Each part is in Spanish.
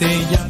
这样。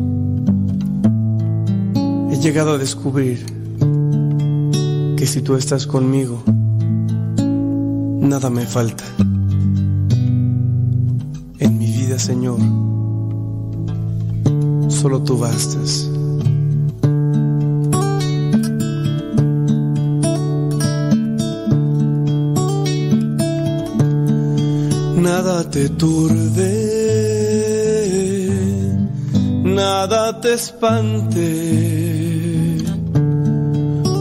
Llegado a descubrir que si tú estás conmigo, nada me falta. En mi vida, Señor, solo tú bastas. nada te turbe, nada te espante,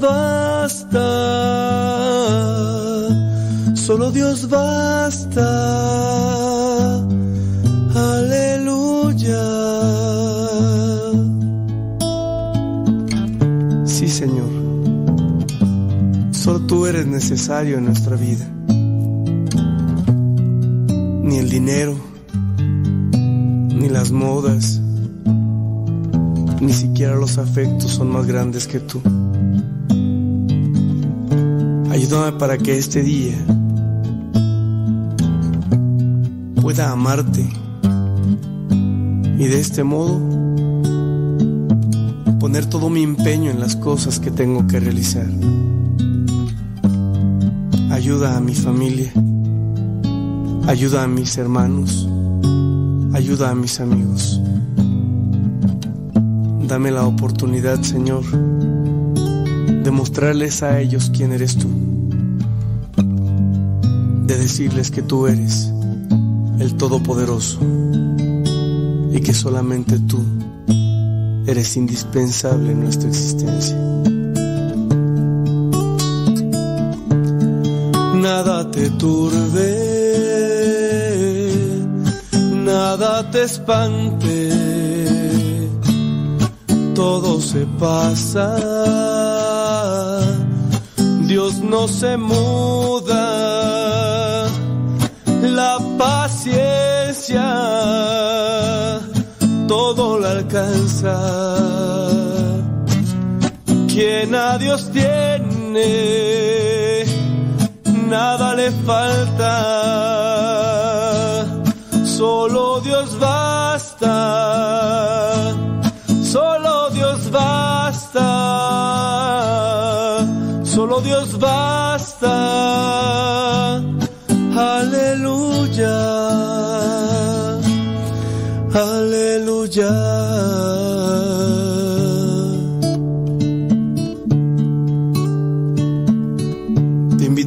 basta, solo Dios basta. Aleluya. Sí, Señor, solo tú eres necesario en nuestra vida ni el dinero, ni las modas, ni siquiera los afectos son más grandes que tú. Ayúdame para que este día pueda amarte y de este modo poner todo mi empeño en las cosas que tengo que realizar. Ayuda a mi familia Ayuda a mis hermanos, ayuda a mis amigos. Dame la oportunidad, Señor, de mostrarles a ellos quién eres tú, decirles que tú eres el Todopoderoso y que solamente tú eres indispensable en nuestra existencia. Nada te turbe nada te espante, todo se pasa, Dios no se muda, Quien a Dios tiene, nada le falta. Solo Dios basta, solo Dios basta, solo Dios basta.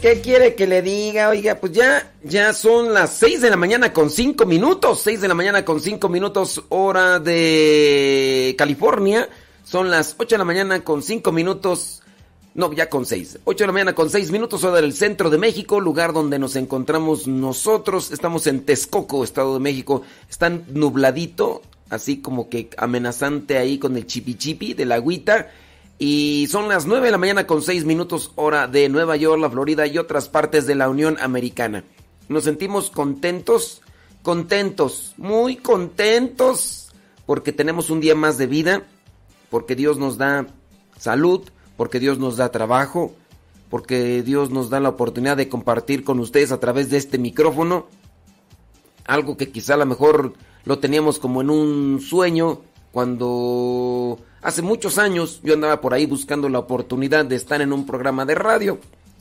¿Qué quiere que le diga? Oiga, pues ya, ya son las 6 de la mañana con 5 minutos. 6 de la mañana con 5 minutos, hora de California. Son las 8 de la mañana con 5 minutos. No, ya con 6. 8 de la mañana con 6 minutos, hora del centro de México, lugar donde nos encontramos nosotros. Estamos en Texcoco, Estado de México. Está nubladito, así como que amenazante ahí con el chipi chipi de la agüita. Y son las 9 de la mañana con 6 minutos hora de Nueva York, la Florida y otras partes de la Unión Americana. Nos sentimos contentos, contentos, muy contentos, porque tenemos un día más de vida, porque Dios nos da salud, porque Dios nos da trabajo, porque Dios nos da la oportunidad de compartir con ustedes a través de este micrófono algo que quizá a lo mejor lo teníamos como en un sueño cuando Hace muchos años yo andaba por ahí buscando la oportunidad de estar en un programa de radio.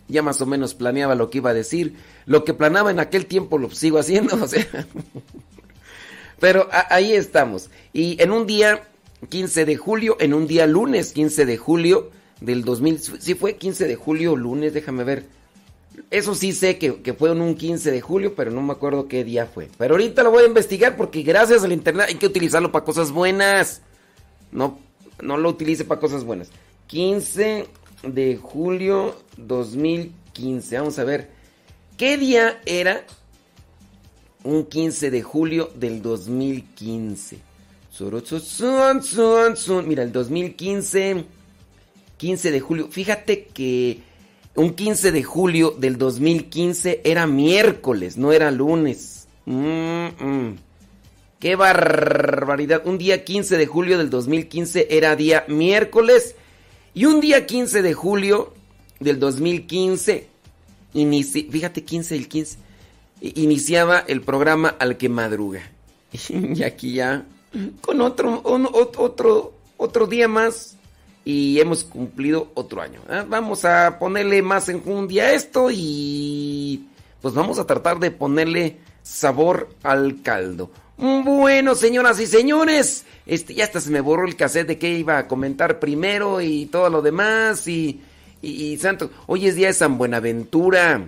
Ya más o menos planeaba lo que iba a decir. Lo que planeaba en aquel tiempo lo sigo haciendo, o sea. Pero ahí estamos. Y en un día 15 de julio, en un día lunes 15 de julio del 2000, sí fue 15 de julio, lunes, déjame ver. Eso sí sé que, que, fue en un 15 de julio, pero no me acuerdo qué día fue. Pero ahorita lo voy a investigar porque gracias al internet hay que utilizarlo para cosas buenas. No no lo utilice para cosas buenas. 15 de julio 2015. Vamos a ver. ¿Qué día era un 15 de julio del 2015? Mira, el 2015, 15 de julio. Fíjate que un 15 de julio del 2015 era miércoles, no era lunes. Mm, mm. ¡Qué barbaridad! Un día 15 de julio del 2015 era día miércoles y un día 15 de julio del 2015, fíjate 15 del 15, iniciaba el programa Al que madruga. y aquí ya con otro, otro, otro día más y hemos cumplido otro año. ¿eh? Vamos a ponerle más en un día esto y pues vamos a tratar de ponerle sabor al caldo. Bueno, señoras y señores, este, ya hasta se me borró el cassette de qué iba a comentar primero y todo lo demás y, y, santo. Hoy es día de San Buenaventura,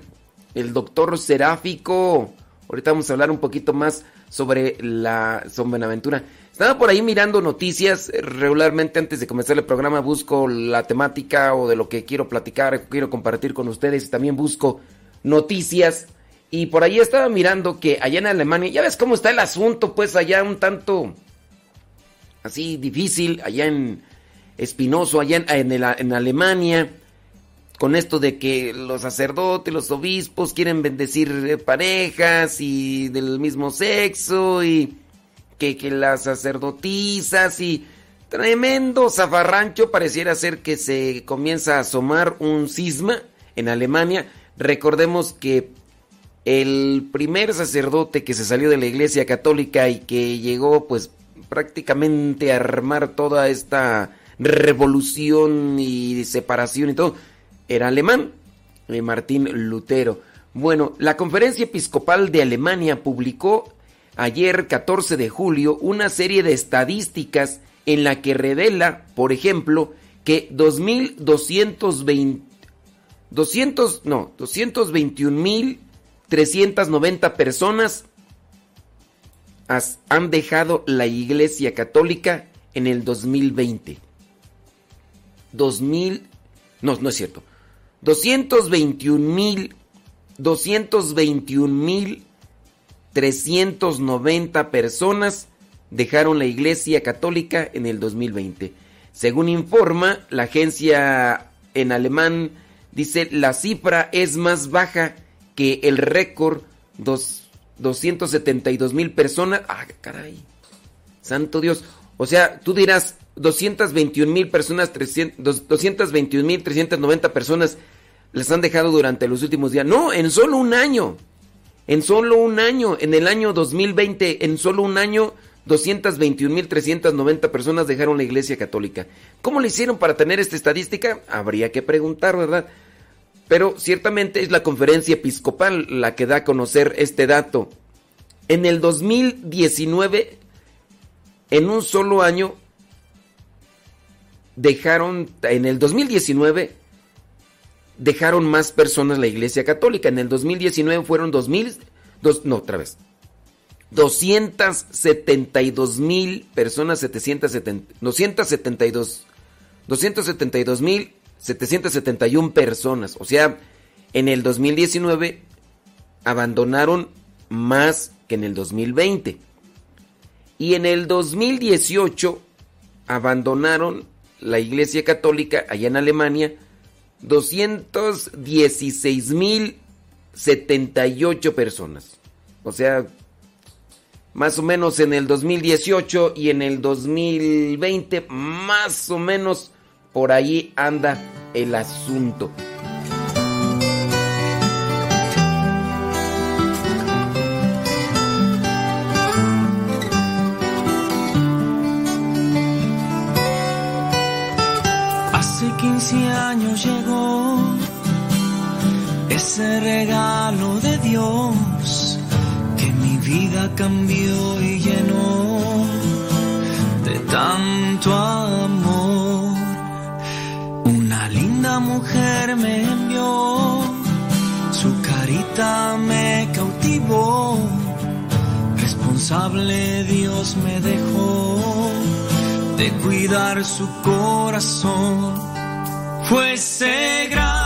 el doctor seráfico. Ahorita vamos a hablar un poquito más sobre la San Buenaventura. Estaba por ahí mirando noticias. Regularmente antes de comenzar el programa busco la temática o de lo que quiero platicar, quiero compartir con ustedes. También busco noticias. Y por ahí estaba mirando que allá en Alemania, ya ves cómo está el asunto, pues allá un tanto así difícil, allá en Espinoso, allá en, en Alemania, con esto de que los sacerdotes, los obispos quieren bendecir eh, parejas y del mismo sexo y que, que las sacerdotisas y tremendo zafarrancho pareciera ser que se comienza a asomar un cisma en Alemania. Recordemos que el primer sacerdote que se salió de la iglesia católica y que llegó pues prácticamente a armar toda esta revolución y separación y todo, era alemán, eh, Martín Lutero. Bueno, la Conferencia Episcopal de Alemania publicó ayer 14 de julio una serie de estadísticas en la que revela, por ejemplo, que 2220 200 no, 221.000 390 personas han dejado la Iglesia Católica en el 2020. 2000, no, no es cierto. 221 mil, 221 mil 390 personas dejaron la Iglesia Católica en el 2020. Según informa la agencia en alemán, dice la cifra es más baja que el récord, dos, 272 mil personas. ¡Ah, caray! Santo Dios. O sea, tú dirás 221 mil personas, 221 mil 390 personas les han dejado durante los últimos días. No, en solo un año. En solo un año, en el año 2020, en solo un año, 221.390 personas dejaron la Iglesia Católica. ¿Cómo le hicieron para tener esta estadística? Habría que preguntar, ¿verdad? pero ciertamente es la conferencia episcopal la que da a conocer este dato. En el 2019, en un solo año, dejaron, en el 2019, dejaron más personas la Iglesia Católica. En el 2019 fueron 2000, dos, no, otra vez. 272 mil personas, 770, 272, 272 mil 771 personas. O sea, en el 2019 abandonaron más que en el 2020. Y en el 2018 abandonaron la Iglesia Católica allá en Alemania 216.078 personas. O sea, más o menos en el 2018 y en el 2020 más o menos por ahí anda el asunto. Hace 15 años llegó ese regalo de Dios que mi vida cambió y llenó de tanto amor una mujer me envió, su carita me cautivó, responsable Dios me dejó de cuidar su corazón. Fue ese gran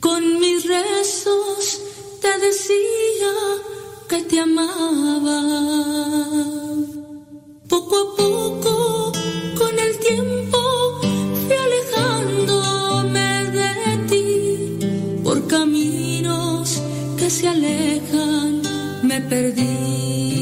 Con mis rezos te decía que te amaba. Poco a poco, con el tiempo, fui alejándome de ti. Por caminos que se alejan, me perdí.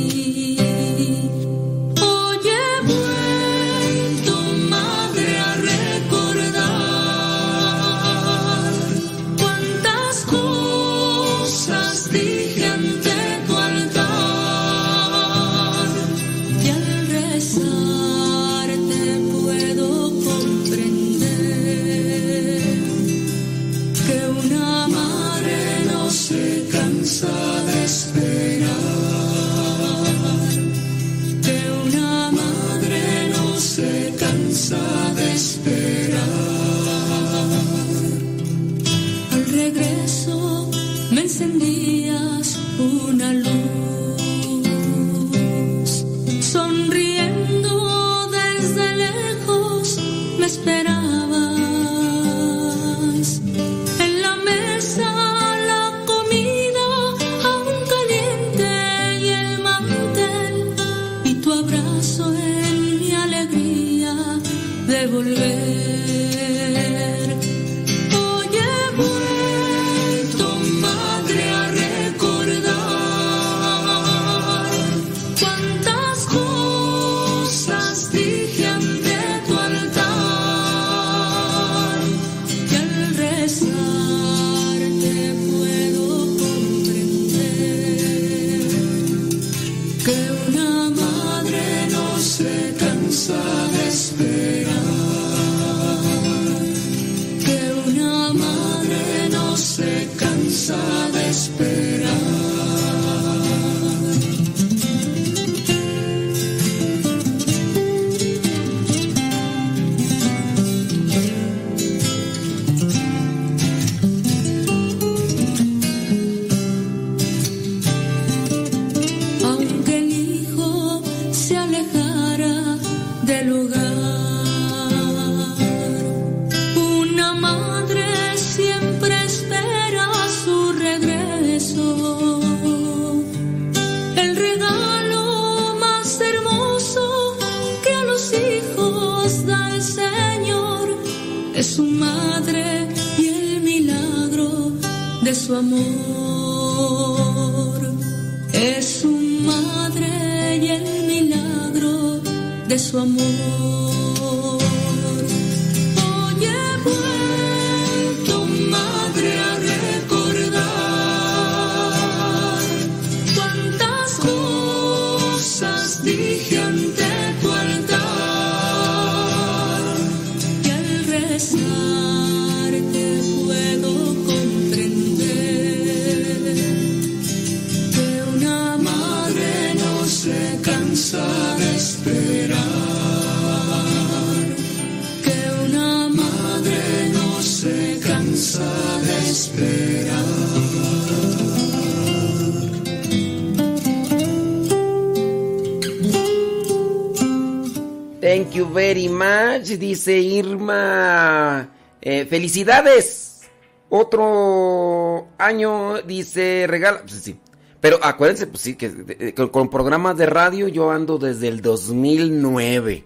Dice Irma. Eh, ¡Felicidades! Otro año dice regala. Pues sí. Pero acuérdense, pues sí, que, con programas de radio yo ando desde el 2009.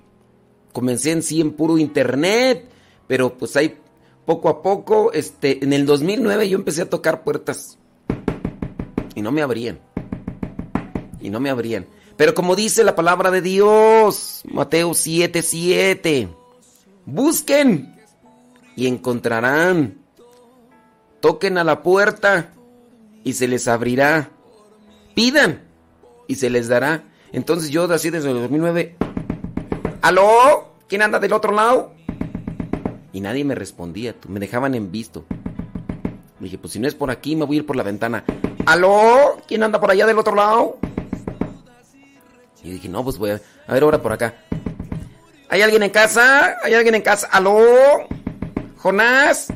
Comencé en sí en puro internet, pero pues ahí poco a poco, este, en el 2009 yo empecé a tocar puertas y no me abrían. Y no me abrían. Pero como dice la palabra de Dios, Mateo 7:7. 7, busquen y encontrarán. Toquen a la puerta y se les abrirá. Pidan y se les dará. Entonces yo así desde el 2009, ¿aló? ¿Quién anda del otro lado? Y nadie me respondía, me dejaban en visto. dije, pues si no es por aquí, me voy a ir por la ventana. ¿Aló? ¿Quién anda por allá del otro lado? Y dije, no, pues voy a, a ver ahora por acá. ¿Hay alguien en casa? ¿Hay alguien en casa? ¿Aló? ¿Jonás?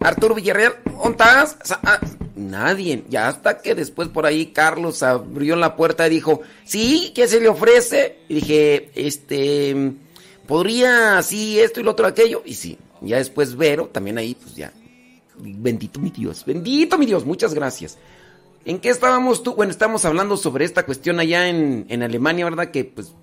¿Arturo Villarreal? ¿Dónde estás? Ah, nadie. Ya hasta que después por ahí Carlos abrió la puerta y dijo, ¿sí? ¿Qué se le ofrece? Y dije, este, podría así, esto y lo otro, aquello. Y sí, ya después Vero, también ahí, pues ya. Bendito mi Dios, bendito mi Dios, muchas gracias. ¿En qué estábamos tú? Bueno, estamos hablando sobre esta cuestión allá en, en Alemania, ¿verdad? Que pues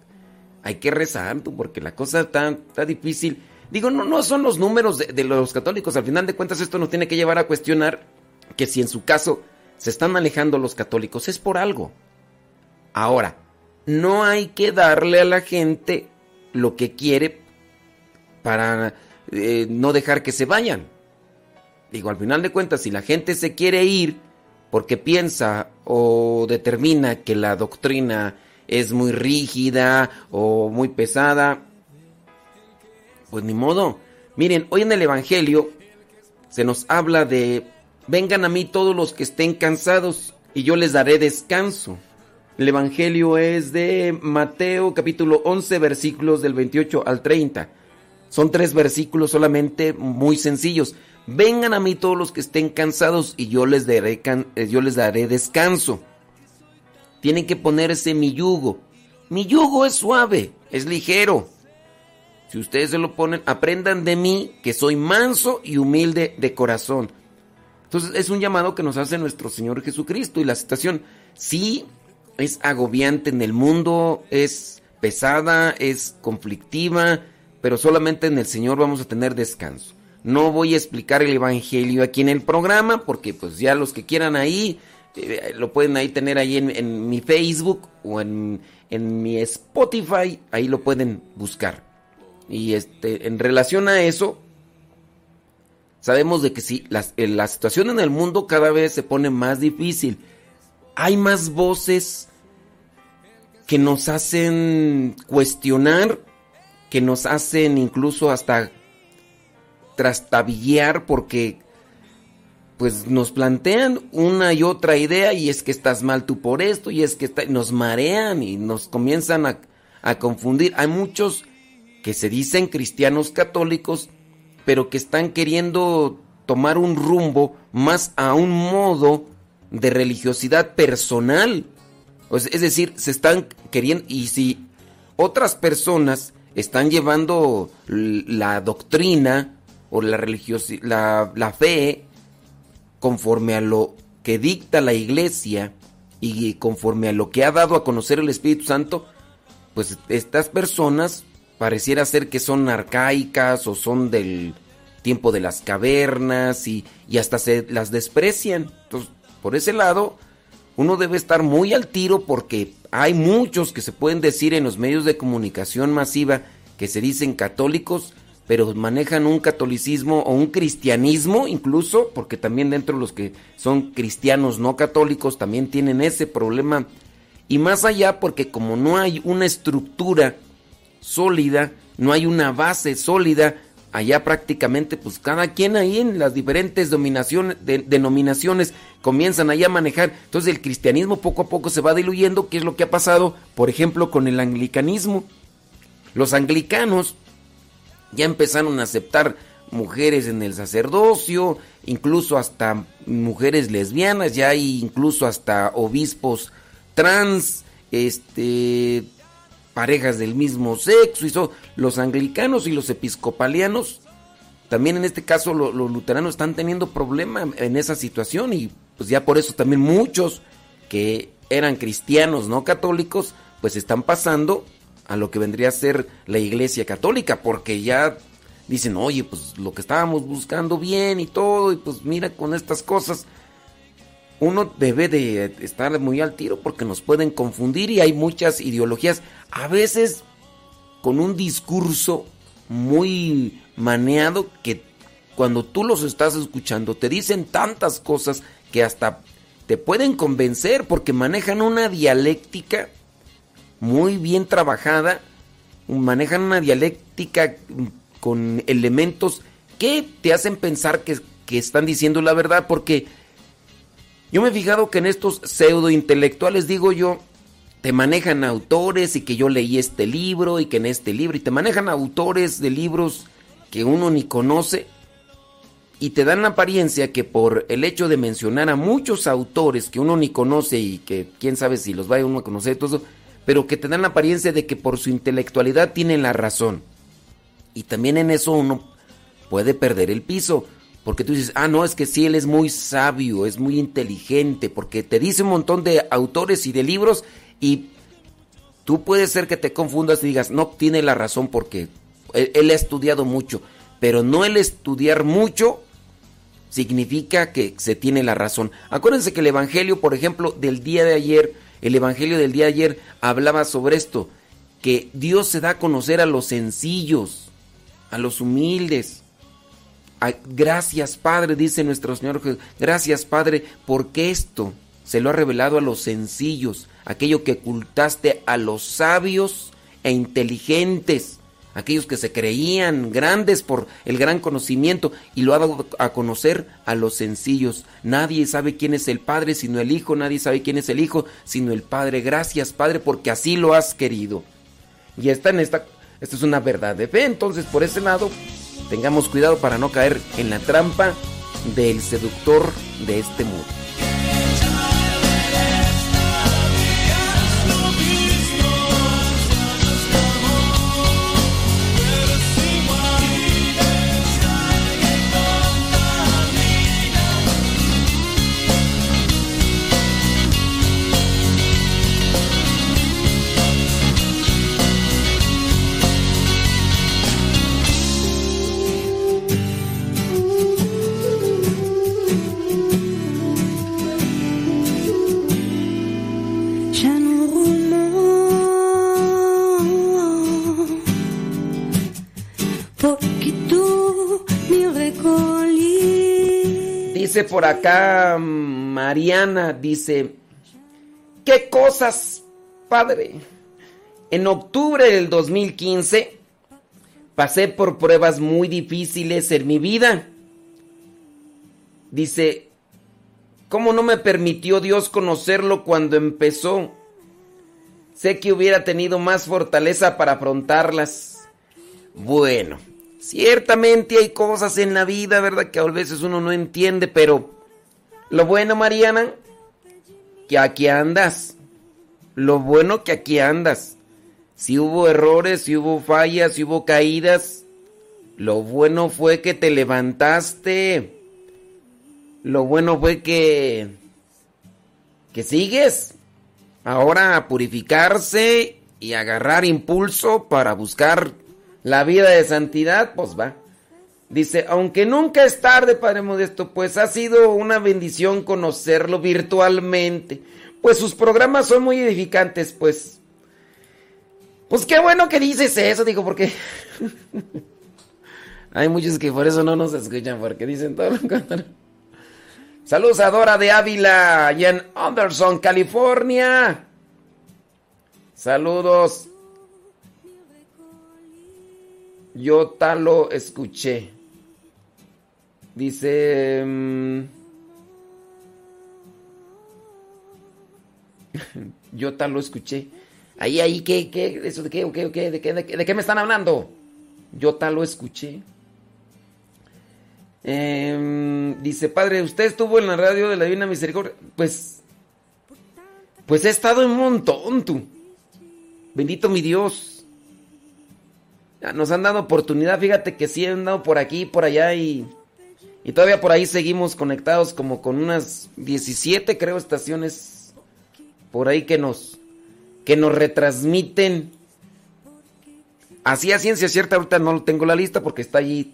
hay que rezar, porque la cosa está, difícil. Digo, no, no son los números de, de, los católicos. Al final de cuentas, esto nos tiene que llevar a cuestionar que si en su caso se están alejando los católicos, es por algo. Ahora, no hay que darle a la gente lo que quiere para eh, no dejar que se vayan. Digo, al final de cuentas, si la gente se quiere ir porque piensa o determina que la doctrina es muy rígida o muy pesada, pues ni modo. Miren, hoy en el Evangelio se nos habla de, vengan a mí todos los que estén cansados y yo les daré descanso. El Evangelio es de Mateo capítulo 11 versículos del 28 al 30. Son tres versículos solamente muy sencillos. Vengan a mí todos los que estén cansados y yo les daré, eh, yo les daré descanso. Tienen que ponerse mi yugo. Mi yugo es suave, es ligero. Si ustedes se lo ponen, aprendan de mí que soy manso y humilde de corazón. Entonces es un llamado que nos hace nuestro Señor Jesucristo y la situación sí es agobiante en el mundo, es pesada, es conflictiva, pero solamente en el Señor vamos a tener descanso. No voy a explicar el Evangelio aquí en el programa porque pues ya los que quieran ahí eh, lo pueden ahí tener ahí en, mi Facebook o en, en, mi Spotify, ahí lo pueden buscar. Y este, en relación a eso, sabemos de que sí, la, eh, la situación en el mundo cada vez se pone más difícil. Hay más voces que nos hacen cuestionar, que nos hacen incluso hasta trastabillar porque pues nos plantean una y otra idea y es que estás mal tú por esto y es que nos marean y nos comienzan a, a confundir. Hay muchos que se dicen cristianos católicos pero que están queriendo tomar un rumbo más a un modo de religiosidad personal. Es decir, se están queriendo, y si otras personas están llevando la doctrina o la religiosidad, la, la fe conforme a lo que dicta la iglesia y conforme a lo que ha dado a conocer el Espíritu Santo, pues estas personas pareciera ser que son arcaicas o son del tiempo de las cavernas y, hasta se las desprecian. Entonces, por ese lado, uno debe estar muy al tiro porque hay muchos que se pueden decir en los medios de comunicación masiva que se dicen católicos pero manejan un catolicismo o un cristianismo incluso, porque también dentro de los que son cristianos no católicos también tienen ese problema. Y más allá porque como no hay una estructura sólida, no hay una base sólida, allá prácticamente pues cada quien ahí en las diferentes denominaciones comienzan allá a manejar. Entonces el cristianismo poco a poco se va diluyendo, que es lo que ha pasado, por ejemplo, con el anglicanismo. Los anglicanos ya empezaron a aceptar mujeres en el sacerdocio, incluso hasta mujeres lesbianas, ya hay incluso hasta obispos trans, este parejas del mismo sexo y son los anglicanos y los episcopalianos también en este caso los luteranos están teniendo problema en esa situación y pues ya por eso también muchos que eran cristianos no católicos pues están pasando a lo que vendría a ser la iglesia católica, porque ya dicen, oye, pues lo que estábamos buscando bien y todo, y pues mira con estas cosas. Uno debe de estar muy al tiro porque nos pueden confundir y hay muchas ideologías, a veces con un discurso muy maneado que cuando tú los estás escuchando te dicen tantas cosas que hasta te pueden convencer porque manejan una dialéctica muy bien trabajada, manejan una dialéctica con elementos que te hacen pensar que, están diciendo la verdad porque yo me he fijado que en estos pseudo intelectuales, digo yo, te manejan autores y que yo leí este libro y que en este libro, y te manejan autores de libros que uno ni conoce y te dan la apariencia que por el hecho de mencionar a muchos autores que uno ni conoce y que quién sabe si los vaya uno a conocer, todo eso, pero que te dan la apariencia de que por su intelectualidad tienen la razón. Y también en eso uno puede perder el piso. Porque tú dices, ah, no, es que sí, él es muy sabio, es muy inteligente, porque te dice un montón de autores y de libros y tú puedes ser que te confundas y digas, no, tiene la razón porque él, él ha estudiado mucho. Pero no el estudiar mucho significa que se tiene la razón. Acuérdense que el Evangelio, por ejemplo, del día de ayer, el Evangelio del día de ayer hablaba sobre esto, que Dios se da a conocer a los sencillos, a los humildes. Gracias Padre, dice nuestro Señor gracias Padre, porque esto se lo ha revelado a los sencillos, aquello que ocultaste a los sabios e inteligentes aquellos que se creían grandes por el gran conocimiento y lo ha dado a conocer a los sencillos. Nadie sabe quién es el Padre sino el Hijo, nadie sabe quién es el Hijo sino el Padre. Gracias Padre porque así lo has querido. Y esta en esta, esta es una verdad de fe, entonces por ese lado tengamos cuidado para no caer en la trampa del seductor de este mundo. Por acá Mariana, dice, ¿qué cosas, padre? En octubre del 2015 pasé por pruebas muy difíciles en mi vida. Dice, ¿cómo no me permitió Dios conocerlo cuando empezó? Sé que hubiera tenido más fortaleza para afrontarlas. Bueno, Ciertamente hay cosas en la vida, ¿verdad? Que a veces uno no entiende, pero lo bueno, Mariana, que aquí andas. Lo bueno que aquí andas. Si hubo errores, si hubo fallas, si hubo caídas, lo bueno fue que te levantaste. Lo bueno fue que que sigues. Ahora a purificarse y agarrar impulso para buscar la vida de santidad, pues va. Dice, aunque nunca es tarde, Padre Modesto, pues ha sido una bendición conocerlo virtualmente. Pues sus programas son muy edificantes, pues. Pues qué bueno que dices eso, digo, porque hay muchos que por eso no nos escuchan, porque dicen todo lo contrario. Saludos a Dora de Ávila, allá en Anderson, California. Saludos. Yo tal lo escuché. Dice... Mm, yo tal lo escuché. Ahí, ahí, ¿qué, qué? ¿Eso de qué? ¿De qué? ¿De qué, de qué me están hablando? Yo tal lo escuché. Em, dice, padre, ¿usted estuvo en la radio de la Divina Misericordia? Pues, pues he estado en un montón, tú. Bendito mi Dios nos han dado oportunidad, fíjate que sí han dado por aquí por allá y, y todavía por ahí seguimos conectados como con unas 17 creo estaciones por ahí que nos que nos retransmiten Así a ciencia cierta, ahorita no tengo la lista porque está allí.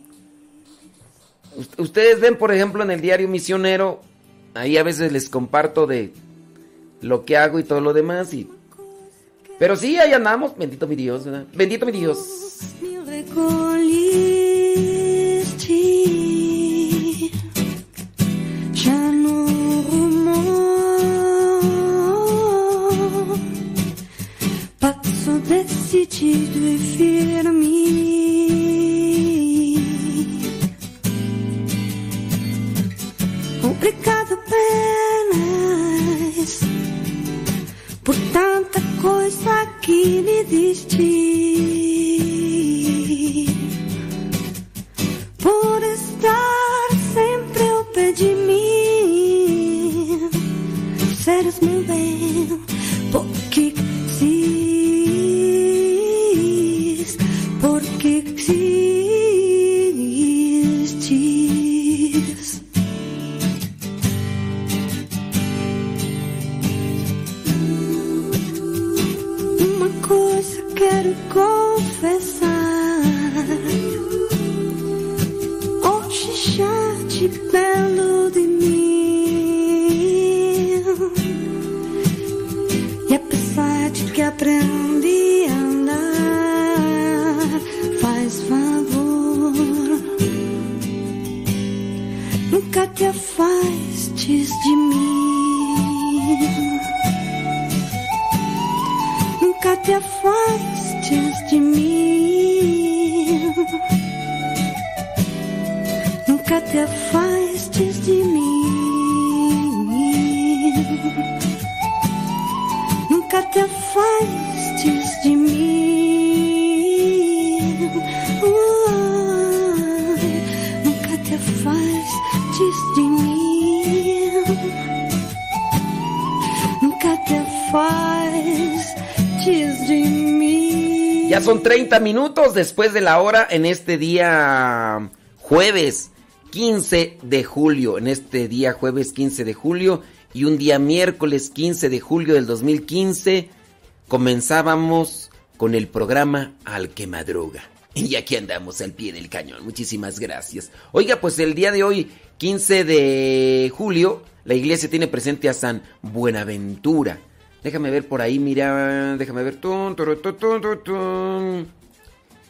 Ustedes ven, por ejemplo, en el diario Misionero, ahí a veces les comparto de lo que hago y todo lo demás. Y... Pero sí, ahí andamos. Bendito mi Dios, ¿verdad? Bendito mi Dios. decidido e firme. Obrigado apenas tanta coisa que me diste. Por estar sempre ao pé de mim. Seres meu bem, porque Aprendi a andar, faz favor. Nunca te afastes de mim. Nunca te afastes de mim. Nunca te afastes. Son 30 minutos después de la hora en este día jueves 15 de julio. En este día jueves 15 de julio y un día miércoles 15 de julio del 2015 comenzábamos con el programa Al que madruga. Y aquí andamos al pie del cañón. Muchísimas gracias. Oiga, pues el día de hoy, 15 de julio, la iglesia tiene presente a San Buenaventura. Déjame ver por ahí, mira, déjame ver.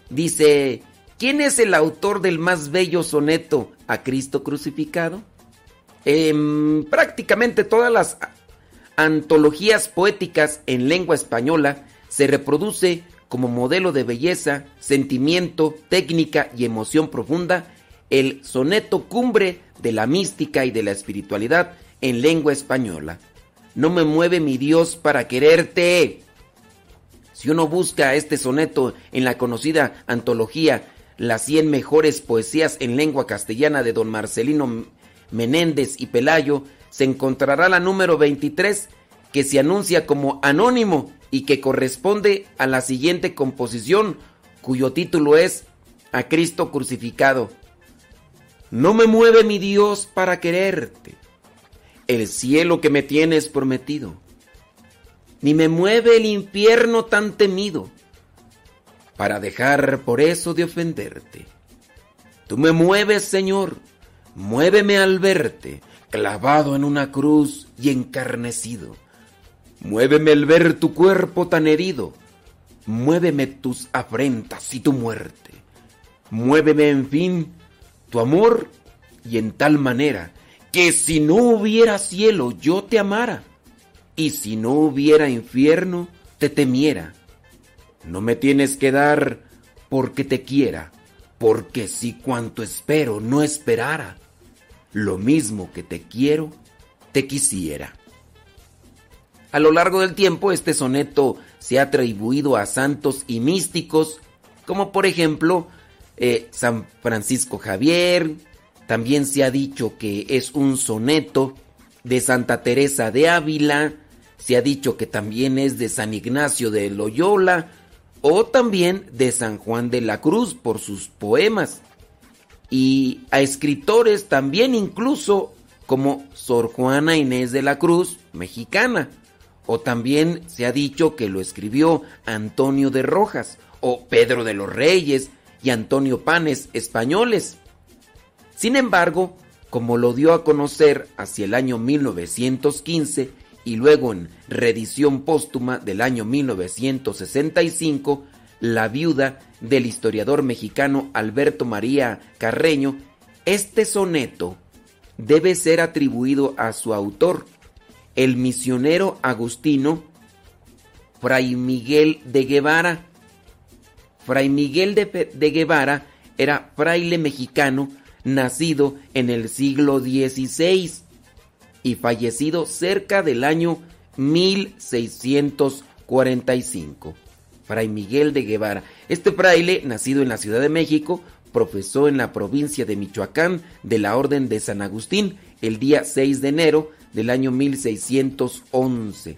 Dice, ¿quién es el autor del más bello soneto a Cristo crucificado? En prácticamente todas las antologías poéticas en lengua española se reproduce como modelo de belleza, sentimiento, técnica y emoción profunda el soneto cumbre de la mística y de la espiritualidad en lengua española no me mueve mi Dios para quererte. Si uno busca este soneto en la conocida antología Las 100 mejores poesías en lengua castellana de don Marcelino Menéndez y Pelayo, se encontrará la número 23 que se anuncia como anónimo y que corresponde a la siguiente composición cuyo título es A Cristo crucificado. No me mueve mi Dios para quererte el cielo que me tienes prometido, ni me mueve el infierno tan temido, para dejar por eso de ofenderte. Tú me mueves, Señor, muéveme al verte, clavado en una cruz y encarnecido. Muéveme el ver tu cuerpo tan herido, muéveme tus afrentas y tu muerte. Muéveme, en fin, tu amor y en tal manera que si no hubiera cielo yo te amara, y si no hubiera infierno te temiera. No me tienes que dar porque te quiera, porque si cuanto espero no esperara, lo mismo que te quiero, te quisiera. A lo largo del tiempo este soneto se ha atribuido a santos y místicos, como por ejemplo eh, San Francisco Javier, también se ha dicho que es un soneto de Santa Teresa de Ávila, se ha dicho que también es de San Ignacio de Loyola o también de San Juan de la Cruz por sus poemas. Y a escritores también incluso como Sor Juana Inés de la Cruz, mexicana. O también se ha dicho que lo escribió Antonio de Rojas o Pedro de los Reyes y Antonio Panes españoles. Sin embargo, como lo dio a conocer hacia el año 1915 y luego en reedición póstuma del año 1965, la viuda del historiador mexicano Alberto María Carreño, este soneto debe ser atribuido a su autor, el misionero agustino Fray Miguel de Guevara. Fray Miguel de, Guevara era fraile mexicano nacido en el siglo XVI y fallecido cerca del año 1645. Fray Miguel de Guevara. Este fraile, nacido en la Ciudad de México, profesó en la provincia de Michoacán de la Orden de San Agustín el día 6 de enero del año 1611.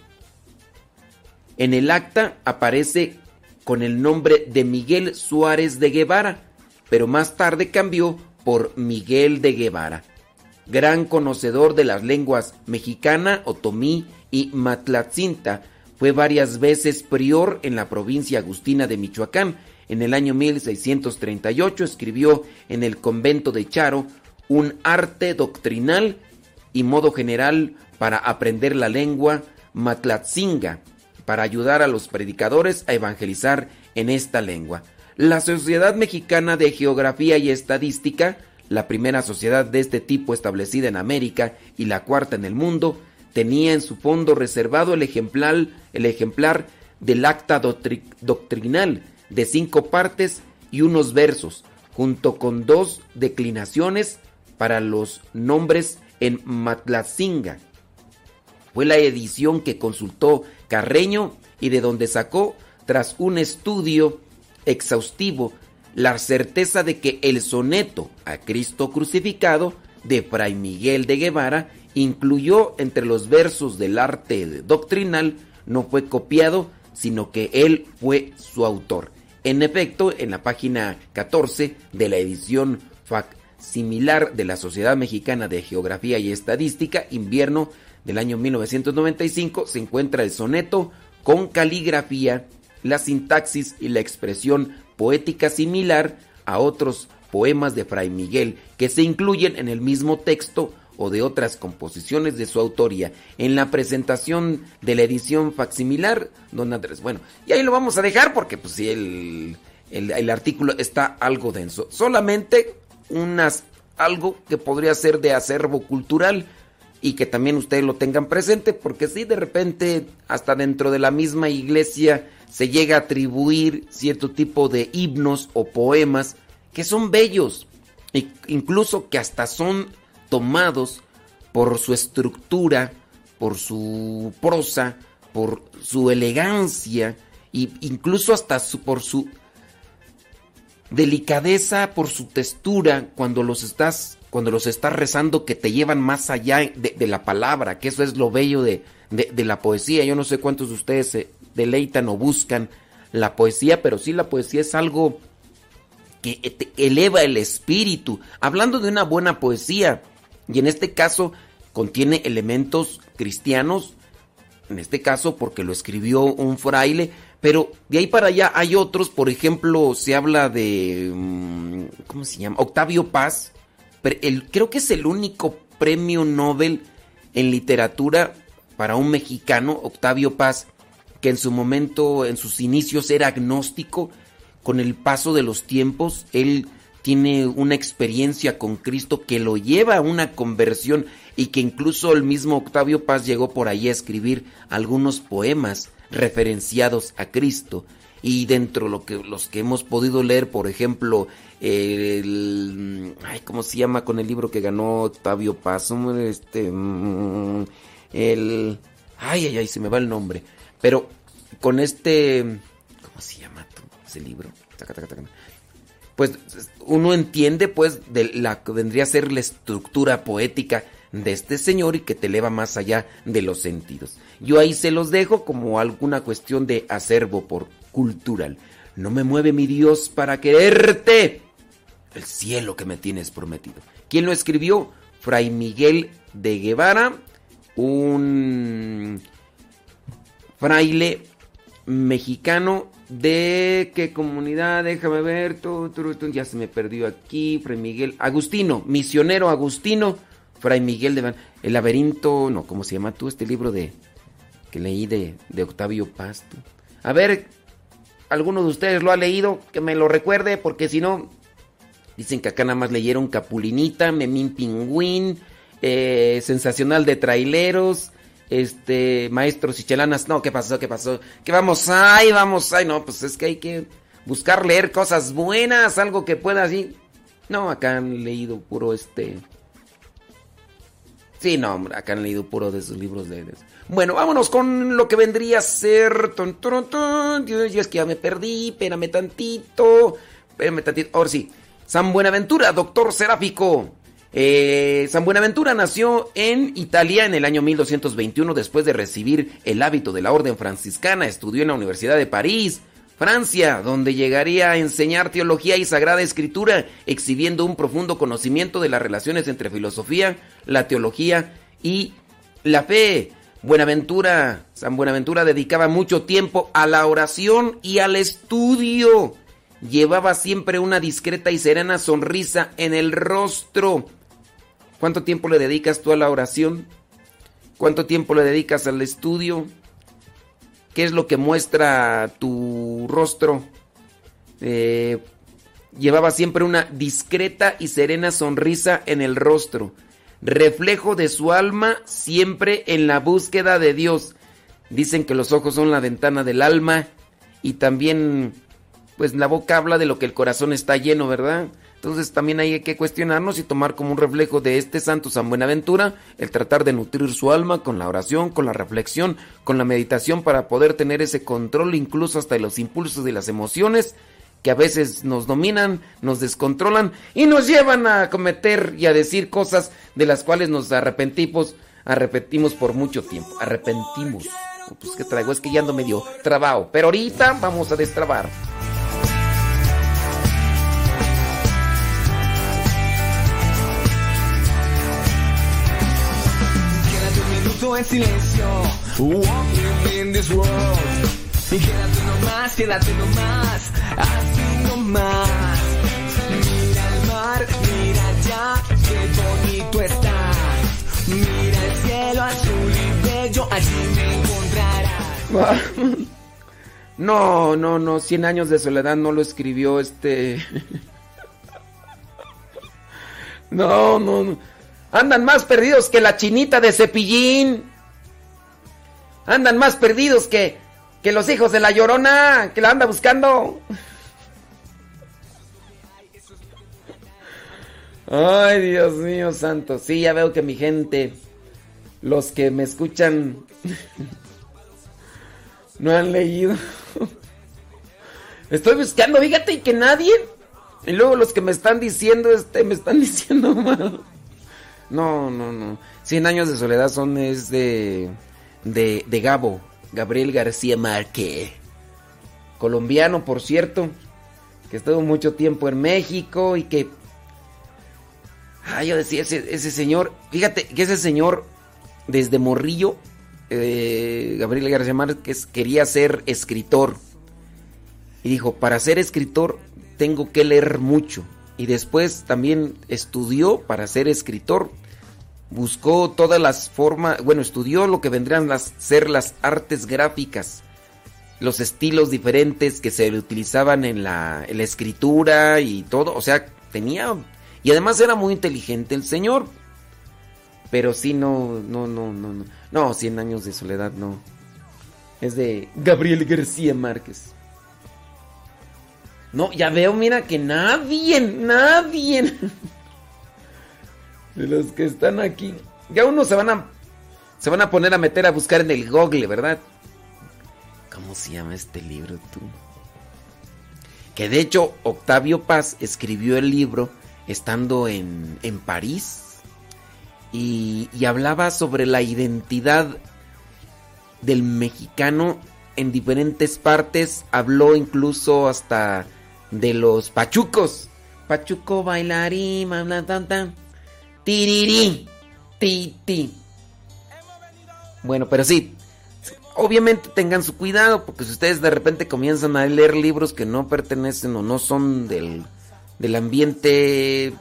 En el acta aparece con el nombre de Miguel Suárez de Guevara, pero más tarde cambió por Miguel de Guevara. Gran conocedor de las lenguas mexicana, otomí y matlatzinta, fue varias veces prior en la provincia agustina de Michoacán. En el año 1638 escribió en el convento de Charo un arte doctrinal y modo general para aprender la lengua matlatzinga, para ayudar a los predicadores a evangelizar en esta lengua. La Sociedad Mexicana de Geografía y Estadística, la primera sociedad de este tipo establecida en América y la cuarta en el mundo, tenía en su fondo reservado el ejemplar, el ejemplar del acta doctrinal de cinco partes y unos versos, junto con dos declinaciones para los nombres en Matlacinga. Fue la edición que consultó Carreño y de donde sacó, tras un estudio exhaustivo, la certeza de que el soneto a Cristo crucificado de Fray Miguel de Guevara incluyó entre los versos del arte doctrinal, no fue copiado, sino que él fue su autor. En efecto, en la página 14 de la edición similar de la Sociedad Mexicana de Geografía y Estadística, invierno del año 1995, se encuentra el soneto con caligrafía, la sintaxis y la expresión poética similar a otros poemas de Fray Miguel que se incluyen en el mismo texto o de otras composiciones de su autoría en la presentación de la edición facsimilar, don Andrés. Bueno, y ahí lo vamos a dejar porque pues si el, el, artículo está algo denso. Solamente unas algo que podría ser de acervo cultural y que también ustedes lo tengan presente porque si de repente hasta dentro de la misma iglesia se llega a atribuir cierto tipo de himnos o poemas que son bellos, e incluso que hasta son tomados por su estructura, por su prosa, por su elegancia e incluso hasta por su delicadeza, por su textura cuando los estás cuando los estás rezando que te llevan más allá de, la palabra, que eso es lo bello de, de, la poesía. Yo no sé cuántos de ustedes se deleitan o buscan la poesía, pero sí la poesía es algo que eleva el espíritu. Hablando de una buena poesía, y en este caso contiene elementos cristianos, en este caso porque lo escribió un fraile, pero de ahí para allá hay otros, por ejemplo, se habla de, mm, ¿cómo se llama? Octavio Paz, creo que es el único premio Nobel en literatura para un mexicano, Octavio Paz, que en su momento, en sus inicios era agnóstico, con el paso de los tiempos, él tiene una experiencia con Cristo que lo lleva a una conversión y que incluso el mismo Octavio Paz llegó por ahí a escribir algunos poemas referenciados a Cristo. Y dentro de lo que, los que hemos podido leer, por ejemplo, el, ay, ¿cómo se llama con el libro que ganó Octavio Paz? Este, mm, el, ay, ay, ay, se me va el nombre. Pero con este, ¿cómo se llama ese libro? Pues uno entiende pues de la que vendría a ser la estructura poética de este señor y que te eleva más allá de los sentidos. Yo ahí se los dejo como alguna cuestión de acervo por cultural. No me mueve mi Dios para quererte. El cielo que me tienes prometido. ¿Quién lo escribió? Fray Miguel de Guevara, un fraile mexicano ¿De qué comunidad? Déjame ver. ya se me perdió aquí. Fray Miguel. Agustino, misionero Agustino. Fray Miguel de Van. El laberinto. No, ¿cómo se llama tú? Este libro de. que leí de, de Octavio Pasto. A ver, ¿alguno de ustedes lo ha leído? Que me lo recuerde, porque si no. Dicen que acá nada más leyeron Capulinita, Memín Pingüín, eh, Sensacional de Traileros este, maestros y chelanas, no, ¿qué pasó? ¿Qué pasó? ¿Qué vamos? Ay, vamos, ay, no, pues es que hay que buscar leer cosas buenas, algo que pueda así. No, acá han leído puro este. Sí, no, acá han leído puro de esos libros de. Bueno, vámonos con lo que vendría a ser. Ton, ton, ton. Dios, es que ya me perdí, espérame tantito. Espérame tantito. Ahora sí. San Buenaventura, doctor seráfico. Eh, San Buenaventura nació en Italia en el año 1221 después de recibir el hábito de la orden franciscana. Estudió en la Universidad de París, Francia, donde llegaría a enseñar teología y sagrada escritura, exhibiendo un profundo conocimiento de las relaciones entre filosofía, la teología y la fe. Buenaventura, San Buenaventura dedicaba mucho tiempo a la oración y al estudio. Llevaba siempre una discreta y serena sonrisa en el rostro ¿Cuánto tiempo le dedicas tú a la oración? ¿Cuánto tiempo le dedicas al estudio? ¿Qué es lo que muestra tu rostro? Eh, llevaba siempre una discreta y serena sonrisa en el rostro, reflejo de su alma siempre en la búsqueda de Dios. Dicen que los ojos son la ventana del alma y también pues la boca habla de lo que el corazón está lleno, ¿verdad? Entonces también hay que cuestionarnos y tomar como un reflejo de este santo San Buenaventura el tratar de nutrir su alma con la oración, con la reflexión, con la meditación para poder tener ese control incluso hasta de los impulsos y las emociones que a veces nos dominan, nos descontrolan y nos llevan a cometer y a decir cosas de las cuales nos arrepentimos, arrepentimos por mucho tiempo, arrepentimos. Pues que traigo, es que ya ando medio trabajo, pero ahorita vamos a destrabar. En silencio. In this world. Y quédate nomás, quédate nomás, así nomás. Mira el mar, mira allá, qué bonito está. Mira el cielo azul y bello, allí me encontrarás. No, no, no, Cien años de soledad no lo escribió este... No, no, no. Andan más perdidos que la chinita de cepillín. Andan más perdidos que, que los hijos de la llorona, que la anda buscando. Ay, Dios mío santo. Sí, ya veo que mi gente, los que me escuchan, no han leído. Estoy buscando, fíjate, que nadie. Y luego los que me están diciendo, este, me están diciendo mal. No, no, no. Cien años de soledad son es de, de, de Gabo, Gabriel García Márquez. Colombiano, por cierto, que estuvo mucho tiempo en México y que... Ah, yo decía, ese, ese señor, fíjate que ese señor, desde Morrillo, eh, Gabriel García Márquez quería ser escritor. Y dijo, para ser escritor tengo que leer mucho. Y después también estudió para ser escritor buscó todas las formas, bueno, estudió lo que vendrían a ser las artes gráficas, los estilos diferentes que se utilizaban en la, escritura y todo, o sea, tenía, y además era muy inteligente el señor, pero sí, no, no, no, no, no, no, Cien años de soledad, no, es de Gabriel García Márquez. No, ya veo, mira que nadie, nadie. de los que están aquí. Ya unos se van a se van a poner a meter a buscar en el Google, ¿verdad? ¿Cómo se llama este libro tú? Que de hecho Octavio Paz escribió el libro estando en, en París y, y hablaba sobre la identidad del mexicano en diferentes partes. Habló incluso hasta de los pachucos. Pachuco bailarín, tan, tan. Tiriri. Ti, Bueno, pero sí. obviamente tengan su cuidado, porque si ustedes de repente comienzan a leer libros que no pertenecen o no son del, del ambiente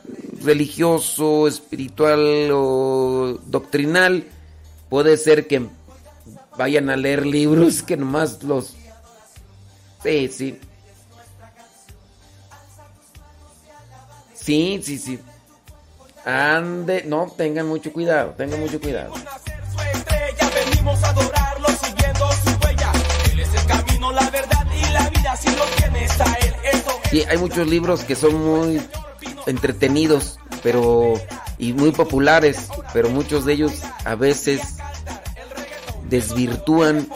religioso, espiritual o doctrinal, puede ser que vayan a leer libros que nomás los... Sí, sí. Sí, sí, sí. Ande, no, tengan mucho cuidado, tengan mucho cuidado. venimos a adorarlo siguiendo su huella. Él es el camino, la verdad y la vida. Si lo tienes a él, Sí, hay muchos libros que son muy entretenidos, pero y muy populares, pero muchos de ellos a veces desvirtúan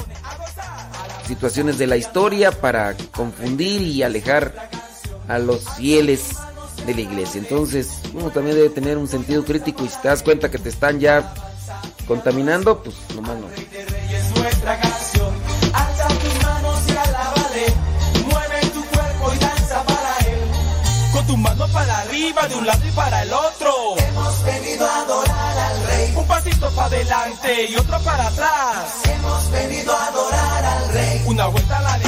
situaciones de la historia para confundir y alejar a los fieles de la iglesia. Entonces, uno también debe tener un sentido crítico y si te das cuenta que te están ya contaminando, pues nomás no. Con tu mano para arriba, de un lado y para el otro. Hemos venido a adorar al rey. Un pasito para adelante y otro para atrás. Hemos venido a adorar al rey. Una vuelta a la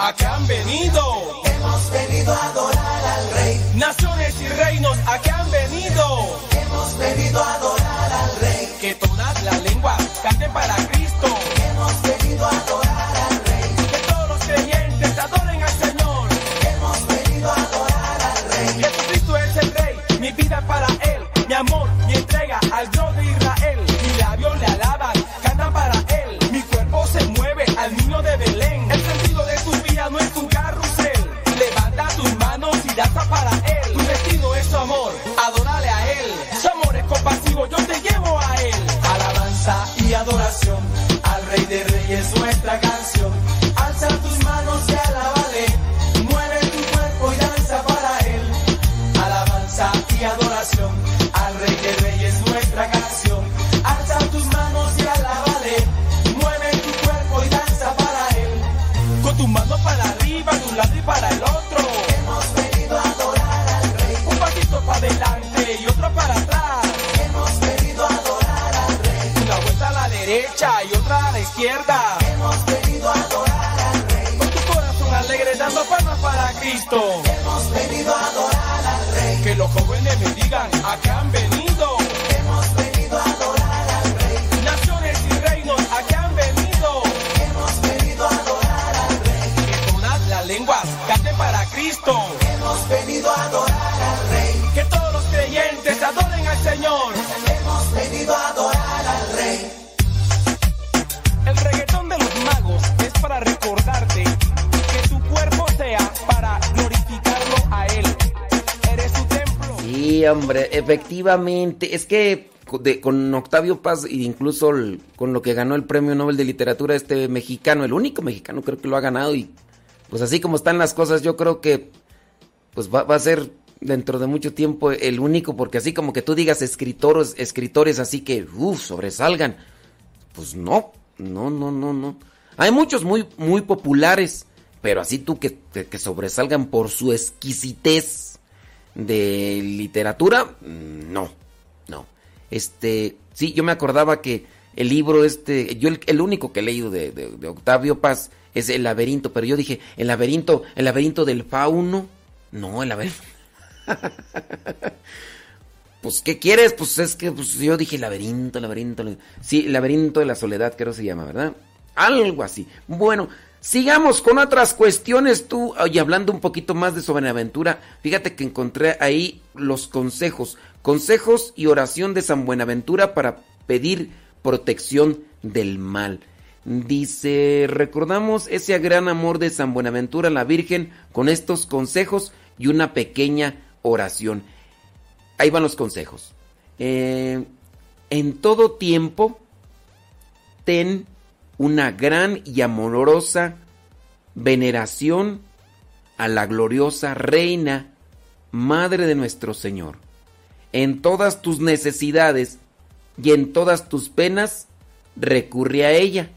a qué han venido. Hemos venido a adorar al Rey. Naciones y reinos a qué han venido. Hemos venido a adorar y adoración al Rey de Reyes, nuestra canción. Alza tus manos y alábale. Mueve tu cuerpo y danza para Él. Alabanza y adoración al Rey de Reyes, nuestra canción. Cristo. Hemos venido a adorar al Rey. Que los jóvenes me digan a qué han venido. Hombre, efectivamente. Es que con Octavio Paz e incluso con lo que ganó el premio Nobel de Literatura este mexicano, el único mexicano creo que lo ha ganado y pues así como están las cosas, yo creo que pues va, a ser dentro de mucho tiempo el único, porque así como que tú digas escritores, escritores así que, uff, sobresalgan, pues no, no, no, no, no. Hay muchos muy, muy populares, pero así tú que, que sobresalgan por su exquisitez de literatura, no, no. Este, sí, yo me acordaba que el libro este, yo el, único que he leído de, Octavio Paz, es el laberinto, pero yo dije, el laberinto, el laberinto del fauno. No, el laberinto. pues, ¿qué quieres? Pues es que pues, yo dije laberinto, laberinto, Sí, laberinto de la soledad, creo que se llama, ¿verdad? Algo así. Bueno, sigamos con otras cuestiones. Tú, y hablando un poquito más de Sobrenaventura, fíjate que encontré ahí los consejos. Consejos y oración de San Buenaventura para pedir protección del mal. Dice, recordamos ese gran amor de San Buenaventura la Virgen con estos consejos y una pequeña oración. Ahí van los consejos. Eh, en todo tiempo, ten una gran y amorosa veneración a la gloriosa Reina, Madre de nuestro Señor. En todas tus necesidades y en todas tus penas, recurre a ella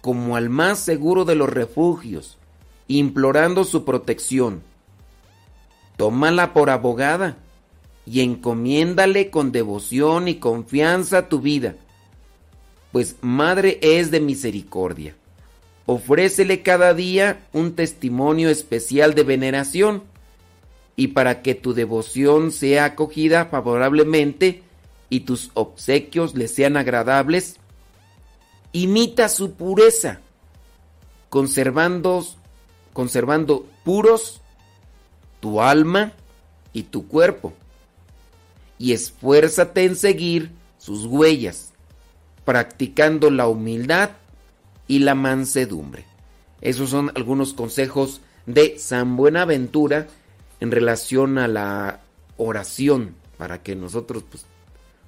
como al más seguro de los refugios, implorando su protección. tómala por abogada y encomiéndale con devoción y confianza tu vida, pues Madre es de misericordia. Ofrécele cada día un testimonio especial de veneración y para que tu devoción sea acogida favorablemente y tus obsequios le sean agradables, imita su pureza, conservando, conservando puros tu alma y tu cuerpo, y esfuérzate en seguir sus huellas, practicando la humildad y la mansedumbre. Esos son algunos consejos de San Buenaventura en relación a la oración, para que nosotros pues,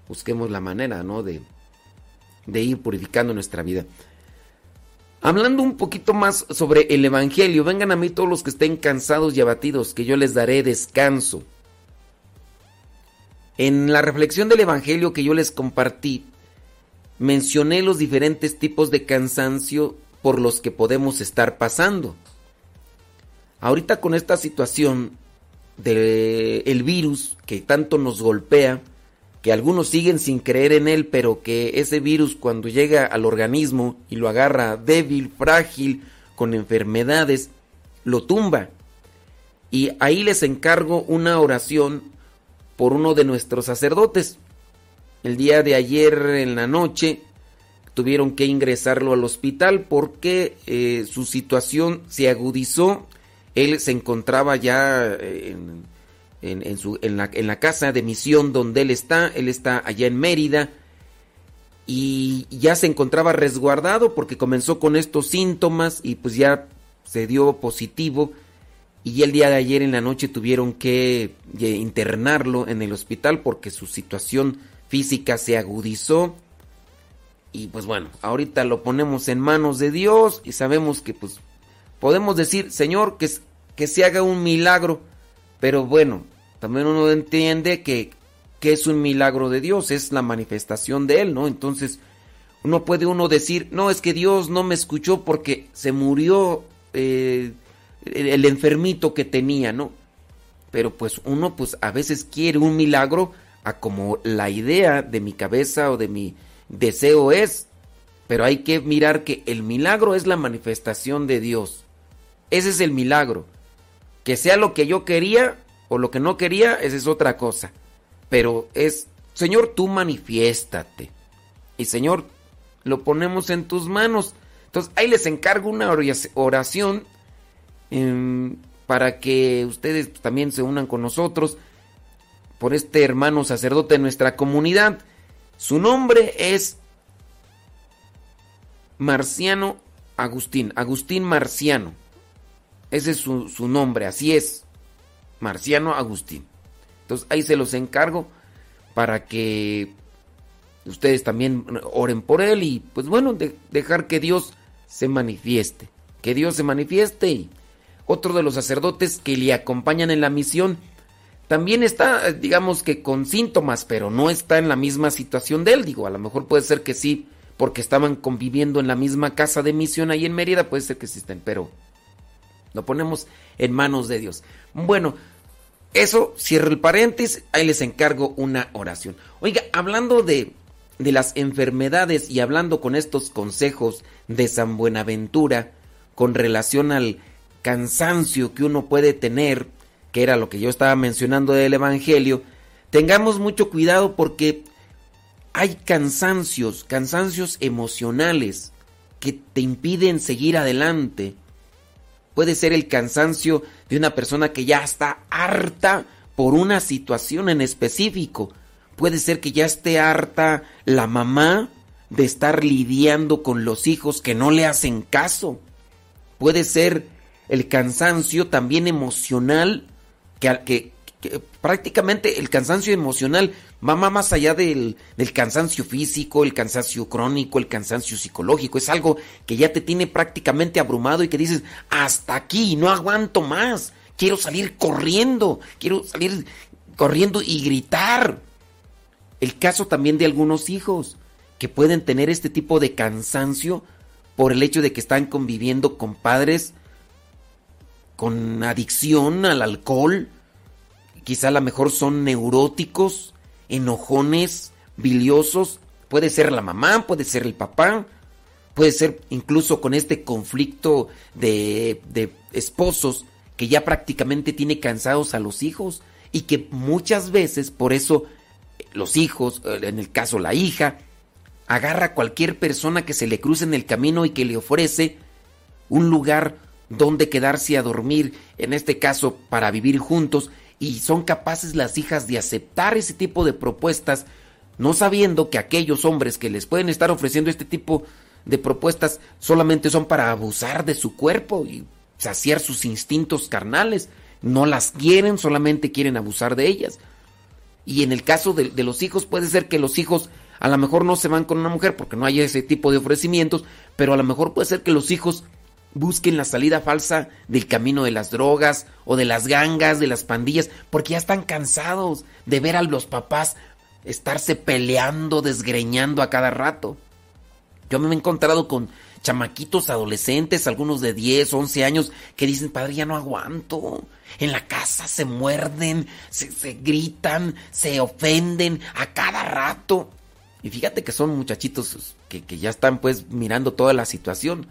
busquemos la manera ¿no? de, de ir purificando nuestra vida. Hablando un poquito más sobre el Evangelio, vengan a mí todos los que estén cansados y abatidos, que yo les daré descanso. En la reflexión del Evangelio que yo les compartí, mencioné los diferentes tipos de cansancio por los que podemos estar pasando. Ahorita con esta situación del virus que tanto nos golpea, que algunos siguen sin creer en él, pero que ese virus cuando llega al organismo y lo agarra débil, frágil, con enfermedades, lo tumba. Y ahí les encargo una oración por uno de nuestros sacerdotes. El día de ayer en la noche tuvieron que ingresarlo al hospital porque eh, su situación se agudizó. Él se encontraba ya su, en, la, en la casa de misión donde él está. Él está allá en Mérida y ya se encontraba resguardado porque comenzó con estos síntomas y pues ya se dio positivo y el día de ayer en la noche tuvieron que eh, internarlo en el hospital porque su situación física se agudizó y pues bueno, ahorita lo ponemos en manos de Dios y sabemos que pues podemos decir, Señor, que, que se haga un milagro, pero bueno, también uno entiende que, es un milagro de Dios, es la manifestación de Él, ¿no? Entonces, uno puede uno decir, no, es que Dios no me escuchó porque se murió eh, el, enfermito que tenía, ¿no? Pero pues uno pues a veces quiere un milagro a como la idea de mi cabeza o de mi deseo es, pero hay que mirar que el milagro es la manifestación de Dios. Ese es el milagro. Que sea lo que yo quería o lo que no quería, esa es otra cosa. Pero es, Señor, tú manifiéstate. Y Señor, lo ponemos en tus manos. Entonces ahí les encargo una oración em, para que ustedes también se unan con nosotros por este hermano sacerdote de nuestra comunidad. Su nombre es Marciano Agustín, Agustín Marciano. Ese es su, nombre, así es. Marciano Agustín. Entonces ahí se los encargo para que ustedes también oren por él y pues bueno, dejar que Dios se manifieste. Que Dios se manifieste y otro de los sacerdotes que le acompañan en la misión también está, digamos que con síntomas, pero no está en la misma situación de él. Digo, a lo mejor puede ser que sí, porque estaban conviviendo en la misma casa de misión ahí en Mérida, puede ser que estén, pero lo ponemos en manos de Dios. Bueno, eso, cierro el paréntesis, ahí les encargo una oración. Oiga, hablando de, de las enfermedades y hablando con estos consejos de San Buenaventura con relación al cansancio que uno puede tener, que era lo que yo estaba mencionando del Evangelio, tengamos mucho cuidado porque hay cansancios, cansancios emocionales que te impiden seguir adelante Puede ser el cansancio de una persona que ya está harta por una situación en específico. Puede ser que ya esté harta la mamá de estar lidiando con los hijos que no le hacen caso. Puede ser el cansancio también emocional que, prácticamente el cansancio emocional va más allá del, del, cansancio físico, el cansancio crónico, el cansancio psicológico. Es algo que ya te tiene prácticamente abrumado y que dices, hasta aquí, no aguanto más. Quiero salir corriendo, quiero salir corriendo y gritar. El caso también de algunos hijos que pueden tener este tipo de cansancio por el hecho de que están conviviendo con padres con adicción al alcohol, quizá a lo mejor son neuróticos, enojones, biliosos. Puede ser la mamá, puede ser el papá, puede ser incluso con este conflicto de, de esposos que ya prácticamente tiene cansados a los hijos y que muchas veces por eso los hijos, eh, en el caso la hija, agarra a cualquier persona que se le cruce en el camino y que le ofrece un lugar donde quedarse a dormir, en este caso para vivir juntos, y son capaces las hijas de aceptar ese tipo de propuestas, no sabiendo que aquellos hombres que les pueden estar ofreciendo este tipo de propuestas solamente son para abusar de su cuerpo y saciar sus instintos carnales. No las quieren, solamente quieren abusar de ellas. Y en el caso de, de los hijos puede ser que los hijos a lo mejor no se van con una mujer porque no hay ese tipo de ofrecimientos, pero a lo mejor puede ser que los hijos busquen la salida falsa del camino de las drogas o de las gangas, de las pandillas, porque ya están cansados de ver a los papás estarse peleando, desgreñando a cada rato. Yo me he encontrado con chamaquitos adolescentes, algunos de 10, 11 años, que dicen, padre, ya no aguanto. En la casa se muerden, se, gritan, se ofenden a cada rato. Y fíjate que son muchachitos que ya están pues mirando toda la situación.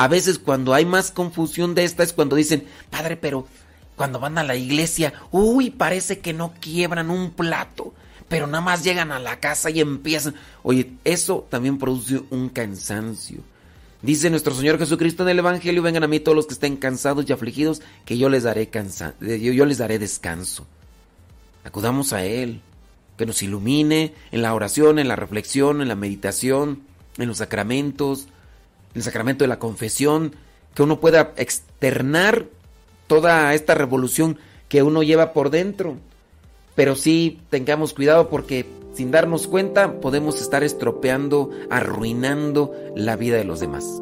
A veces cuando hay más confusión de esta es cuando dicen, padre, pero cuando van a la iglesia, uy, parece que no quiebran un plato, pero nada más llegan a la casa y empiezan. Oye, eso también produce un cansancio. Dice nuestro Señor Jesucristo en el Evangelio, vengan a mí todos los que estén cansados y afligidos, que yo les daré cansa yo, yo les daré descanso. Acudamos a Él, que nos ilumine en la oración, en la reflexión, en la meditación, en los sacramentos, el sacramento de la confesión, que uno pueda externar toda esta revolución que uno lleva por dentro. Pero sí tengamos cuidado porque sin darnos cuenta podemos estar estropeando, arruinando la vida de los demás.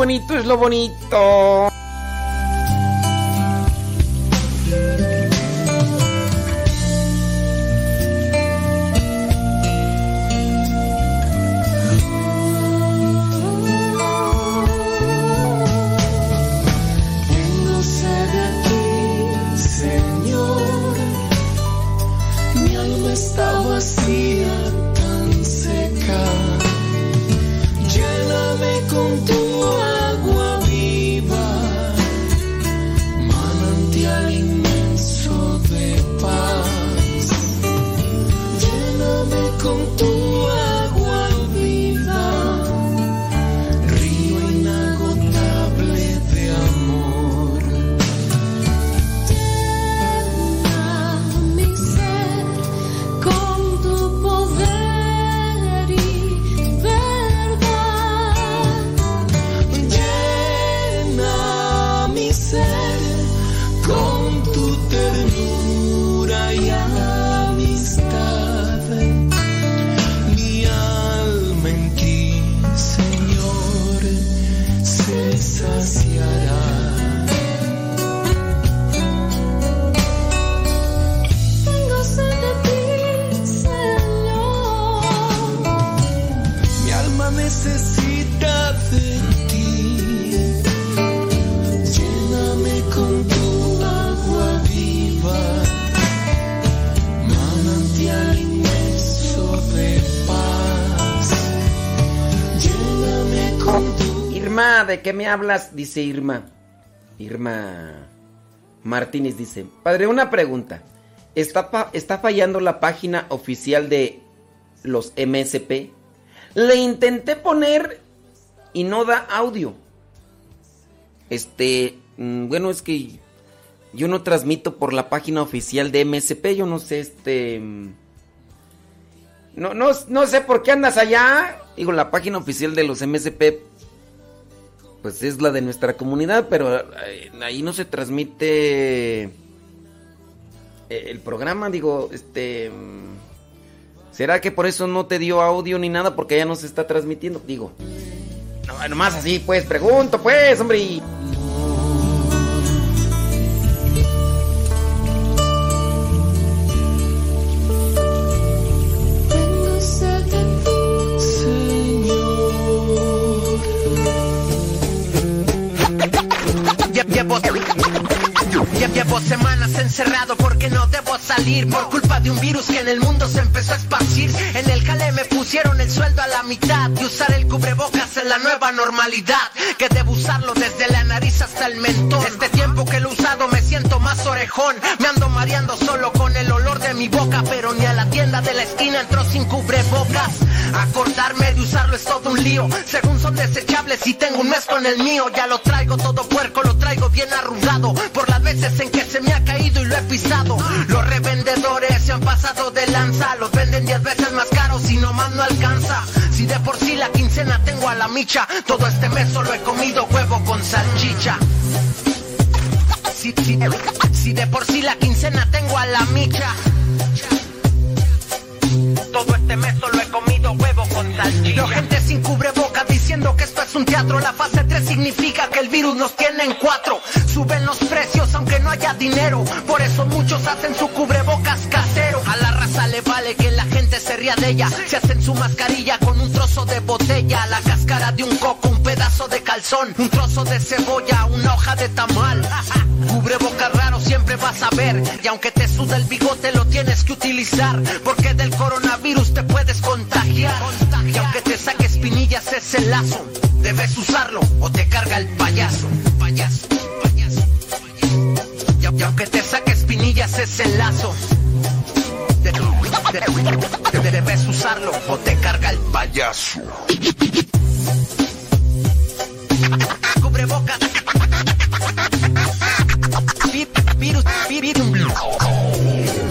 Bonito es lo bonito! Me hablas? Dice Irma. Irma Martínez dice, padre, una pregunta. ¿Está, ¿Está fallando la página oficial de los MSP? Le intenté poner y no da audio. Este, mm, bueno, es que yo no transmito por la página oficial de MSP, yo no sé, este... Mm, no, no, no sé por qué andas allá. Digo, la página oficial de los MSP pues es la de nuestra comunidad, pero eh, ahí no se transmite eh, el programa, digo, este... ¿Será que por eso no te dio audio ni nada? Porque ya no se está transmitiendo, digo. No, nomás así, pues, pregunto, pues, hombre. yep, yep, yep. Llevo semanas encerrado porque no debo salir. Por culpa de un virus que en el mundo se empezó a esparcir. En el jale me pusieron el sueldo a la mitad Y usar el cubrebocas es la nueva normalidad. Que debo usarlo desde la nariz hasta el mentón. Este tiempo que lo he usado me siento más orejón. Me ando mareando solo con el olor de mi boca Pero ni a la tienda de la esquina entró sin cubrebocas. Acordarme de usarlo es todo un lío. Según son desechables y tengo un mes con el mío. Ya lo traigo todo puerco, lo traigo bien arrugado. Por las veces en que se me ha caído y lo he pisado. Los revendedores se han pasado de lanza, los venden diez veces más caros y nomás no alcanza. Si de por sí la quincena tengo a la micha, todo este mes solo he comido huevo con salchicha. Si, de por sí la quincena tengo a la micha. Todo este mes solo he comido huevo con salchicha. gente sin cubreboca diciendo que esto es un teatro. La fase 3 significa que el virus nos tiene en cuatro. Suben los precios aunque no haya dinero. Por eso muchos hacen su cubrebocas casero. A la raza le vale que la gente se ría de ella. Se hacen su mascarilla con un trozo de botella. La cáscara de un coco, un pedazo de calzón. Un trozo de cebolla, una hoja de tamal. Cubrebocas raro siempre vas a ver. Y aunque te suda el bigote lo tienes que utilizar. Porque del coronavirus te puedes contagiar. Y aunque te saques pinillas ese debes usarlo o te carga el payaso. Payaso, payaso, payaso. Y aunque te saques pinillas ese lazo, debes usarlo o te carga el payaso. Cubrebocas. Virus, virus.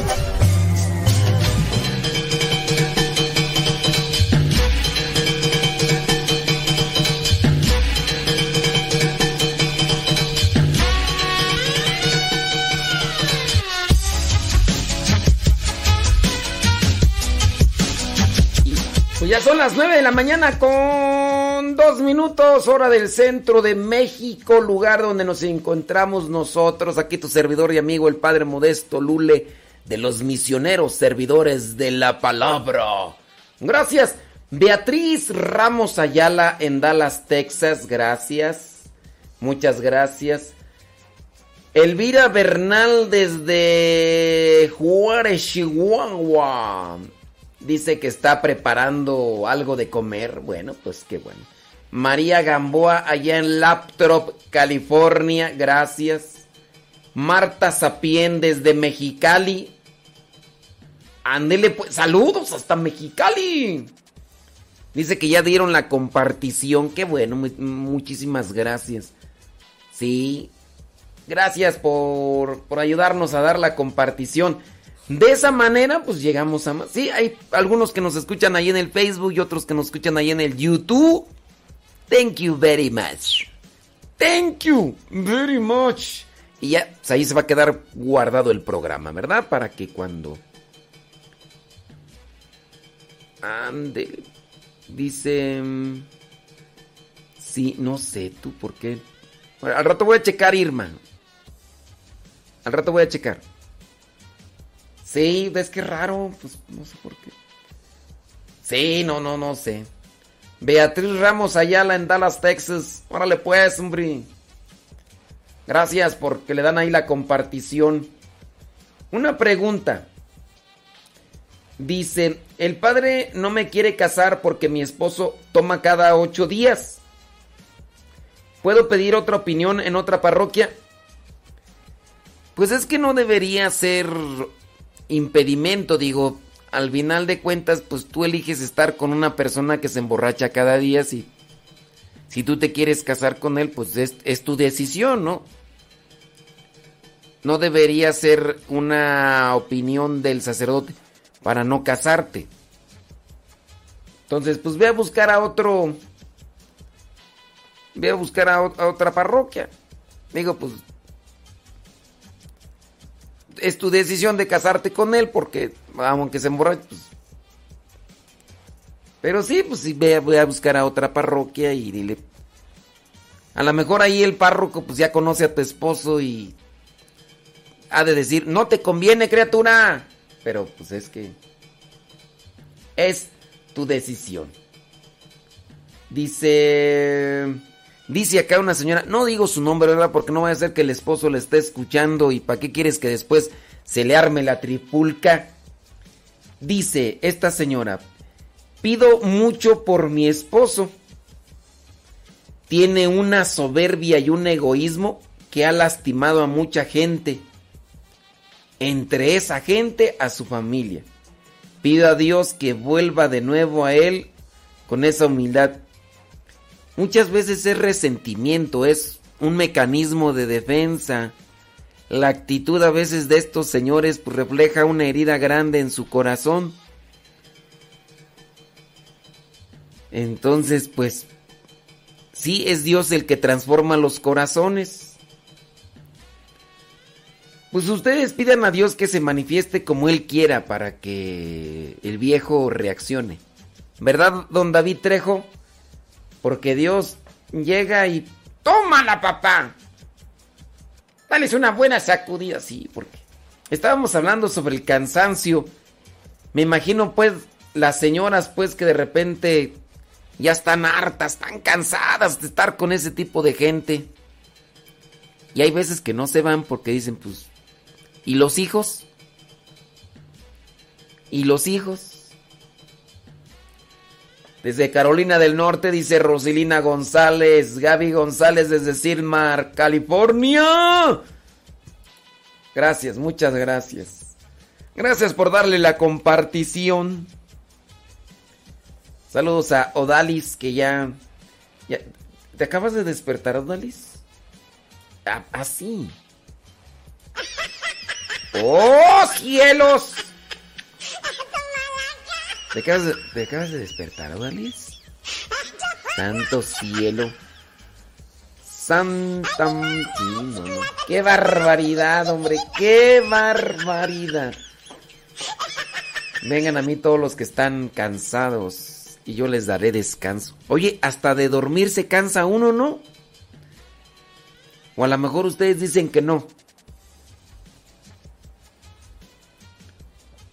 Ya son las 9 de la mañana con dos minutos, hora del centro de México, lugar donde nos encontramos nosotros, aquí tu servidor y amigo, el Padre Modesto Lule, de los misioneros servidores de la palabra. Gracias. Beatriz Ramos Ayala en Dallas, Texas, gracias. Muchas gracias. Elvira Bernal desde Juárez, Chihuahua. Dice que está preparando algo de comer. Bueno, pues qué bueno. María Gamboa allá en Laptop, California. Gracias. Marta Sapien desde Mexicali. Ándele pues. Saludos hasta Mexicali. Dice que ya dieron la compartición. Qué bueno. Muchísimas gracias. Sí. Gracias por, por ayudarnos a dar la compartición. De esa manera, pues llegamos a más. Sí, hay algunos que nos escuchan ahí en el Facebook y otros que nos escuchan ahí en el YouTube. Thank you very much. Thank you very much. Y ya, pues ahí se va a quedar guardado el programa, ¿verdad? Para que cuando... Ande. Dice... mm, Sí, no sé, tú, ¿por qué? Al rato voy a checar, Irma. Al rato voy a checar. Sí, ves que raro, pues no sé por qué. Sí, no, no, no sé. Beatriz Ramos Ayala en Dallas, Texas. Órale pues, hombre. Gracias porque le dan ahí la compartición. Una pregunta. Dice, el padre no me quiere casar porque mi esposo toma cada ocho días. ¿Puedo pedir otra opinión en otra parroquia? Pues es que no debería ser impedimento, digo, al final de cuentas, pues tú eliges estar con una persona que se emborracha cada día, si, si tú te quieres casar con él, pues es, tu decisión, ¿no? No debería ser una opinión del sacerdote para no casarte. Entonces, pues ve a buscar a otro. Ve a buscar a, otra parroquia. Digo, pues. Es tu decisión de casarte con él porque, aunque se emborrache, pues. Pero sí, pues sí, ve, a buscar a otra parroquia y dile. A lo mejor ahí el párroco, pues ya conoce a tu esposo y. Ha de decir, no te conviene, criatura. Pero pues es que. Es tu decisión. Dice. Dice acá una señora, no digo su nombre, ¿verdad? Porque no va a ser que el esposo le esté escuchando y ¿para qué quieres que después se le arme la tripulca? Dice esta señora, pido mucho por mi esposo. Tiene una soberbia y un egoísmo que ha lastimado a mucha gente. Entre esa gente a su familia. Pido a Dios que vuelva de nuevo a Él con esa humildad. Muchas veces es resentimiento, es un mecanismo de defensa. La actitud a veces de estos señores pues, refleja una herida grande en su corazón. Entonces, pues, sí es Dios el que transforma los corazones. Pues ustedes pidan a Dios que se manifieste como Él quiera para que el viejo reaccione. ¿Verdad, don David Trejo? Porque Dios llega y... ¡Tómala, papá! Dale una buena sacudida, sí, porque... Estábamos hablando sobre el cansancio. Me imagino, pues, las señoras, pues, que de repente ya están hartas, están cansadas de estar con ese tipo de gente. Y hay veces que no se van porque dicen, pues, ¿Y los hijos? ¿Y los hijos? Desde Carolina del Norte dice Rosilina González, Gaby González desde Silmar, California. Gracias, muchas gracias. Gracias por darle la compartición. Saludos a Odalis que ya, ya ¿Te acabas de despertar, Odalis? Ah, así. ¡Oh, cielos! ¿Te acabas de, de despertar, Odalis? Santo cielo. Santa... ¡Qué barbaridad, hombre! ¡Qué barbaridad! Vengan a mí todos los que están cansados y yo les daré descanso. Oye, hasta de dormir se cansa uno, ¿no? O a lo mejor ustedes dicen que no.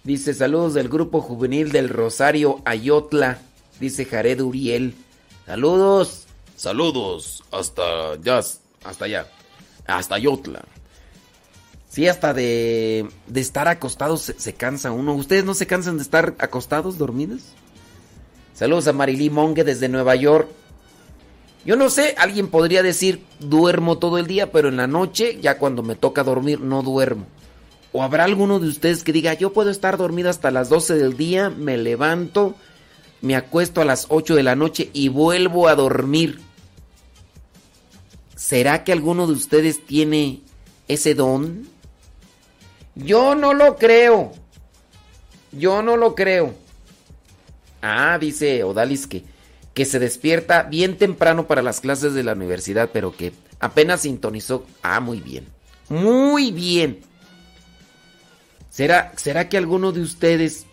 Dice saludos del grupo juvenil del Rosario Ayotla. Dice Jared Uriel. Saludos. Saludos. Hasta ya. Hasta allá. Hasta Ayotla. Sí, hasta de, de estar acostados se, se, cansa uno. ¿Ustedes no se cansan de estar acostados, dormidos? Saludos a Marilí Monge desde Nueva York. Yo no sé, alguien podría decir duermo todo el día, pero en la noche, ya cuando me toca dormir, no duermo. ¿O habrá alguno de ustedes que diga, yo puedo estar dormido hasta las 12 del día, me levanto, me acuesto a las 8 de la noche y vuelvo a dormir? ¿Será que alguno de ustedes tiene ese don? Yo no lo creo. Yo no lo creo. Ah, dice Odalis que, que se despierta bien temprano para las clases de la universidad, pero que apenas sintonizó. Ah, muy bien. Muy bien. ¿Será, ¿Será que alguno de ustedes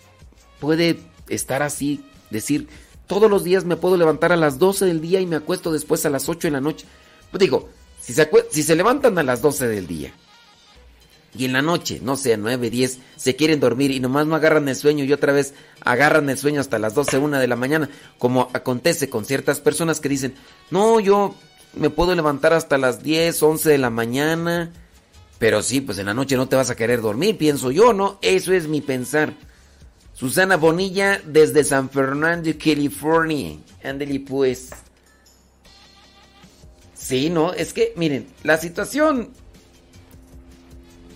puede estar así, decir, todos los días me puedo levantar a las 12 del día y me acuesto después a las 8 de la noche? Pues digo, si se, si se levantan a las 12 del día y en la noche, no sé, 9, 10, se quieren dormir y nomás no agarran el sueño y otra vez agarran el sueño hasta las 12, 1 de la mañana, como acontece con ciertas personas que dicen, no, yo me puedo levantar hasta las 10, 11 de la mañana pero sí, pues en la noche no te vas a querer dormir, pienso yo, ¿no? Eso es mi pensar. Susana Bonilla desde San Fernando, California. Ándale pues. Sí, no, es que, miren, la situación.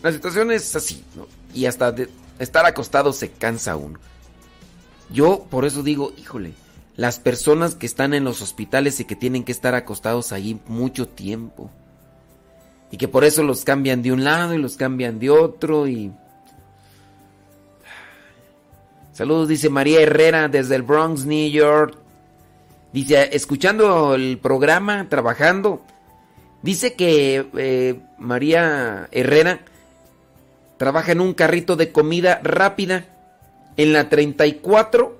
La situación es así, ¿no? Y hasta de estar acostado se cansa uno. Yo por eso digo, híjole, las personas que están en los hospitales y que tienen que estar acostados allí mucho tiempo. Y que por eso los cambian de un lado y los cambian de otro y... Saludos, dice María Herrera desde el Bronx, New York. Dice, escuchando el programa, trabajando. Dice que eh, María Herrera trabaja en un carrito de comida rápida en la 34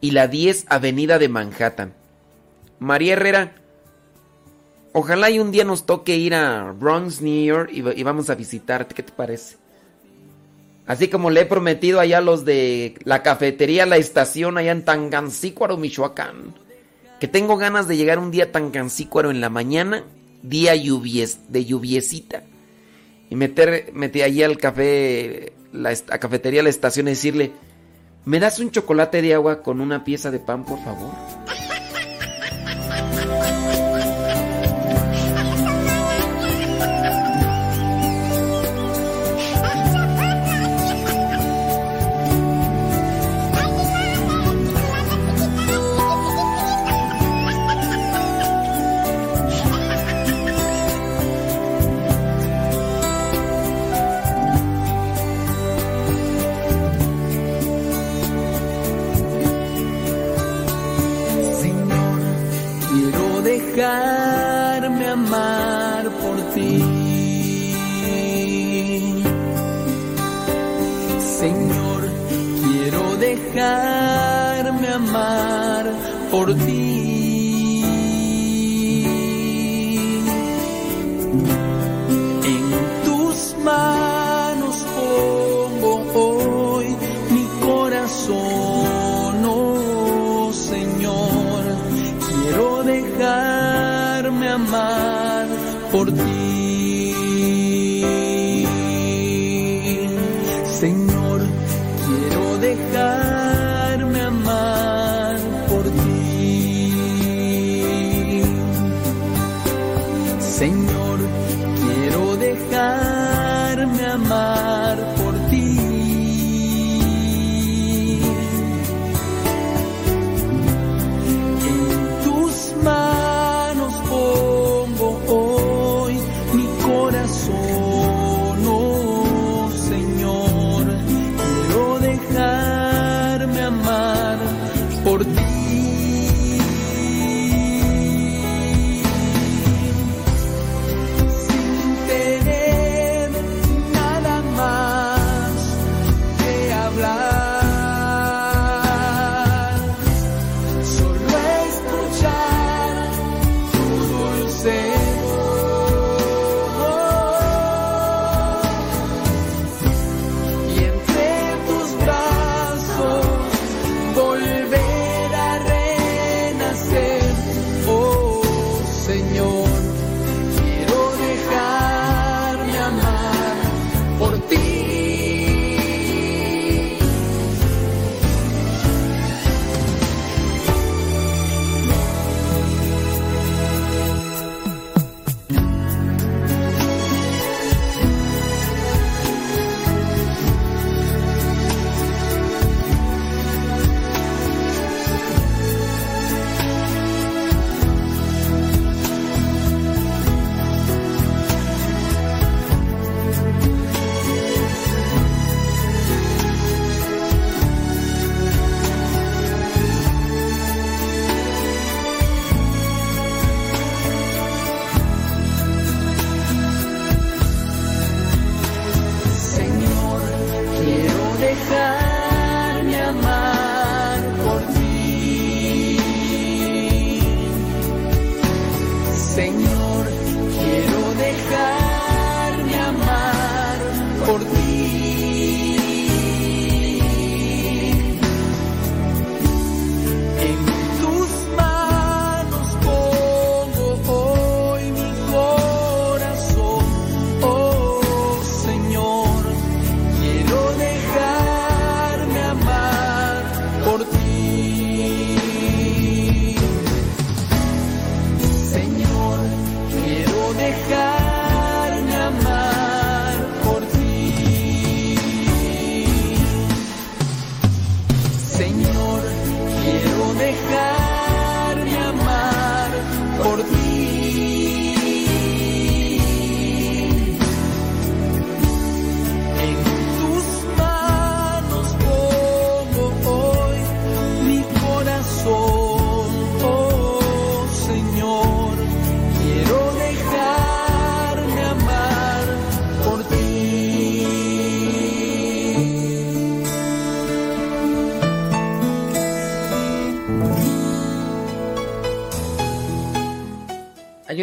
y la 10 Avenida de Manhattan. María Herrera, ojalá y un día nos toque ir a Bronx, New York y, vamos a visitarte. ¿Qué te parece? Así como le he prometido allá a los de la cafetería La Estación allá en Tangancícuaro, Michoacán. Que tengo ganas de llegar un día a Tangancícuaro en la mañana, día lluvies, de lluviecita y meter, meter allí al café, la, cafetería, la estación y decirle, ¿me das un chocolate de agua con una pieza de pan, por favor?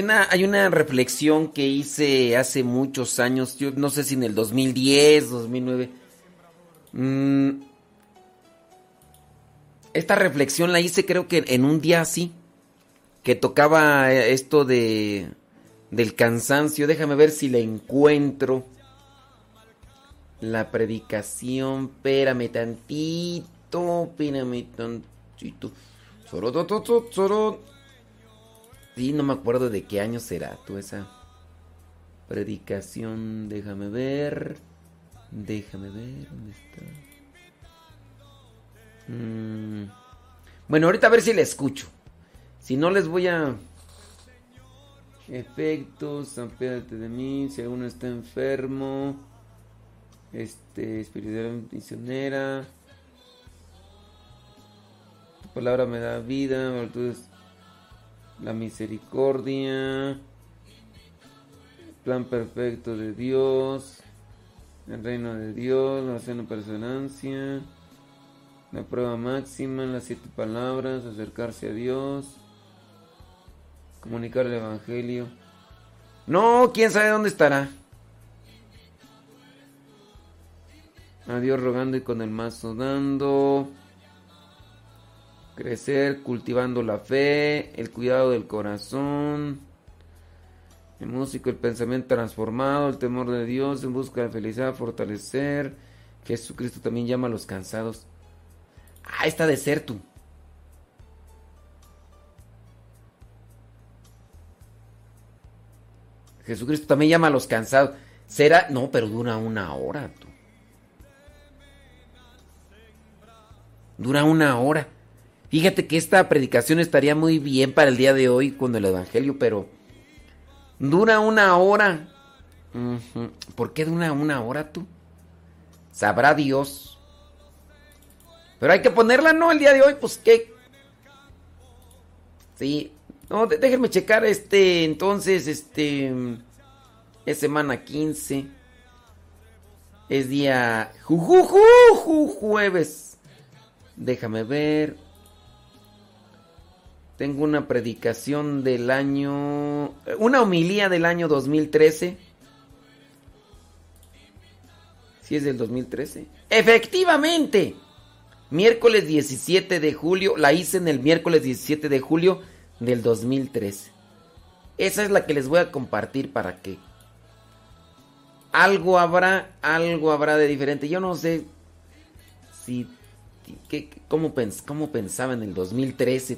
Hay una reflexión que hice hace muchos años, yo no sé si en el 2010, 2009. Mm, esta reflexión la hice creo que en un día así, que tocaba esto de del cansancio. Déjame ver si la encuentro. La predicación, espérame tantito, espérame tantito. Sí, no me acuerdo de qué año será tú esa predicación. Déjame ver. Déjame ver dónde está. Mm. Bueno, ahorita a ver si la escucho. Si no les voy a efectos, ampérate de mí, si alguno está enfermo, este, espiritual misionera, tu palabra me da vida, la misericordia, plan perfecto de Dios, el reino de Dios, la cena personancia, la prueba máxima, las siete palabras, acercarse a Dios, comunicar el Evangelio. No, quién sabe dónde estará. A Dios rogando y con el mazo dando. Crecer, cultivando la fe, el cuidado del corazón. El músico, el pensamiento transformado, el temor de Dios en busca de felicidad, fortalecer. Jesucristo también llama a los cansados. Ah, está de ser tú. Jesucristo también llama a los cansados. Será, no, pero dura una hora. Tú. Dura una hora. Fíjate que esta predicación estaría muy bien para el día de hoy con el Evangelio, pero dura una hora. ¿Por qué dura una hora tú? Sabrá Dios. Pero hay que ponerla, ¿no? El día de hoy, pues qué. Sí, no, déjenme checar este, entonces, este, es semana 15. Es día jueves. Déjame ver. Tengo una predicación del año, una homilía del año 2013. Si es del 2013. Efectivamente. Miércoles 17 de julio, la hice en el miércoles 17 de julio del 2013. Esa es la que les voy a compartir para que algo habrá, algo habrá de diferente. Yo no sé si qué, cómo, pens, cómo pensaba en el 2013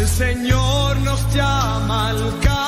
El Señor nos llama al campo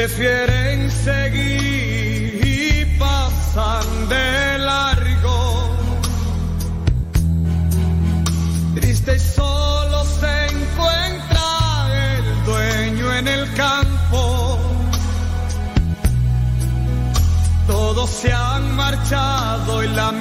prefieren seguir y pasan de largo. Triste y solo se encuentra el dueño en el campo. Todos se han marchado y la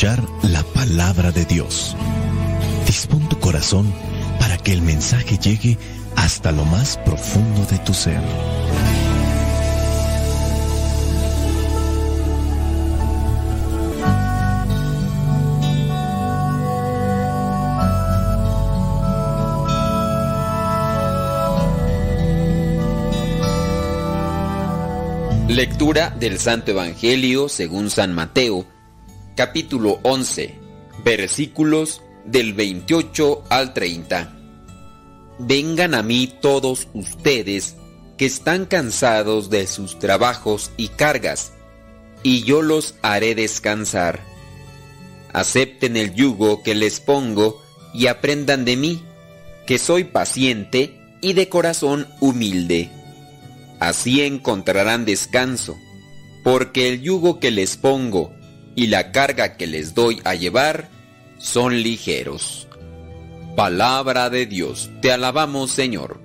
la palabra de Dios. Dispón tu corazón para que el mensaje llegue hasta lo más profundo de tu ser. Lectura del Santo Evangelio según San Mateo, capítulo 11, versículos del 28 al 30. Vengan a mí todos ustedes que están cansados de sus trabajos y cargas, y yo los haré descansar. Acepten el yugo que les pongo y aprendan de mí, que soy paciente y de corazón humilde. Así encontrarán descanso, porque el yugo que les pongo y la carga que les doy a llevar son ligeros. Palabra de Dios, te alabamos Señor.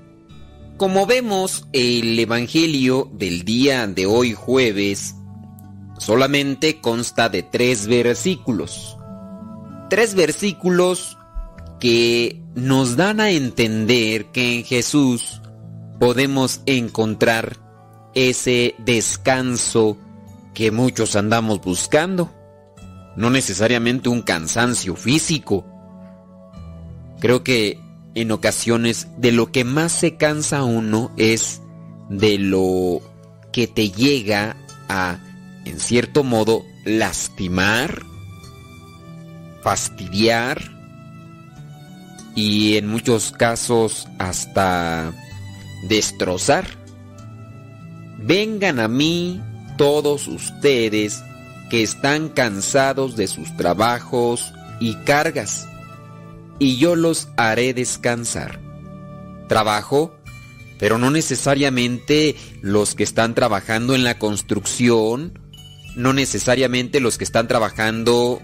Como vemos, el Evangelio del día de hoy jueves solamente consta de tres versículos. Tres versículos que nos dan a entender que en Jesús podemos encontrar ese descanso que muchos andamos buscando. No necesariamente un cansancio físico. Creo que en ocasiones de lo que más se cansa uno es de lo que te llega a, en cierto modo, lastimar, fastidiar y en muchos casos hasta destrozar. Vengan a mí todos ustedes que están cansados de sus trabajos y cargas, y yo los haré descansar. Trabajo, pero no necesariamente los que están trabajando en la construcción, no necesariamente los que están trabajando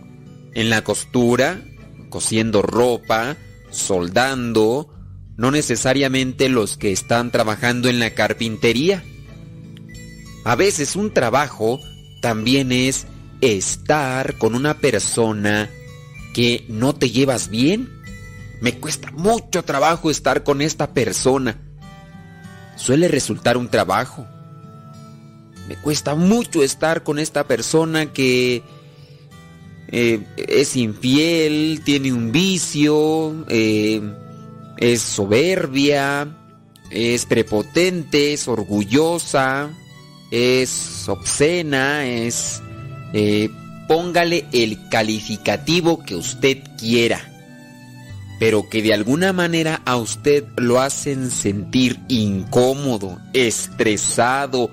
en la costura, cosiendo ropa, soldando, no necesariamente los que están trabajando en la carpintería. A veces un trabajo también es estar con una persona que no te llevas bien. Me cuesta mucho trabajo estar con esta persona. Suele resultar un trabajo. Me cuesta mucho estar con esta persona que eh, es infiel, tiene un vicio, eh, es soberbia, es prepotente, es orgullosa, es obscena, es... eh, póngale el calificativo que usted quiera, pero que de alguna manera a usted lo hacen sentir incómodo, estresado,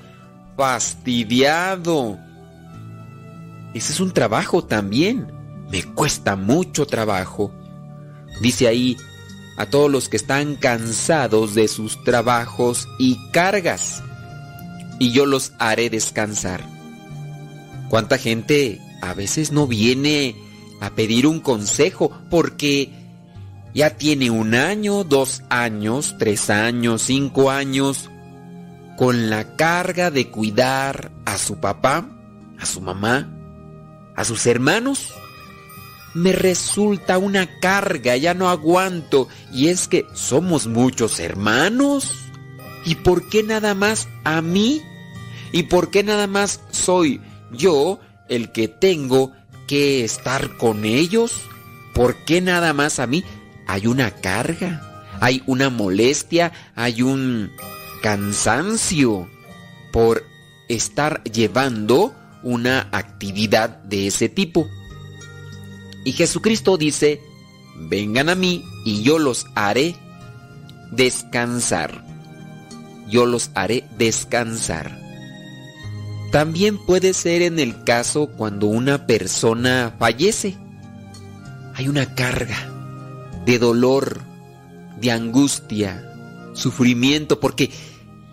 fastidiado. Ese es un trabajo también. Me cuesta mucho trabajo. Dice ahí, a todos los que están cansados de sus trabajos y cargas, y yo los haré descansar. ¿Cuánta gente a veces no viene a pedir un consejo porque ya tiene un año, dos años, tres años, cinco años, con la carga de cuidar a su papá, a su mamá, a sus hermanos. Me resulta una carga, ya no aguanto. Y es que somos muchos hermanos. ¿Y por qué nada más a mí? ¿Y por qué nada más soy yo el que tengo que estar con ellos? ¿Por qué nada más a mí? Hay una carga, hay una molestia, hay un cansancio por estar llevando una actividad de ese tipo. Y Jesucristo dice, vengan a mí y yo los haré descansar. Yo los haré descansar. También puede ser en el caso cuando una persona fallece. Hay una carga de dolor, de angustia, sufrimiento, porque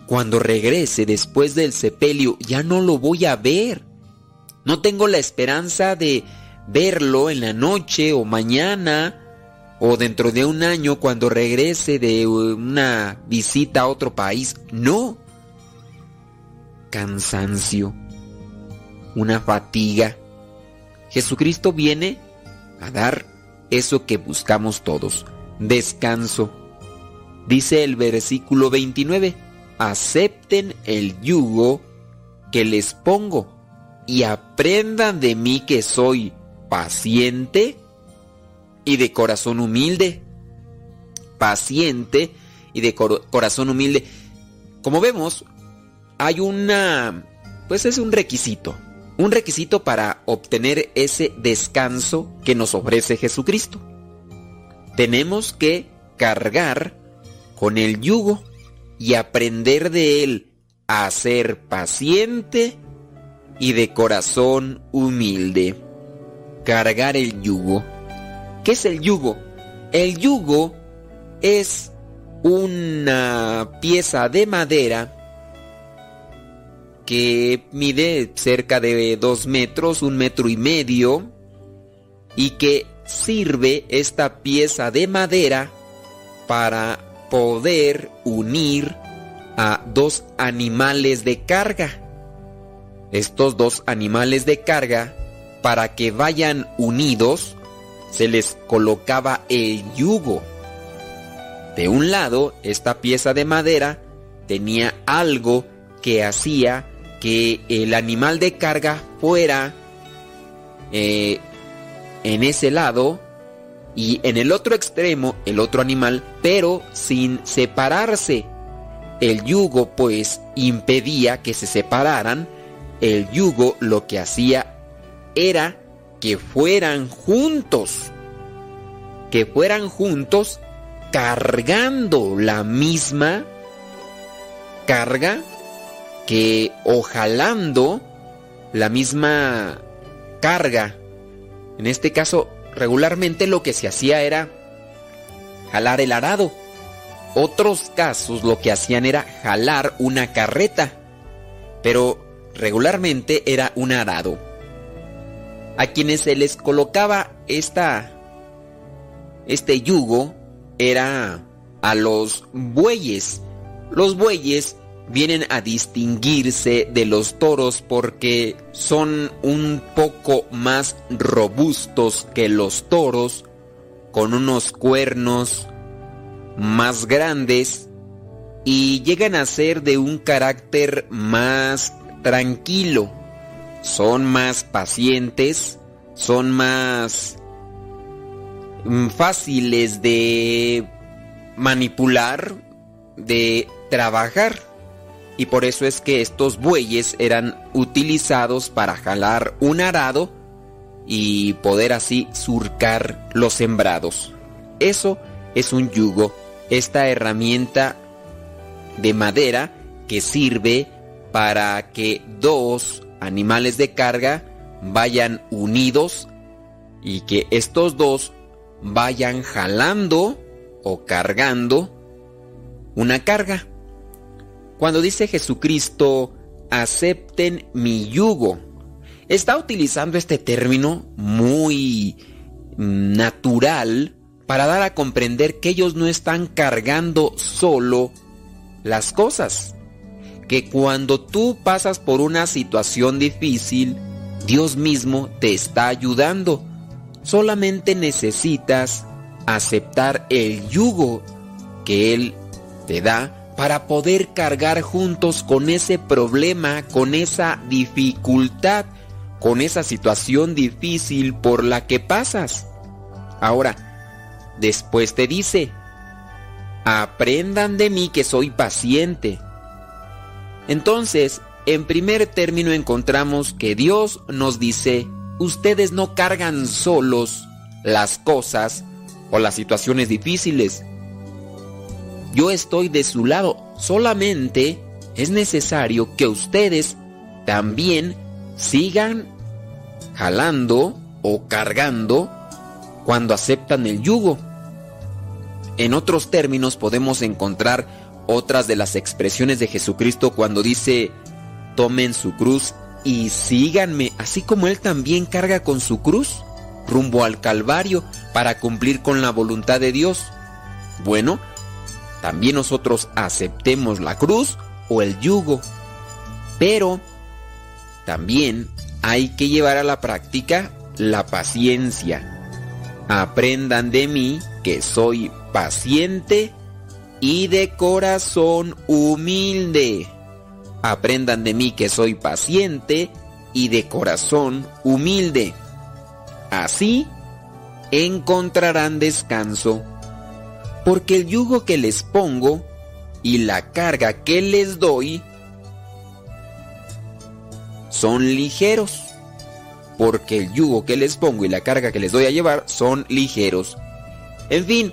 cuando regrese después del sepelio ya no lo voy a ver. No tengo la esperanza de verlo en la noche o mañana o dentro de un año cuando regrese de una visita a otro país. No. Cansancio. Una fatiga. Jesucristo viene a dar eso que buscamos todos. Descanso. Dice el versículo 29. Acepten el yugo que les pongo y aprendan de mí que soy paciente y de corazón humilde. Paciente y de corazón humilde. Como vemos, hay una... pues es un requisito. Un requisito para obtener ese descanso que nos ofrece Jesucristo. Tenemos que cargar con el yugo y aprender de él a ser paciente y de corazón humilde. Cargar el yugo. ¿Qué es el yugo? El yugo es una pieza de madera que mide cerca de dos metros, un metro y medio, y que sirve esta pieza de madera para poder unir a dos animales de carga. Estos dos animales de carga, para que vayan unidos, se les colocaba el yugo. De un lado, esta pieza de madera tenía algo que hacía que el animal de carga fuera eh, en ese lado y en el otro extremo el otro animal, pero sin separarse. El yugo pues impedía que se separaran. El yugo lo que hacía era que fueran juntos. Que fueran juntos cargando la misma carga que o jalando la misma carga. En este caso, regularmente lo que se hacía era jalar el arado. Otros casos lo que hacían era jalar una carreta, pero regularmente era un arado. A quienes se les colocaba esta este yugo era a los bueyes. Los bueyes vienen a distinguirse de los toros porque son un poco más robustos que los toros, con unos cuernos más grandes y llegan a ser de un carácter más tranquilo. Son más pacientes, son más mm, fáciles de manipular, de trabajar y por eso es que estos bueyes eran utilizados para jalar un arado y poder así surcar los sembrados. Eso es un yugo, esta herramienta de madera que sirve para que dos animales de carga vayan unidos y que estos dos vayan jalando o cargando una carga. Cuando dice Jesucristo, acepten mi yugo, está utilizando este término muy natural, para dar a comprender que ellos no están cargando solo las cosas. Que cuando tú pasas por una situación difícil, Dios mismo te está ayudando. Solamente necesitas aceptar el yugo que Él te da para poder cargar juntos con ese problema, con esa dificultad, con esa situación difícil por la que pasas. Ahora, después te dice, aprendan de mí que soy paciente. Entonces, en primer término encontramos que Dios nos dice, ustedes no cargan solos las cosas o las situaciones difíciles. Yo estoy de su lado, solamente es necesario que ustedes también sigan jalando o cargando cuando aceptan el yugo. En otros términos podemos encontrar otras de las expresiones de Jesucristo cuando dice, tomen su cruz y síganme, así como Él también carga con su cruz rumbo al Calvario para cumplir con la voluntad de Dios. Bueno, también nosotros aceptemos la cruz o el yugo, pero también hay que llevar a la práctica la paciencia. Aprendan de mí que soy paciente y de corazón humilde. Aprendan de mí que soy paciente y de corazón humilde. Así encontrarán descanso, porque el yugo que les pongo y la carga que les doy son ligeros, porque el yugo que les pongo y la carga que les doy a llevar son ligeros. En fin,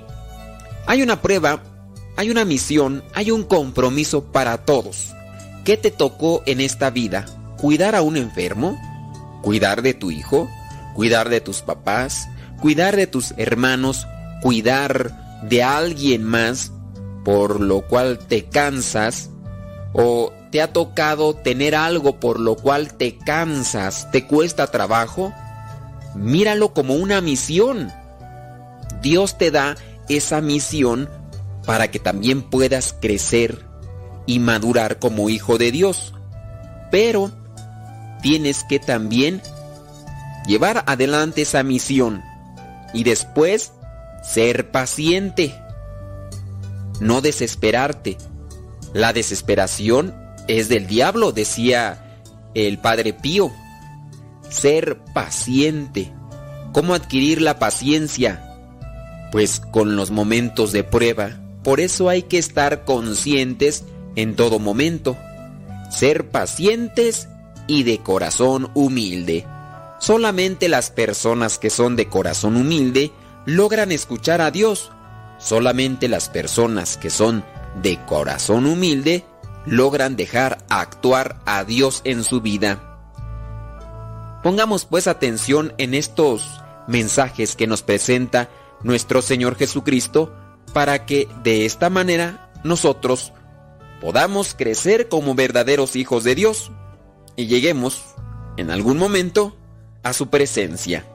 hay una prueba, hay una misión, hay un compromiso para todos. ¿Qué te tocó en esta vida? ¿Cuidar a un enfermo? ¿Cuidar de tu hijo? ¿Cuidar de tus papás? ¿Cuidar de tus hermanos? ¿Cuidar de alguien más por lo cual te cansas? ¿O te ha tocado tener algo por lo cual te cansas, te cuesta trabajo? Míralo como una misión. Dios te da esa misión para que también puedas crecer y madurar como hijo de Dios. Pero tienes que también llevar adelante esa misión y después ser paciente. No desesperarte. La desesperación es del diablo, decía el Padre Pío. Ser paciente. ¿Cómo adquirir la paciencia? Pues con los momentos de prueba. Por eso hay que estar conscientes en todo momento. Ser pacientes y de corazón humilde. Solamente las personas que son de corazón humilde logran escuchar a Dios. Solamente las personas que son de corazón humilde logran dejar actuar a Dios en su vida. Pongamos pues atención en estos mensajes que nos presenta nuestro Señor Jesucristo para que de esta manera nosotros podamos crecer como verdaderos hijos de Dios y lleguemos en algún momento a su presencia.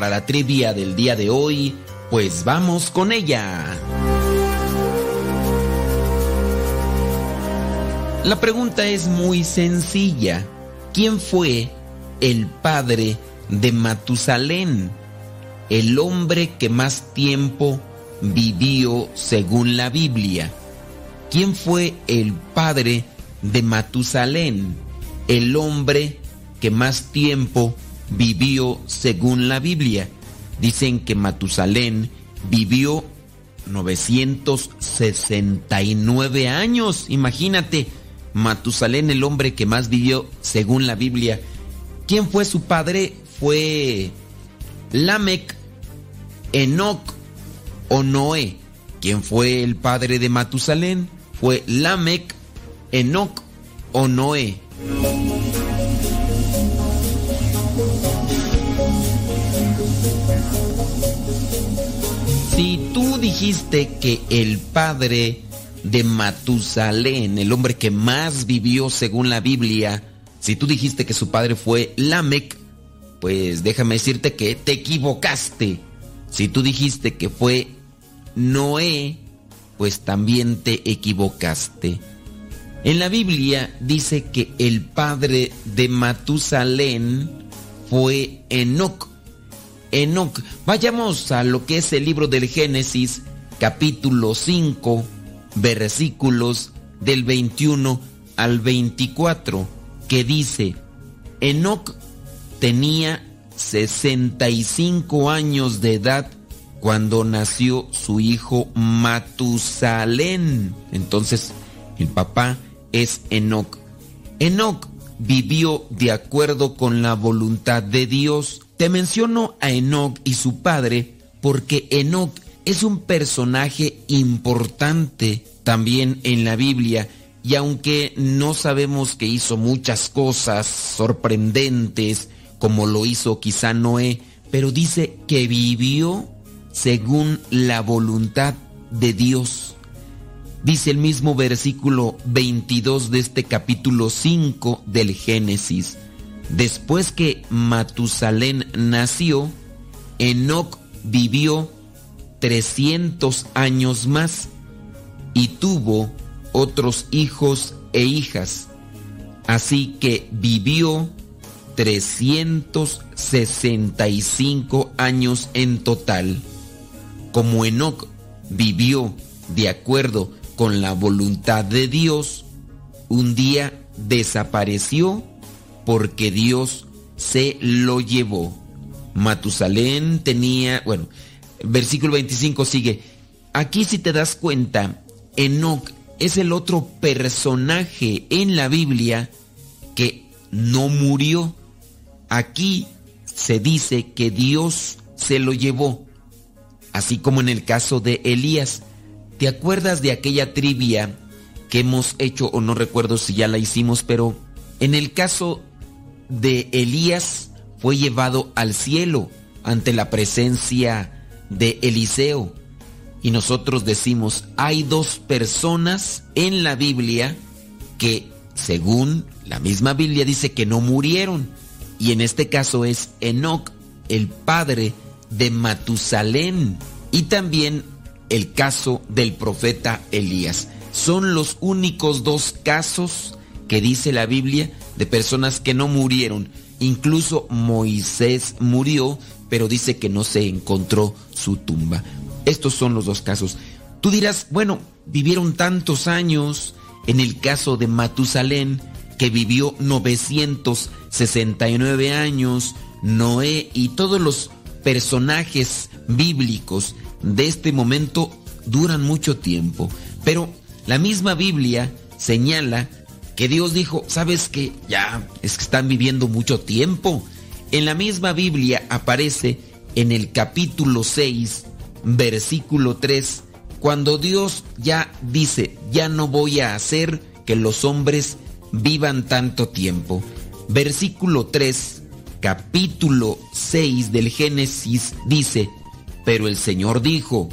Para la trivia del día de hoy? Pues vamos con ella. La pregunta es muy sencilla. ¿Quién fue el padre de Matusalén? El hombre que más tiempo vivió según la Biblia. ¿Quién fue el padre de Matusalén? El hombre que más tiempo según la Biblia. Dicen que Matusalén vivió 969 años. Imagínate, Matusalén, el hombre que más vivió según la Biblia. ¿Quién fue su padre? Fue Lamec, Enoc o Noé. ¿Quién fue el padre de Matusalén? Fue Lamec, Enoc o Noé. Dijiste que el padre de Matusalén, el hombre que más vivió según la Biblia, si tú dijiste que su padre fue Lamec, pues déjame decirte que te equivocaste. Si tú dijiste que fue Noé, pues también te equivocaste. En la Biblia dice que el padre de Matusalén fue Enoc. Enoc. Vayamos a lo que es el libro del Génesis, capítulo 5, versículos del 21 al 24, que dice, Enoc tenía 65 años de edad cuando nació su hijo Matusalén. Entonces, el papá es Enoc. Enoc vivió de acuerdo con la voluntad de Dios. Te menciono a Enoc y su padre porque Enoc es un personaje importante también en la Biblia y aunque no sabemos que hizo muchas cosas sorprendentes como lo hizo quizá Noé, pero dice que vivió según la voluntad de Dios. Dice el mismo versículo 22 de este capítulo 5 del Génesis. Después que Matusalén nació, Enoc vivió 300 años más y tuvo otros hijos e hijas. Así que vivió 365 años en total. Como Enoc vivió de acuerdo con la voluntad de Dios, un día desapareció porque Dios se lo llevó. Matusalén tenía, bueno, versículo 25 sigue. Aquí si te das cuenta, Enoc es el otro personaje en la Biblia que no murió. Aquí se dice que Dios se lo llevó, así como en el caso de Elías. ¿Te acuerdas de aquella trivia que hemos hecho o no recuerdo si ya la hicimos, pero en el caso de Elías fue llevado al cielo ante la presencia de Eliseo. Y nosotros decimos, hay dos personas en la Biblia que, según la misma Biblia, dice que no murieron. Y en este caso es Enoc, el padre de Matusalén. Y también el caso del profeta Elías. Son los únicos dos casos que dice la Biblia de personas que no murieron. Incluso Moisés murió, pero dice que no se encontró su tumba. Estos son los dos casos. Tú dirás, bueno, vivieron tantos años. En el caso de Matusalén, que vivió 969 años, Noé y todos los personajes bíblicos de este momento duran mucho tiempo. Pero la misma Biblia señala que Dios dijo, sabes que ya es que están viviendo mucho tiempo. En la misma Biblia aparece en el capítulo 6, versículo 3, cuando Dios ya dice, ya no voy a hacer que los hombres vivan tanto tiempo. Versículo 3, capítulo 6 del Génesis dice, pero el Señor dijo,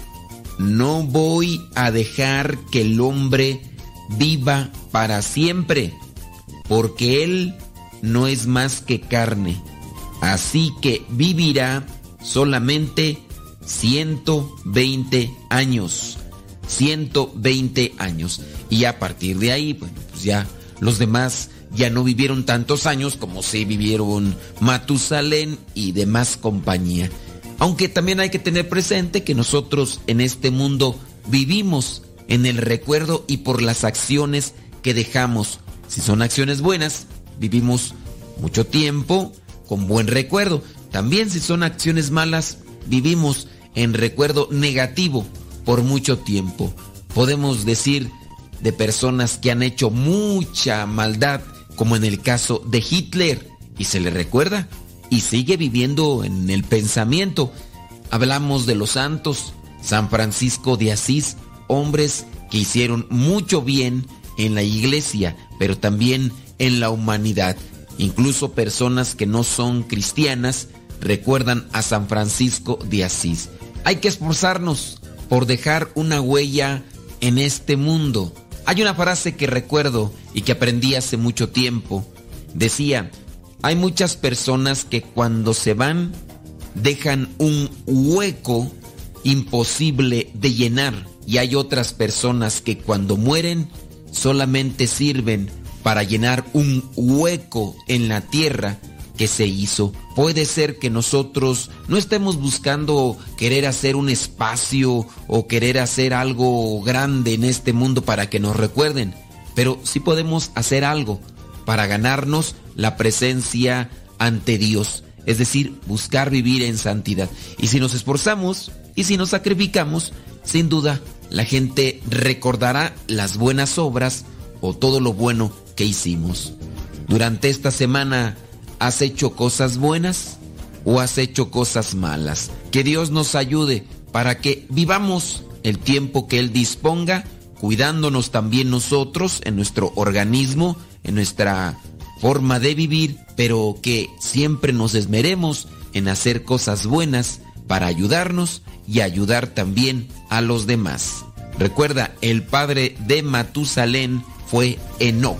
no voy a dejar que el hombre viva para siempre, porque él no es más que carne. Así que vivirá solamente 120 años. 120 años. Y a partir de ahí, bueno, pues ya los demás ya no vivieron tantos años como si vivieron Matusalén y demás compañía. Aunque también hay que tener presente que nosotros en este mundo vivimos en el recuerdo y por las acciones que dejamos. Si son acciones buenas, vivimos mucho tiempo con buen recuerdo. También si son acciones malas, vivimos en recuerdo negativo por mucho tiempo. Podemos decir de personas que han hecho mucha maldad, como en el caso de Hitler, y se le recuerda y sigue viviendo en el pensamiento. Hablamos de los santos, San Francisco de Asís, hombres que hicieron mucho bien en la iglesia, pero también en la humanidad. Incluso personas que no son cristianas recuerdan a San Francisco de Asís. Hay que esforzarnos por dejar una huella en este mundo. Hay una frase que recuerdo y que aprendí hace mucho tiempo. Decía, hay muchas personas que cuando se van dejan un hueco imposible de llenar y hay otras personas que cuando mueren solamente sirven para llenar un hueco en la tierra que se hizo. Puede ser que nosotros no estemos buscando querer hacer un espacio o querer hacer algo grande en este mundo para que nos recuerden, pero sí podemos hacer algo para ganarnos la presencia ante Dios, es decir, buscar vivir en santidad. Y si nos esforzamos y si nos sacrificamos, sin duda la gente recordará las buenas obras o todo lo bueno que hicimos. Durante esta semana, ¿has hecho cosas buenas o has hecho cosas malas? Que Dios nos ayude para que vivamos el tiempo que Él disponga, cuidándonos también nosotros en nuestro organismo, en nuestra forma de vivir, pero que siempre nos esmeremos en hacer cosas buenas para ayudarnos y ayudar también a los demás. Recuerda, el padre de Matusalén fue Enoch.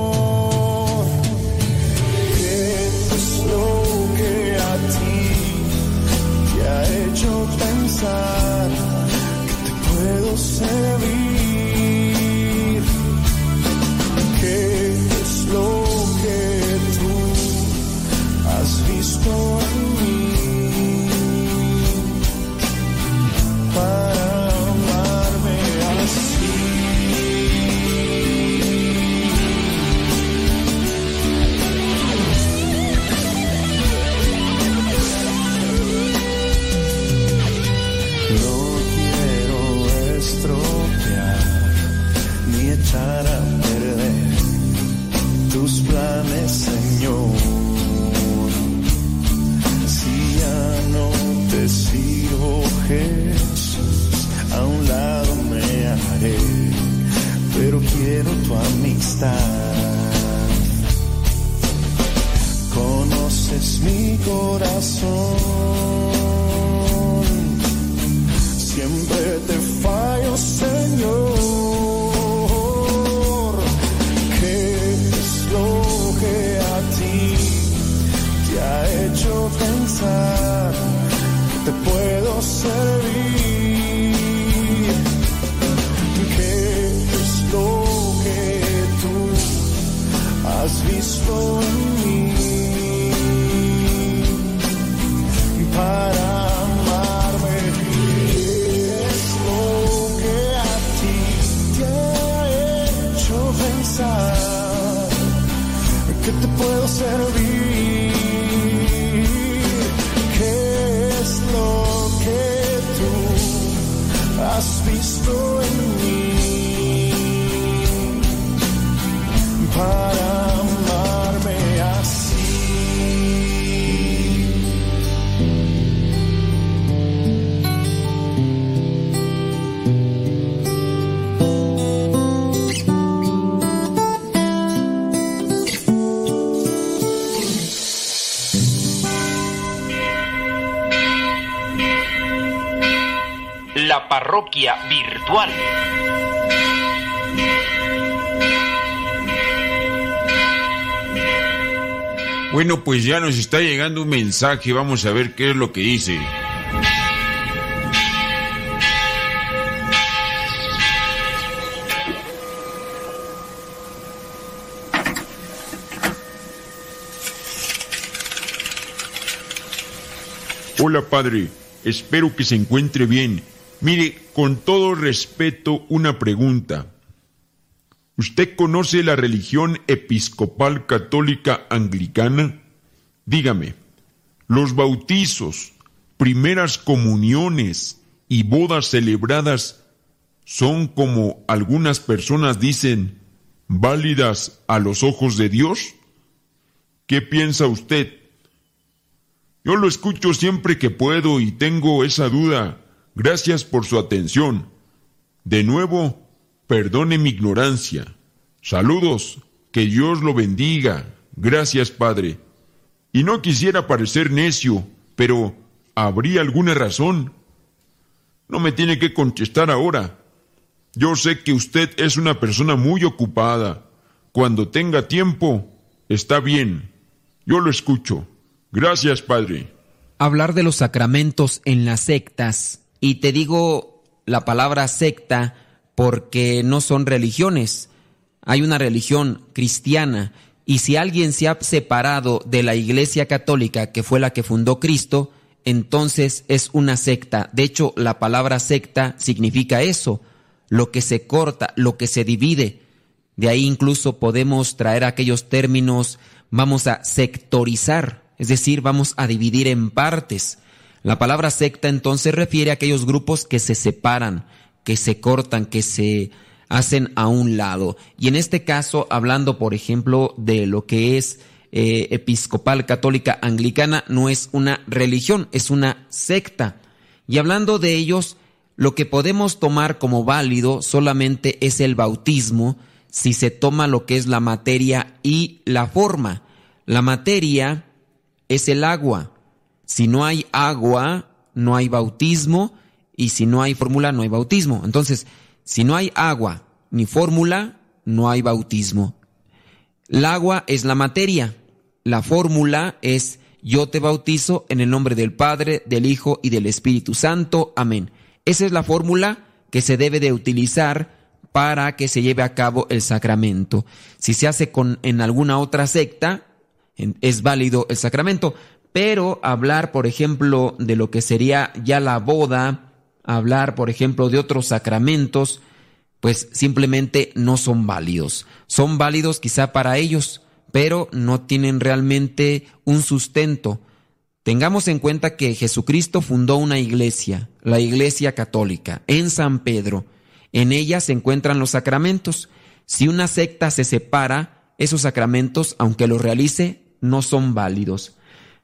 Pensar que te puedo servir? Corazón. Puedo servir? Parroquia virtual. Bueno, pues ya nos está llegando un mensaje, vamos a ver qué es lo que dice. Hola padre, espero que se encuentre bien. Mire, con todo respeto, una pregunta. ¿Usted conoce la religión episcopal católica anglicana? Dígame, los bautizos, primeras comuniones y bodas celebradas son como algunas personas dicen, válidas a los ojos de Dios? ¿Qué piensa usted? Yo lo escucho siempre que puedo y tengo esa duda. Gracias por su atención. De nuevo, perdone mi ignorancia. Saludos, que Dios lo bendiga. Gracias, Padre. Y no quisiera parecer necio, pero ¿habría alguna razón? No me tiene que contestar ahora. Yo sé que usted es una persona muy ocupada. Cuando tenga tiempo, está bien. Yo lo escucho. Gracias, Padre. hablar de los sacramentos en las sectas. Y te digo la palabra secta porque no son religiones. Hay una religión cristiana y si alguien se ha separado de la Iglesia Católica, que fue la que fundó Cristo, entonces es una secta. De hecho, la palabra secta significa eso, lo que se corta, lo que se divide. De ahí incluso podemos traer aquellos términos, vamos a sectorizar, es decir, vamos a dividir en partes. La palabra secta entonces refiere a aquellos grupos que se separan, que se cortan, que se hacen a un lado. Y en este caso, hablando, por ejemplo, de lo que es eh, episcopal católica anglicana, no es una religión, es una secta. Y hablando de ellos, lo que podemos tomar como válido solamente es el bautismo, si se toma lo que es la materia y la forma. La materia es el agua. Si no hay agua, no hay bautismo, y si no hay fórmula, no hay bautismo. Entonces, si no hay agua ni fórmula, no hay bautismo. El agua es la materia. La fórmula es yo te bautizo en el nombre del Padre, del Hijo y del Espíritu Santo. Amén. Esa es la fórmula que se debe de utilizar para que se lleve a cabo el sacramento. Si se hace con, en alguna otra secta, es válido el sacramento, pero hablar, por ejemplo, de lo que sería ya la boda, hablar, por ejemplo, de otros sacramentos, pues simplemente no son válidos. Son válidos quizá para ellos, pero no tienen realmente un sustento. Tengamos en cuenta que Jesucristo fundó una iglesia, la Iglesia Católica, en San Pedro. En ella se encuentran los sacramentos. Si una secta se separa, esos sacramentos, aunque los realice, no son válidos.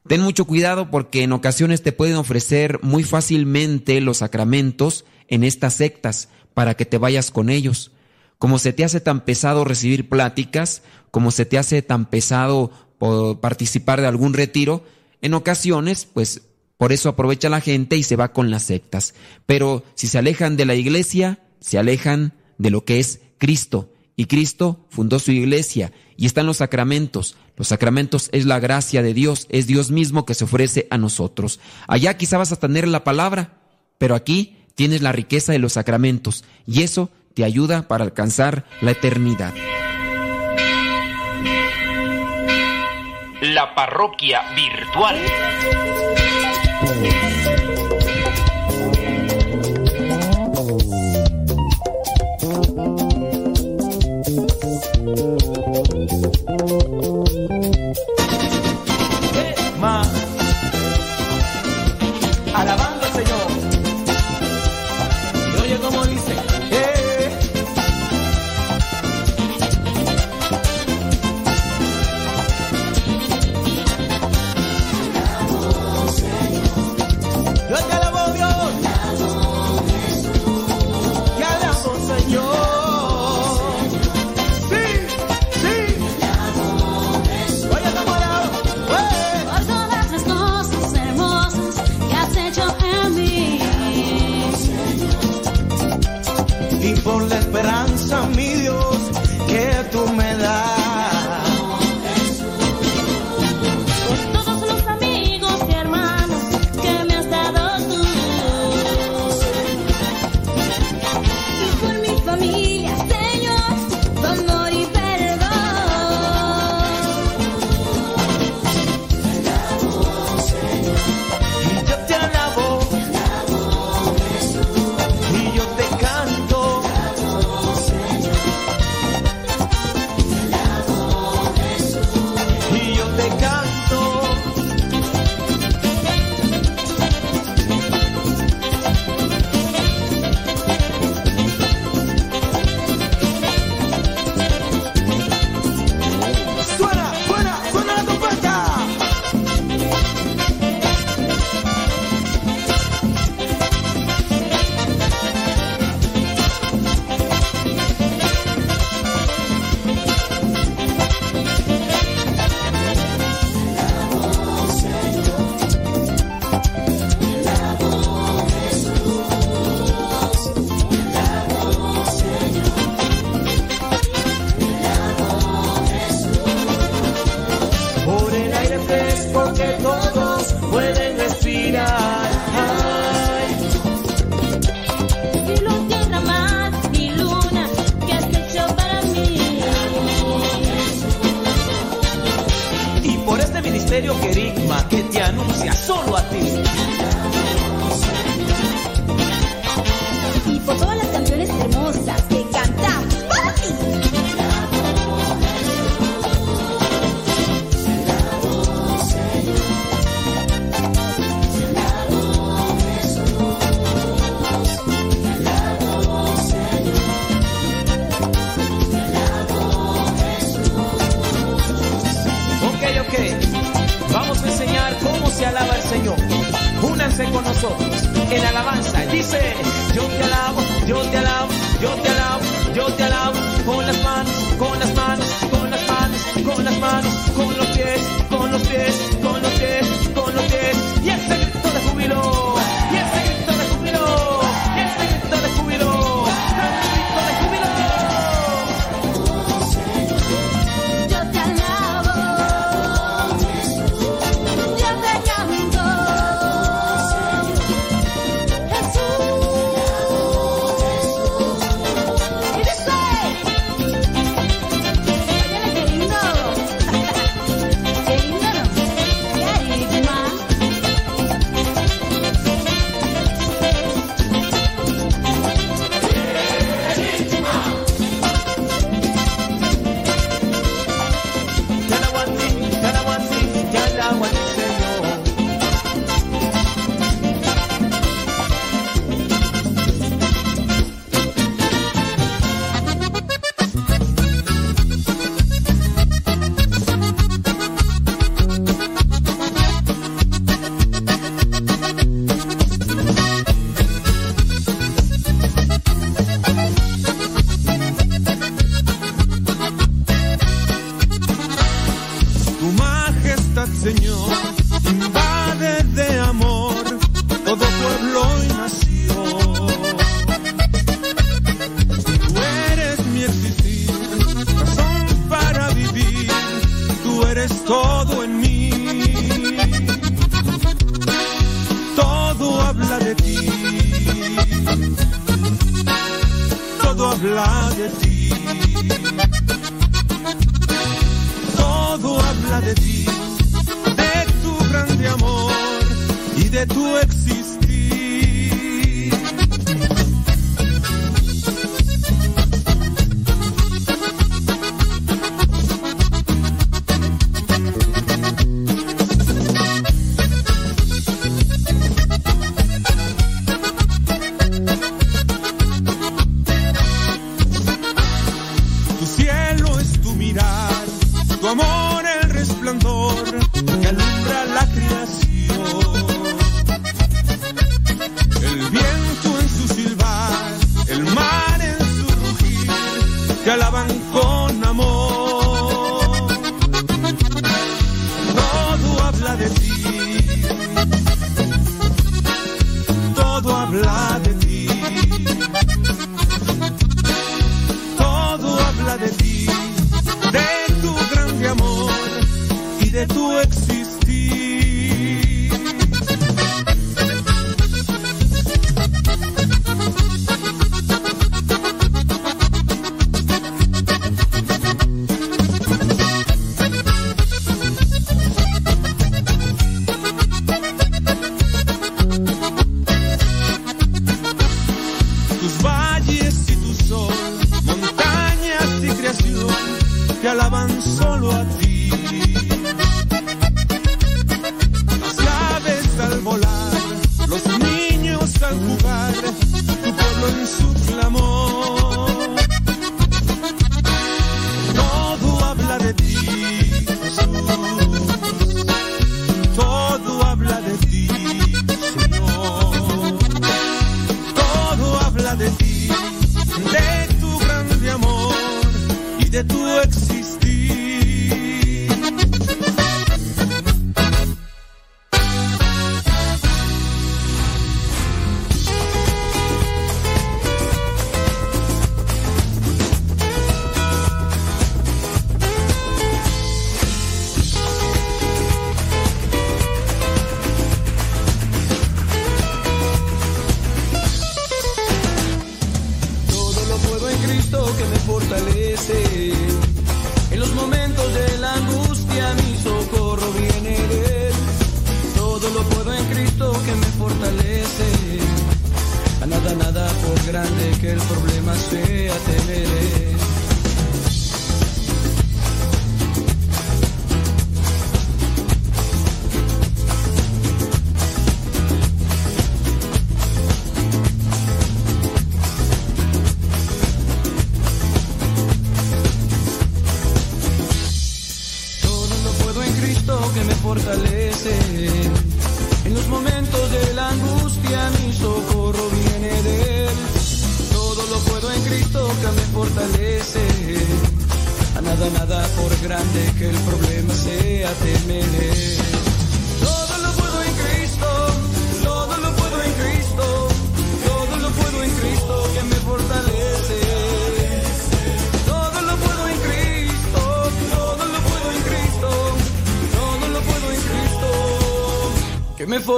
Ten mucho cuidado porque en ocasiones te pueden ofrecer muy fácilmente los sacramentos en estas sectas para que te vayas con ellos. Como se te hace tan pesado recibir pláticas, como se te hace tan pesado participar de algún retiro, en ocasiones, pues por eso aprovecha la gente y se va con las sectas. Pero si se alejan de la iglesia, se alejan de lo que es Cristo. Y Cristo fundó su iglesia y están los sacramentos. Los sacramentos es la gracia de Dios, es Dios mismo que se ofrece a nosotros. Allá quizá vas a tener la palabra, pero aquí tienes la riqueza de los sacramentos y eso te ayuda para alcanzar la eternidad. La parroquia virtual.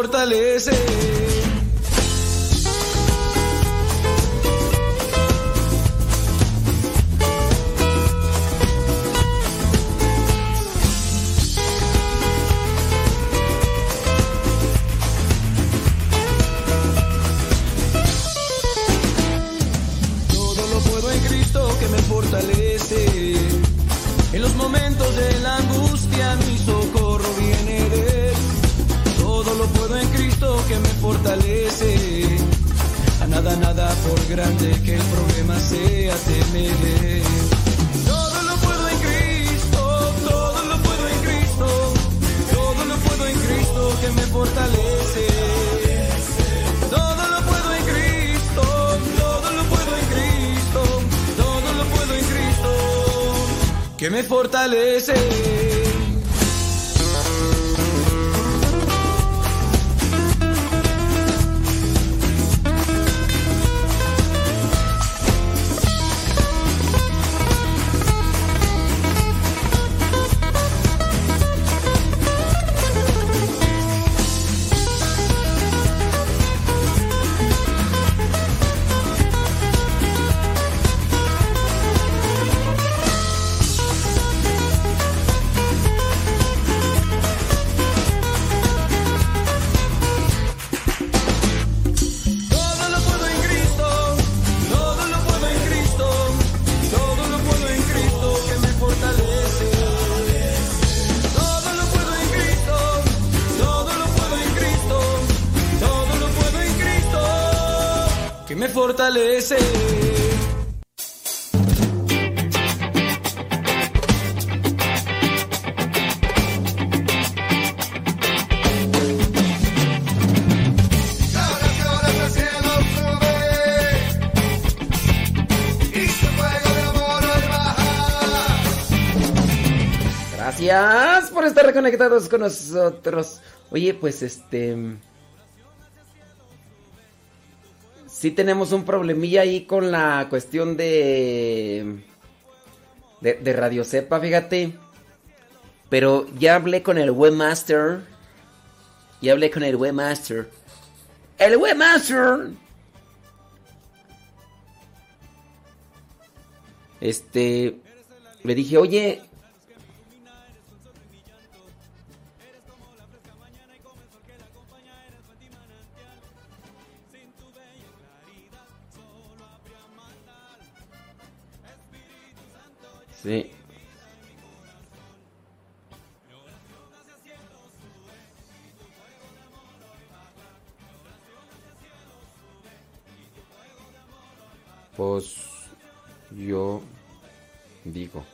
Fortalece. Que Reconectados con nosotros. Oye, pues este. Sí tenemos un problemilla ahí con la cuestión de. De, de Radio Cepa, fíjate. Pero ya hablé con el webmaster. Ya hablé con el webmaster. El webmaster. Este. Le dije, oye, Sí. Pues yo digo.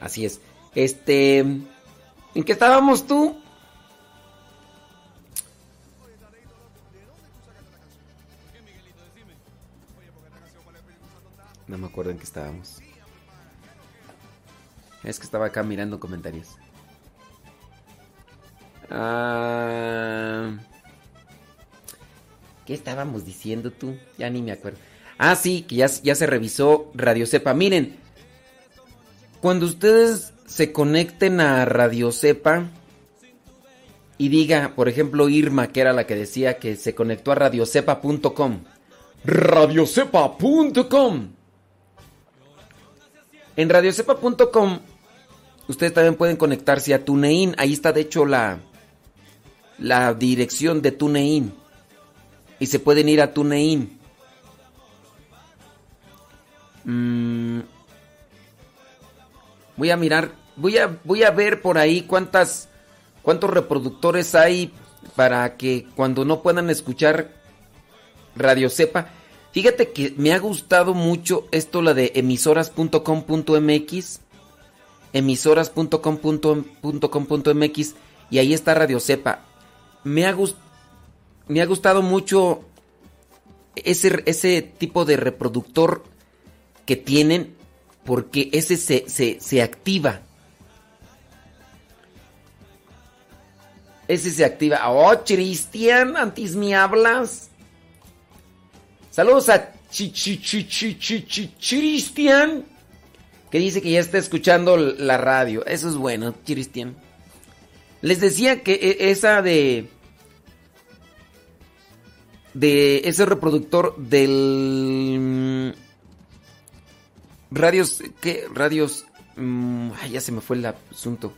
Así es. Este, ¿en qué estábamos tú? No me acuerdo en qué estábamos. Es que estaba acá mirando comentarios. Ah, ¿Qué estábamos diciendo tú? Ya ni me acuerdo. Ah, sí, que ya, ya se revisó Radio Cepa. Miren, cuando ustedes se conecten a Radio Cepa y diga, por ejemplo, Irma, que era la que decía que se conectó a radiocepa.com. Radiocepa.com. En radiocepa.com ustedes también pueden conectarse a TuneIn. Ahí está de hecho la, la dirección de TuneIn. y se pueden ir a TuneIn. Mm. Voy a mirar, voy a, voy a ver por ahí cuántas, cuántos reproductores hay para que cuando no puedan escuchar Radio Cepa. Fíjate que me ha gustado mucho esto, la de emisoras.com.mx, emisoras.com.mx y ahí está Radio Cepa. Me ha, me ha gustado mucho ese, ese tipo de reproductor que tienen porque ese se, se, se activa. Ese se activa. Oh, Cristian, antes me hablas. Saludos a Cristian, que dice que ya está escuchando la radio. Eso es bueno, Cristian. Les decía que e, esa de de ese reproductor del radios qué radios mm, ay, ya se me fue el asunto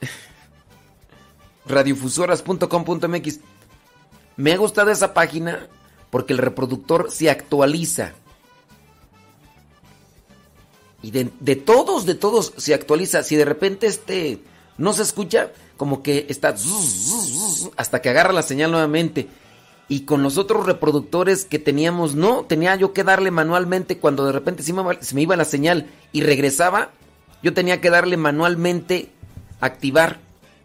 radiofusoras.com.mx me ha gustado esa página porque el reproductor se actualiza y de, todos de todos se actualiza si de repente este no se escucha como que está hasta que agarra la señal nuevamente. Y con los otros reproductores que teníamos, no, tenía yo que darle manualmente cuando de repente se me, iba la señal y regresaba, yo tenía que darle manualmente activar.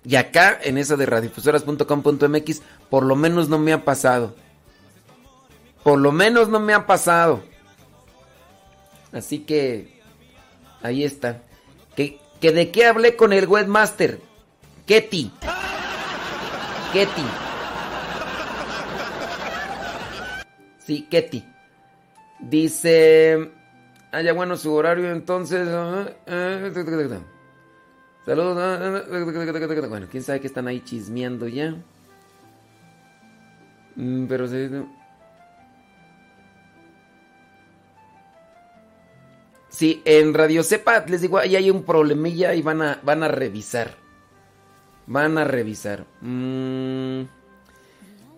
Y acá, en esa de radiodifusoras.com.mx, por lo menos no me ha pasado. Por lo menos no me ha pasado. Así que, ahí está. ¿Que, que de qué hablé con el webmaster? Ketty. Ketty. Sí, Ketty. Dice. Ah, ya bueno, su horario entonces. Saludos. Bueno, quién sabe que están ahí chismeando ya. Pero sí. Sí, en Radio Cepa les digo, ahí hay un problemilla y van a, van a revisar. Van a revisar. Mm.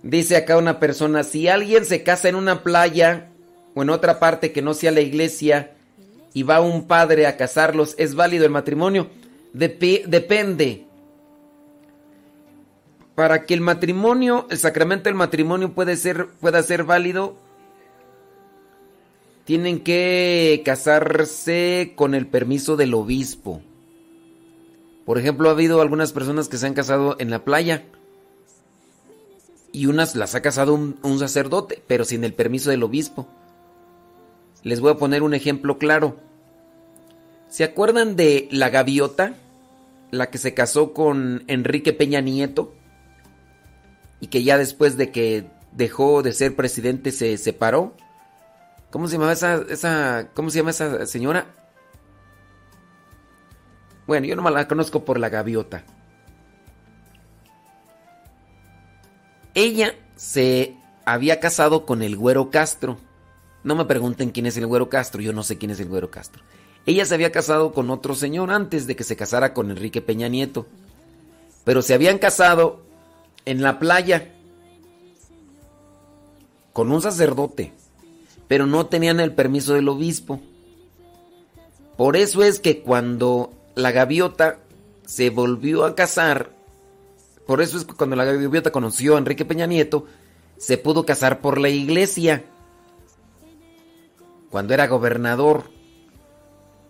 Dice acá una persona, si alguien se casa en una playa o en otra parte que no sea la iglesia y va un padre a casarlos, ¿es válido el matrimonio? depende. Para que el matrimonio, el sacramento del matrimonio pueda ser válido, tienen que casarse con el permiso del obispo. Por ejemplo, ha habido algunas personas que se han casado en la playa. Y unas las ha casado un, sacerdote, pero sin el permiso del obispo. Les voy a poner un ejemplo claro. ¿Se acuerdan de la gaviota? La que se casó con Enrique Peña Nieto. Y que ya después de que dejó de ser presidente se separó. ¿Cómo se llamaba esa, esa, cómo se llama esa señora? Bueno, yo no me la conozco por la gaviota. Ella se había casado con el güero Castro. No me pregunten quién es el güero Castro, yo no sé quién es el güero Castro. Ella se había casado con otro señor antes de que se casara con Enrique Peña Nieto. Pero se habían casado en la playa con un sacerdote, pero no tenían el permiso del obispo. Por eso es que cuando la gaviota se volvió a casar. Por eso es que cuando la gaviota conoció a Enrique Peña Nieto, se pudo casar por la iglesia. Cuando era gobernador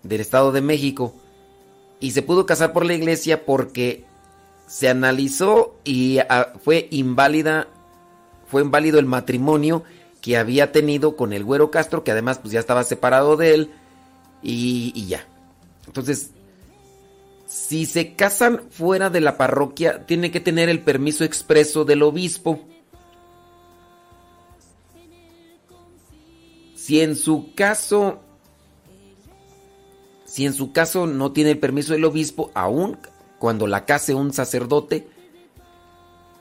del Estado de México. Y se pudo casar por la iglesia porque se analizó y ah, fue inválida, fue inválido el matrimonio que había tenido con el güero Castro, que además pues ya estaba separado de él y, y ya. Entonces si se casan fuera de la parroquia, tiene que tener el permiso expreso del obispo. Si en su caso, si en su caso no tiene el permiso del obispo, aún cuando la case un sacerdote,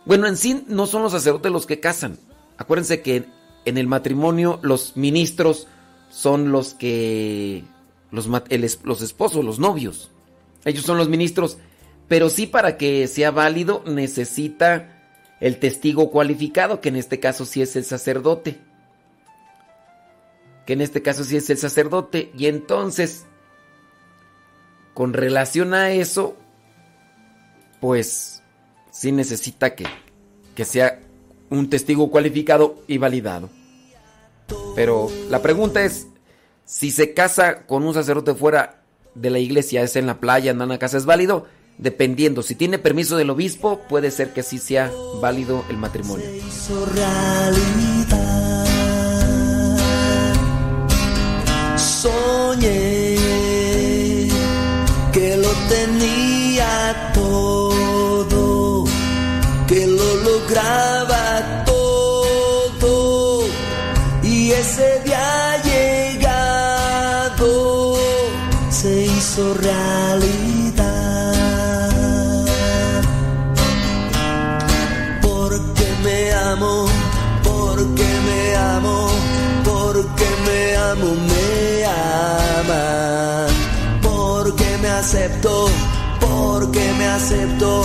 bueno, en sí no son los sacerdotes los que casan. Acuérdense que en el matrimonio los ministros son los que los, los esposos, los novios. Ellos son los ministros. Pero sí para que sea válido necesita el testigo cualificado, que en este caso sí es el sacerdote. Que en este caso sí es el sacerdote. Y entonces, con relación a eso, pues sí necesita que, que sea un testigo cualificado y validado. Pero la pregunta es, si se casa con un sacerdote fuera de la iglesia, es en la playa, en una casa, ¿es válido? Dependiendo, si tiene permiso del obispo, puede ser que sí sea válido el matrimonio. Soñé que lo tenía todo, todo y ese día llegado se hizo realidad. Porque me amo, porque me amo, porque me amo, me ama. Porque me acepto, porque me acepto,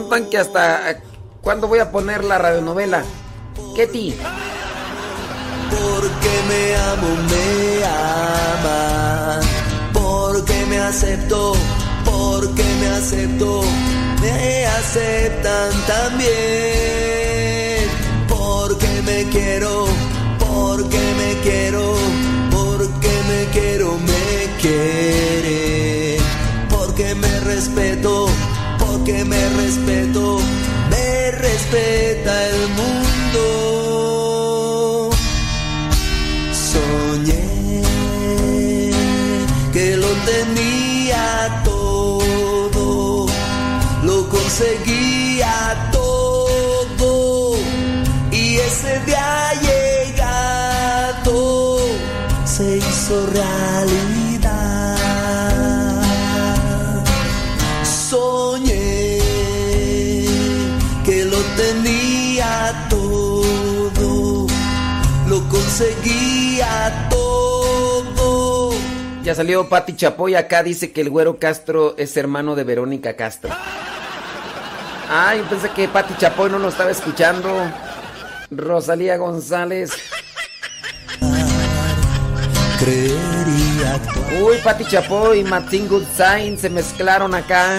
Preguntan que hasta eh, cuándo voy a poner la radionovela. Ketty. Porque me amo, me ama. Porque me acepto, porque me acepto, me aceptan también. Porque me quiero, porque me quiero, porque me quiero, me quiere. Porque me respeto, porque me respeto, me respeta el mundo. Soñé que lo tenía todo, lo conseguía todo y ese día llegado se hizo realidad. Conseguía todo. Ya salió Pati Chapoy acá, dice que el güero Castro es hermano de Verónica Castro. Ay, pensé que Pati Chapoy no lo estaba escuchando. Rosalía González. Creería Uy, Pati Chapoy y Martin Goodsign se mezclaron acá.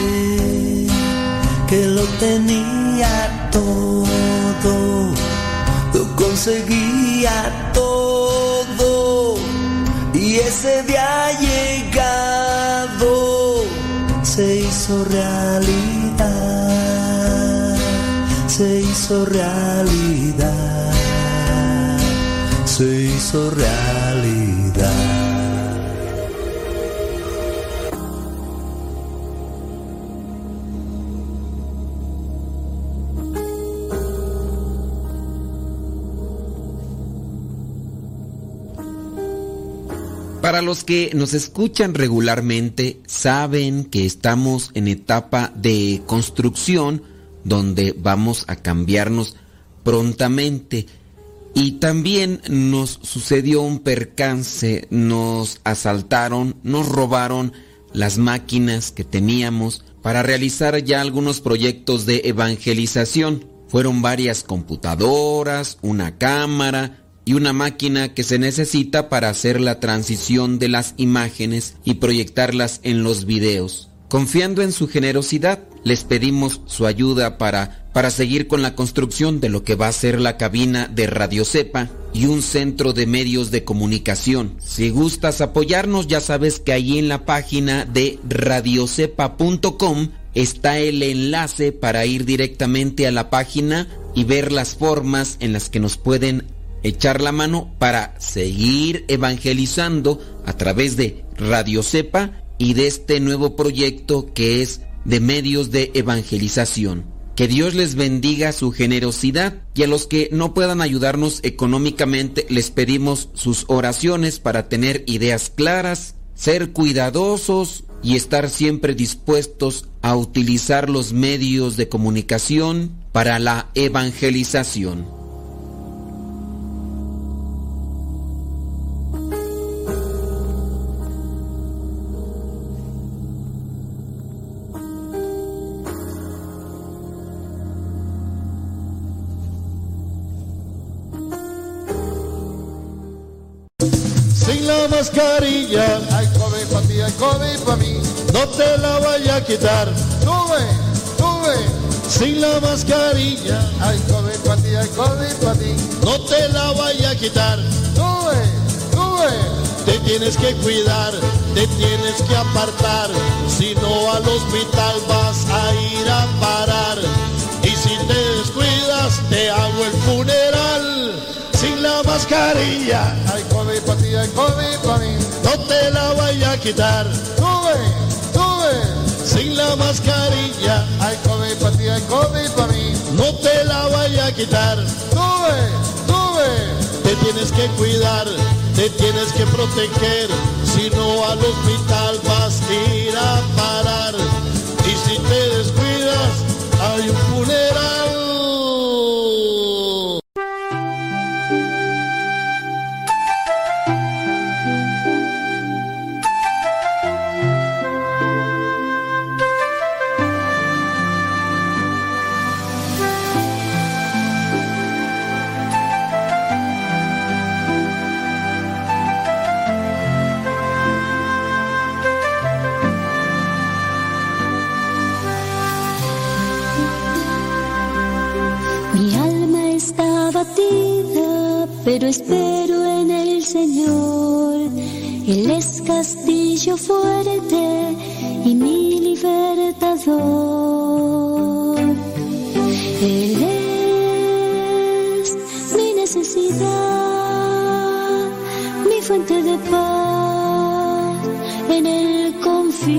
conseguía todo y ese día llegado se hizo realidad, se hizo realidad, se hizo realidad. Para los que nos escuchan regularmente, saben que estamos en etapa de construcción donde vamos a cambiarnos prontamente. Y también nos sucedió un percance, nos asaltaron, nos robaron las máquinas que teníamos para realizar ya algunos proyectos de evangelización. Fueron varias computadoras, una cámara, y una máquina que se necesita para hacer la transición de las imágenes y proyectarlas en los videos. Confiando en su generosidad, les pedimos su ayuda para, para seguir con la construcción de lo que va a ser la cabina de Radio Cepa y un centro de medios de comunicación. Si gustas apoyarnos, ya sabes que ahí en la página de radiocepa.com está el enlace para ir directamente a la página y ver las formas en las que nos pueden echar la mano para seguir evangelizando a través de Radio Cepa y de este nuevo proyecto que es de medios de evangelización. Que Dios les bendiga su generosidad y a los que no puedan ayudarnos económicamente les pedimos sus oraciones para tener ideas claras, ser cuidadosos y estar siempre dispuestos a utilizar los medios de comunicación para la evangelización. Mascarilla, hay COVID para ti, hay COVID para mí. No te la vaya a quitar. Sube, sube. Sin la mascarilla, hay COVID para ti, hay COVID para ti. No te la vaya a quitar. Sube, sube. Te tienes que cuidar, te tienes que apartar. Si no al hospital vas a ir a parar. Y si te descuidas, te hago el funeral. Sin la mascarilla, hay COVID para ti, hay COVID para mí. No te la vaya a quitar. Sube, sube. Sin la mascarilla, hay COVID para ti, hay COVID para mí. No te la vaya a quitar. Sube, sube. Te tienes que cuidar, te tienes que proteger. Si no al hospital vas a ir a parar. Y si te descuidas, hay un funeral. Pero espero en el Señor. Él es castillo fuerte y mi libertador. Él es mi necesidad, mi fuente de paz, en él confío.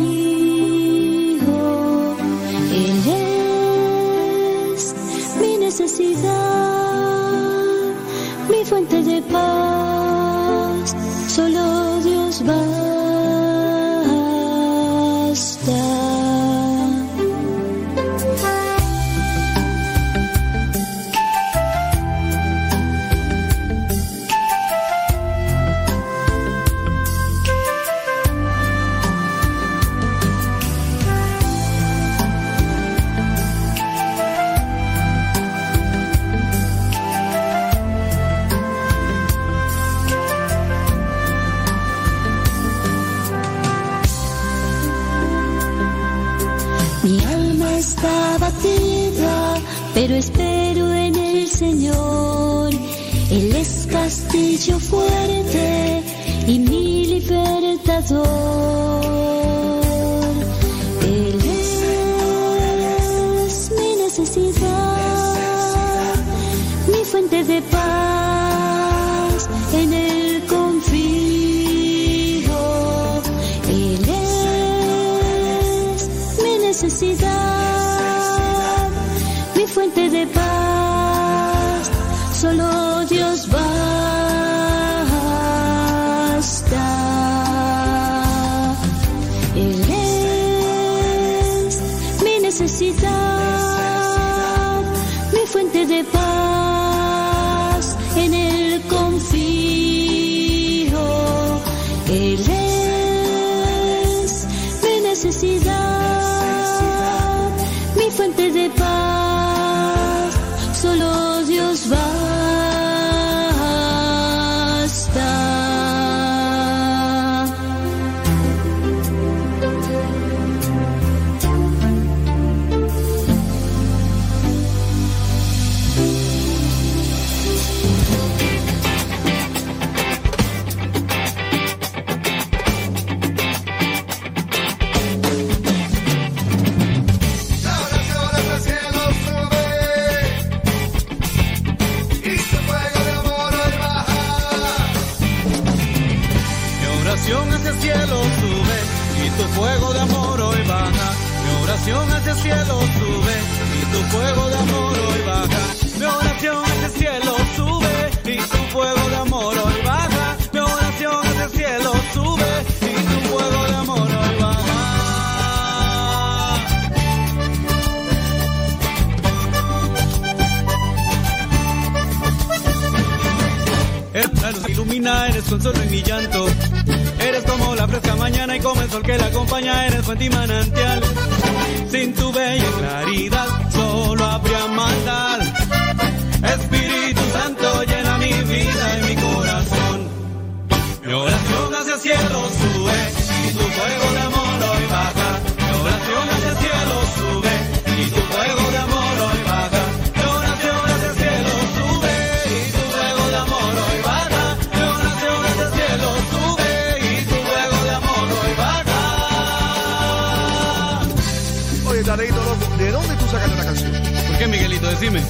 Él es mi necesidad, pero espero en el Señor. Él es castillo fuerte y mi libertador. Y como el sol que la acompaña, eres fuente y manantial. Sin tu bella claridad solo habría maldad. Espíritu Santo llena mi vida y mi corazón. Mi oración hacia el cielo sube y tu fuego de amor qué, Miguelito? Decime.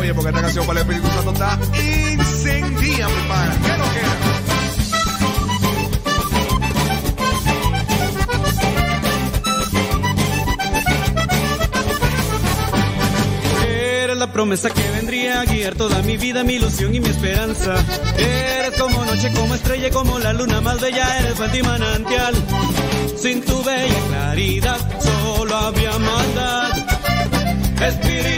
Oye, porque esta canción para el Espíritu Santo está incendía, mi pana. ¿Qué no queda? Eres la promesa que vendría a guiar toda mi vida, mi ilusión y mi esperanza. Eres como noche, como estrella, como la luna más bella, eres fuente y manantial. Sin tu bella claridad solo habría maldad. Espíritu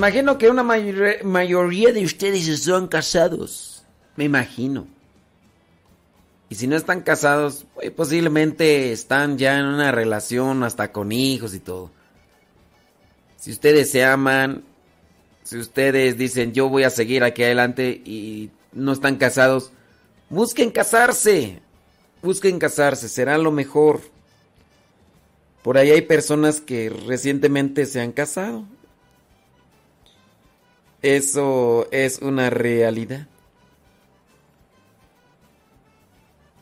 imagino que una mayor- mayoría de ustedes son casados. Me imagino. Y si no están casados, pues, posiblemente están ya en una relación hasta con hijos y todo. Si ustedes se aman, si ustedes dicen yo voy a seguir aquí adelante y no están casados, busquen casarse. Busquen casarse, será lo mejor. Por ahí hay personas que recientemente se han casado. Eso es una realidad.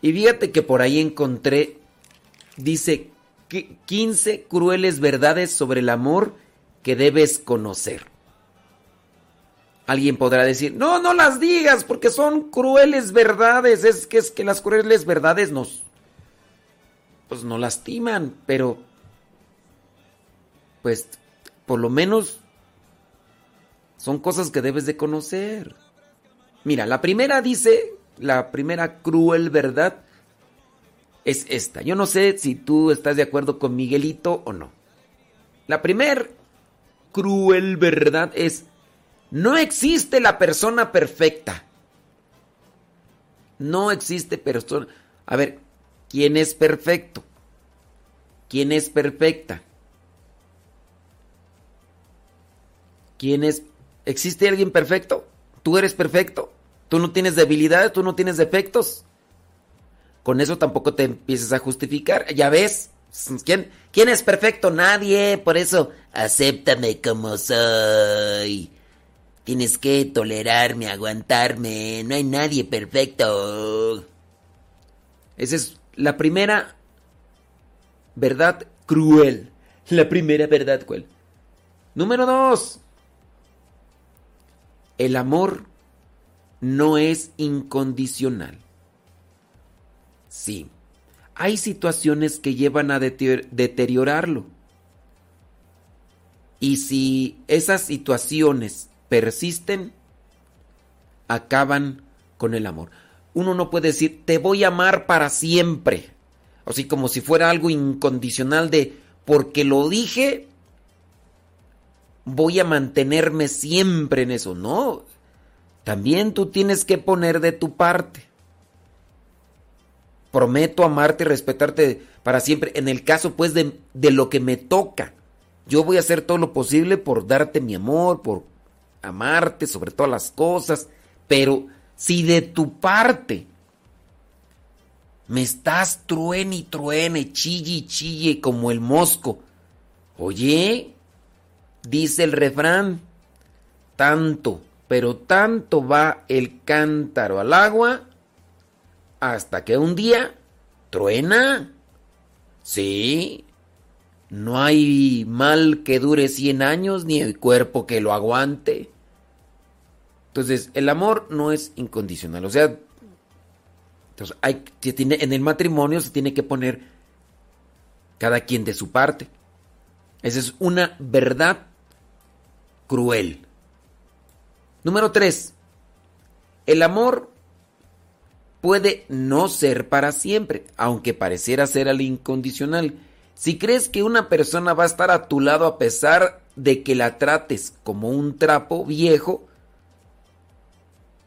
Y fíjate que por ahí encontré, dice, que 15 crueles verdades sobre el amor que debes conocer. Alguien podrá decir, no, no las digas porque son crueles verdades. Es que es que las crueles verdades nos, pues nos lastiman, pero, pues, por lo menos son cosas que debes de conocer. Mira, la primera dice, la primera cruel verdad es esta. Yo no sé si tú estás de acuerdo con Miguelito o no. La primer cruel verdad es, no existe la persona perfecta. No existe persona... A ver, ¿quién es perfecto? ¿quién es perfecta? ¿Quién es? ¿Existe alguien perfecto? ¿Tú eres perfecto? ¿Tú no tienes debilidades? ¿Tú no tienes defectos? Con eso tampoco te empieces a justificar. Ya ves, ¿quién, quién es perfecto? Nadie. Por eso, acéptame como soy. Tienes que tolerarme, aguantarme. No hay nadie perfecto. Esa es la primera verdad cruel. La primera verdad cruel. Número dos. El amor no es incondicional. Sí, hay situaciones que llevan a deteriorarlo. Y si esas situaciones persisten, acaban con el amor. Uno no puede decir, te voy a amar para siempre. Así como si fuera algo incondicional de, porque lo dije, voy a mantenerme siempre en eso. No, también tú tienes que poner de tu parte. Prometo amarte y respetarte para siempre. En el caso, pues, de, de, lo que me toca. Yo voy a hacer todo lo posible por darte mi amor, por amarte sobre todas las cosas. Pero si de tu parte me estás truene y truene, chille y chille como el mosco. Oye, dice el refrán, tanto, pero tanto va el cántaro al agua hasta que un día truena. Sí, no hay mal que dure 100 años ni el cuerpo que lo aguante. Entonces, el amor no es incondicional. O sea, entonces hay, tiene, en el matrimonio se tiene que poner cada quien de su parte. Esa es una verdad cruel. Número 3. El amor puede no ser para siempre, aunque pareciera ser al incondicional. Si crees que una persona va a estar a tu lado a pesar de que la trates como un trapo viejo,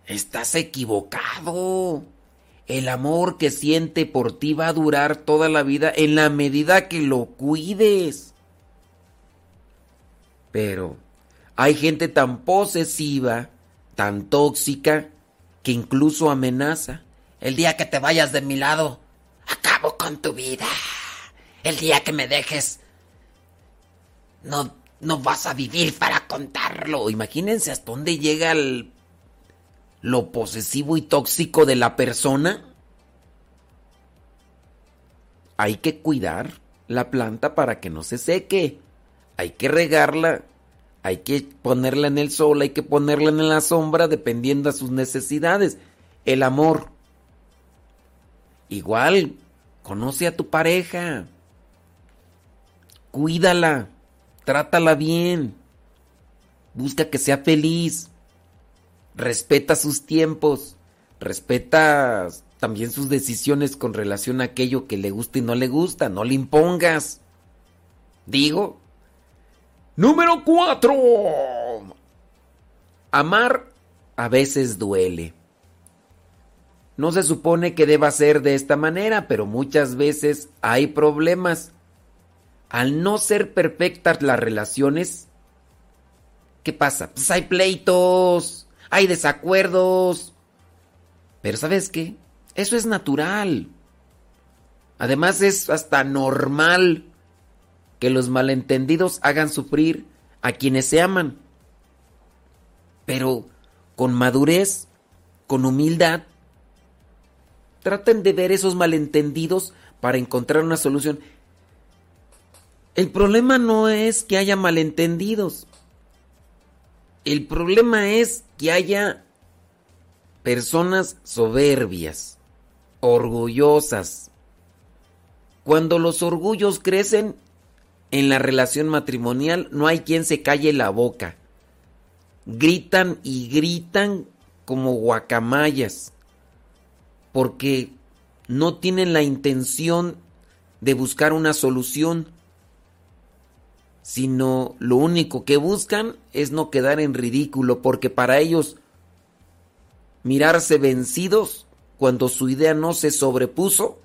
estás equivocado. El amor que siente por ti va a durar toda la vida en la medida que lo cuides. Pero hay gente tan posesiva, tan tóxica, que incluso amenaza. El día que te vayas de mi lado, acabo con tu vida. El día que me dejes, no, no vas a vivir para contarlo. Imagínense hasta dónde llega el, lo posesivo y tóxico de la persona. Hay que cuidar la planta para que no se seque. Hay que regarla. Hay que ponerla en el sol, hay que ponerla en la sombra dependiendo de sus necesidades. El amor. Igual, conoce a tu pareja. Cuídala. Trátala bien. Busca que sea feliz. Respeta sus tiempos. Respeta también sus decisiones con relación a aquello que le gusta y no le gusta. No le impongas. Digo, Número 4. Amar a veces duele. No se supone que deba ser de esta manera, pero muchas veces hay problemas. Al no ser perfectas las relaciones, ¿qué pasa? Pues hay pleitos, hay desacuerdos. Pero ¿sabes qué? Eso es natural. Además es hasta normal que los malentendidos hagan sufrir a quienes se aman. Pero con madurez, con humildad, traten de ver esos malentendidos para encontrar una solución. El problema no es que haya malentendidos. El problema es que haya personas soberbias, orgullosas. Cuando los orgullos crecen, en la relación matrimonial no hay quien se calle la boca. Gritan y gritan como guacamayas porque no tienen la intención de buscar una solución, sino lo único que buscan es no quedar en ridículo, porque para ellos mirarse vencidos cuando su idea no se sobrepuso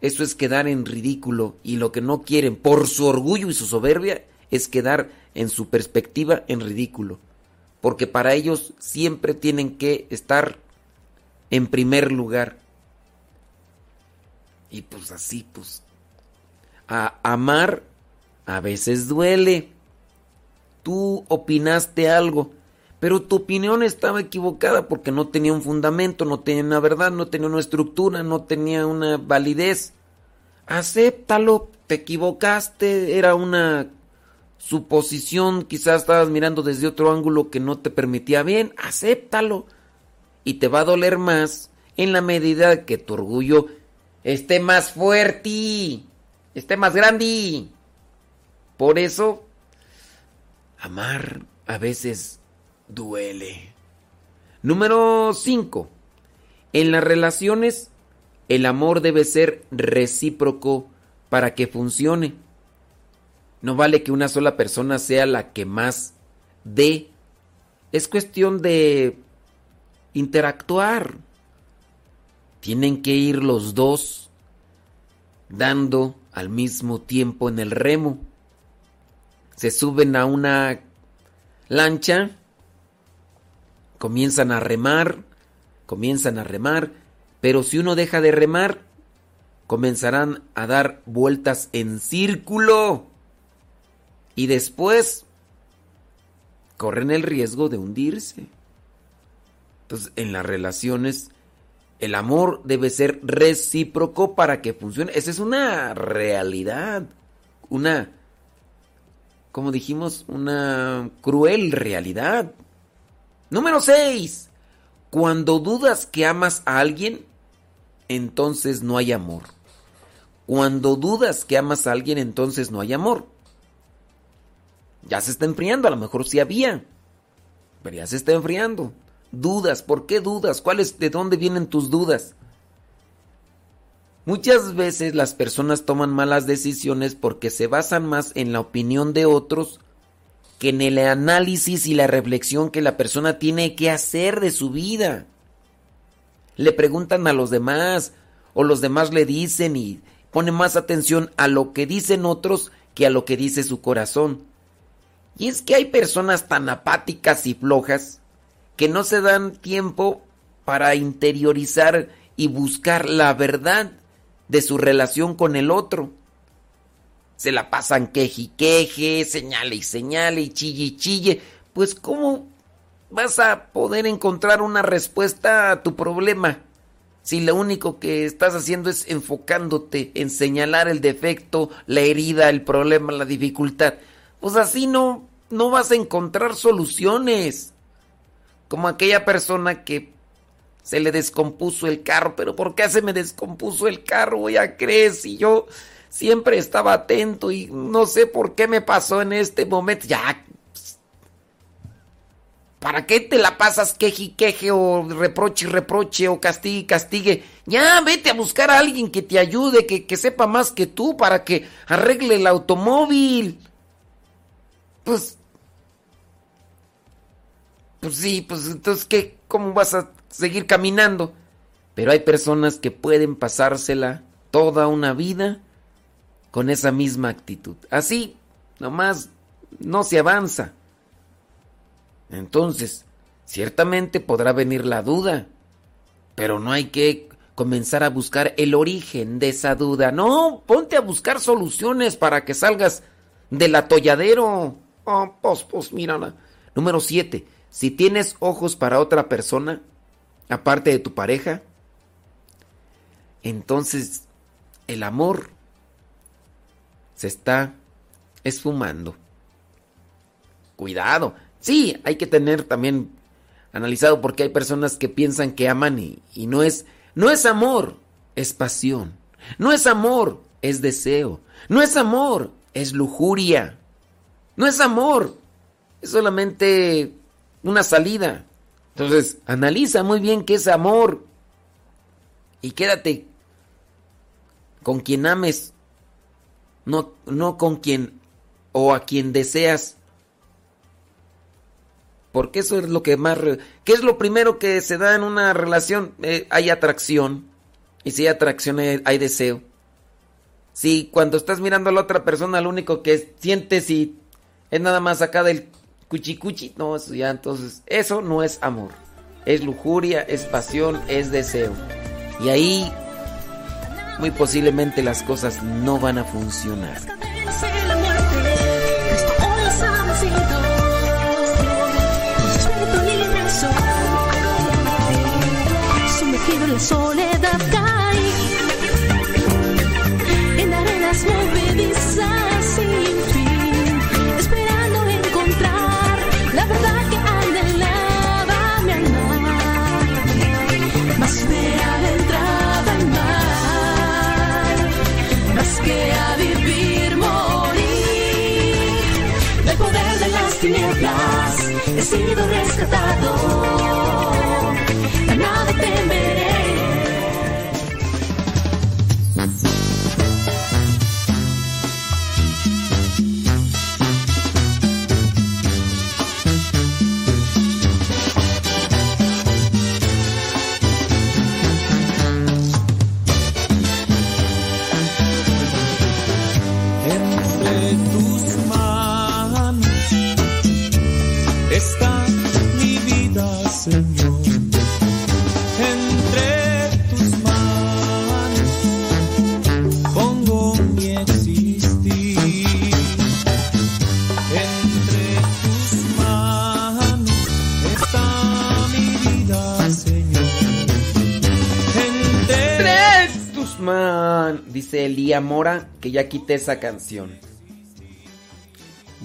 Eso es quedar en ridículo y lo que no quieren por su orgullo y su soberbia es quedar en su perspectiva en ridículo. Porque para ellos siempre tienen que estar en primer lugar. Y pues así, pues. A amar a veces duele. Tú opinaste algo, pero tu opinión estaba equivocada porque no tenía un fundamento, no tenía una verdad, no tenía una estructura, no tenía una validez. Acéptalo, te equivocaste, era una suposición, quizás estabas mirando desde otro ángulo que no te permitía bien, acéptalo. Y te va a doler más en la medida que tu orgullo esté más fuerte, esté más grande. Por eso, amar a veces duele. Número 5. En las relaciones, el amor debe ser recíproco para que funcione. No vale que una sola persona sea la que más dé. Es cuestión de interactuar. Tienen que ir los dos dando al mismo tiempo en el remo. Se suben a una lancha, comienzan a remar, comienzan a remar, pero si uno deja de remar, comenzarán a dar vueltas en círculo y después corren el riesgo de hundirse. Entonces, en las relaciones, el amor debe ser recíproco para que funcione. Esa es una realidad, una, como dijimos, una cruel realidad. Número 6. Cuando dudas que amas a alguien, entonces no hay amor. Cuando dudas que amas a alguien, entonces no hay amor. Ya se está enfriando, a lo mejor sí había, pero ya se está enfriando. Dudas, ¿por qué dudas? ¿Cuáles, de dónde vienen tus dudas? Muchas veces las personas toman malas decisiones porque se basan más en la opinión de otros que en el análisis y la reflexión que la persona tiene que hacer de su vida. Le preguntan a los demás o los demás le dicen y pone más atención a lo que dicen otros que a lo que dice su corazón. Y es que hay personas tan apáticas y flojas que no se dan tiempo para interiorizar y buscar la verdad de su relación con el otro. Se la pasan queje y queje, señale y señale y chille y chille. Pues ¿cómo vas a poder encontrar una respuesta a tu problema? Si lo único que estás haciendo es enfocándote en señalar el defecto, la herida, el problema, la dificultad. Pues así no, no vas a encontrar soluciones. Como aquella persona que se le descompuso el carro, pero ¿por qué se me descompuso el carro? Ya crees, y yo siempre estaba atento y no sé por qué me pasó en este momento. Ya. ¿Para qué te la pasas queje y queje o reproche y reproche o castigue y castigue? Ya, vete a buscar a alguien que te ayude, que, que sepa más que tú para que arregle el automóvil. Pues. Pues sí, pues entonces, ¿qué? ¿Cómo vas a seguir caminando? Pero hay personas que pueden pasársela toda una vida con esa misma actitud. Así, nomás no se avanza. Entonces, ciertamente podrá venir la duda, pero no hay que comenzar a buscar el origen de esa duda. No, ponte a buscar soluciones para que salgas del atolladero. Oh, pues, pues, mira. Número 7. Si tienes ojos para otra persona, aparte de tu pareja, entonces el amor se está esfumando. Cuidado. Sí, hay que tener también analizado porque hay personas que piensan que aman y, y no es no es amor, es pasión. No es amor, es deseo. No es amor, es lujuria. No es amor, es solamente una salida. Entonces, analiza muy bien qué es amor y quédate con quien ames, no, no con quien o a quien deseas. Porque eso es lo que más... ¿Qué es lo primero que se da en una relación? Eh, hay atracción. Y si hay atracción hay, deseo. Si cuando estás mirando a la otra persona lo único que sientes y es nada más acá del cuchicuchi, no, eso ya entonces, eso no es amor. Es lujuria, es pasión, es deseo. Y ahí muy posiblemente las cosas no van a funcionar. Muerte, Cristo sido dice Elía Mora que ya quité esa canción.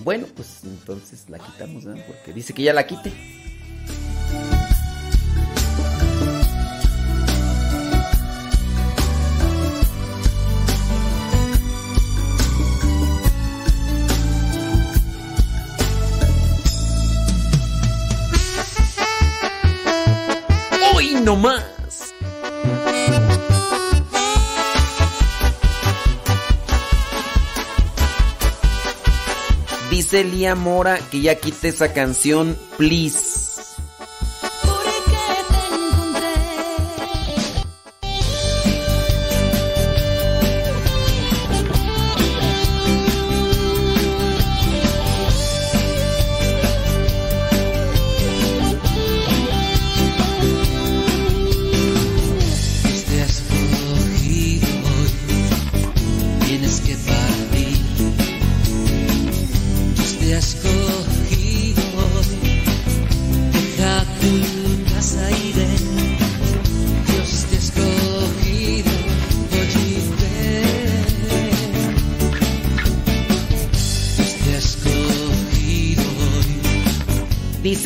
Bueno, pues entonces la quitamos, ¿no? Porque dice que ya la quite. Dice Lía Mora que ya quite esa canción, please.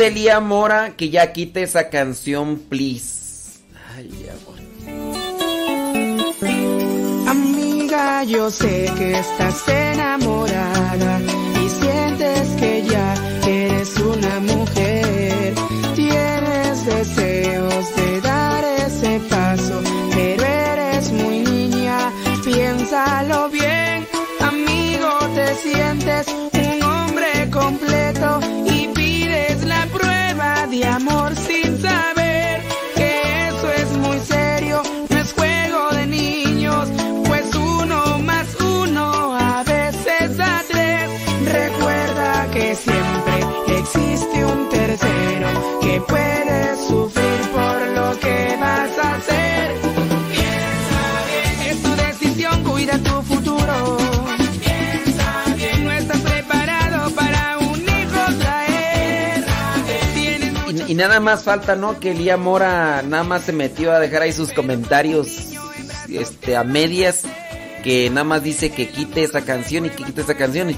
Lía Mora que ya quite esa canción, please. Ay, amor. Amiga, yo sé que estás enamorada Y, nada más falta, ¿no? Que Lía Mora nada más se metió a dejar ahí sus comentarios este, a medias. Que nada más dice que quite esa canción y que quite esa canción. Y,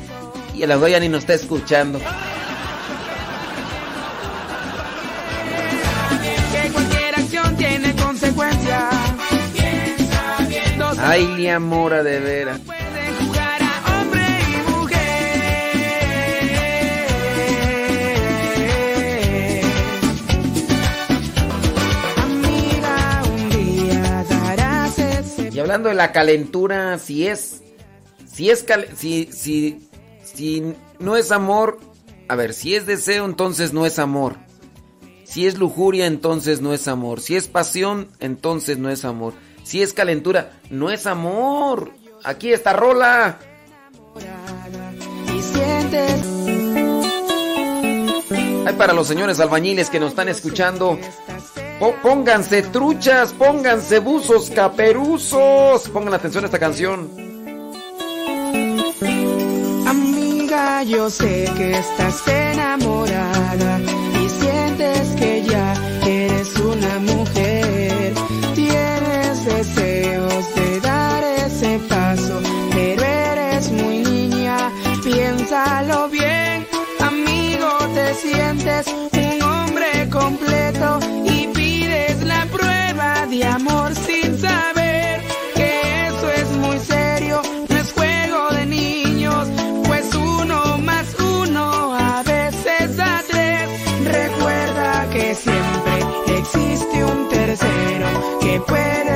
y el ya ni nos está escuchando. que cualquier acción tiene consecuencias. Piensa bien, dos Ay, Lía Mora, de veras. Hablando de la calentura, si es. Si es. cal- si, si, si no es amor. A ver, si es deseo, entonces no es amor. Si es lujuria, entonces no es amor. Si es pasión, entonces no es amor. Si es calentura, no es amor. Aquí está Rola. Hay para los señores albañiles que nos están escuchando. Po- pónganse truchas, pónganse buzos caperuzos. Pongan atención a esta canción. Amiga, yo sé que estás enamorada y sientes que ya eres una mujer. Tienes deseos de dar ese paso, pero eres muy niña. Piénsalo bien, amigo, te sientes un hombre completo amor sin saber que eso es muy serio. No es juego de niños, pues uno más uno a veces da tres. Recuerda que siempre existe un tercero que puede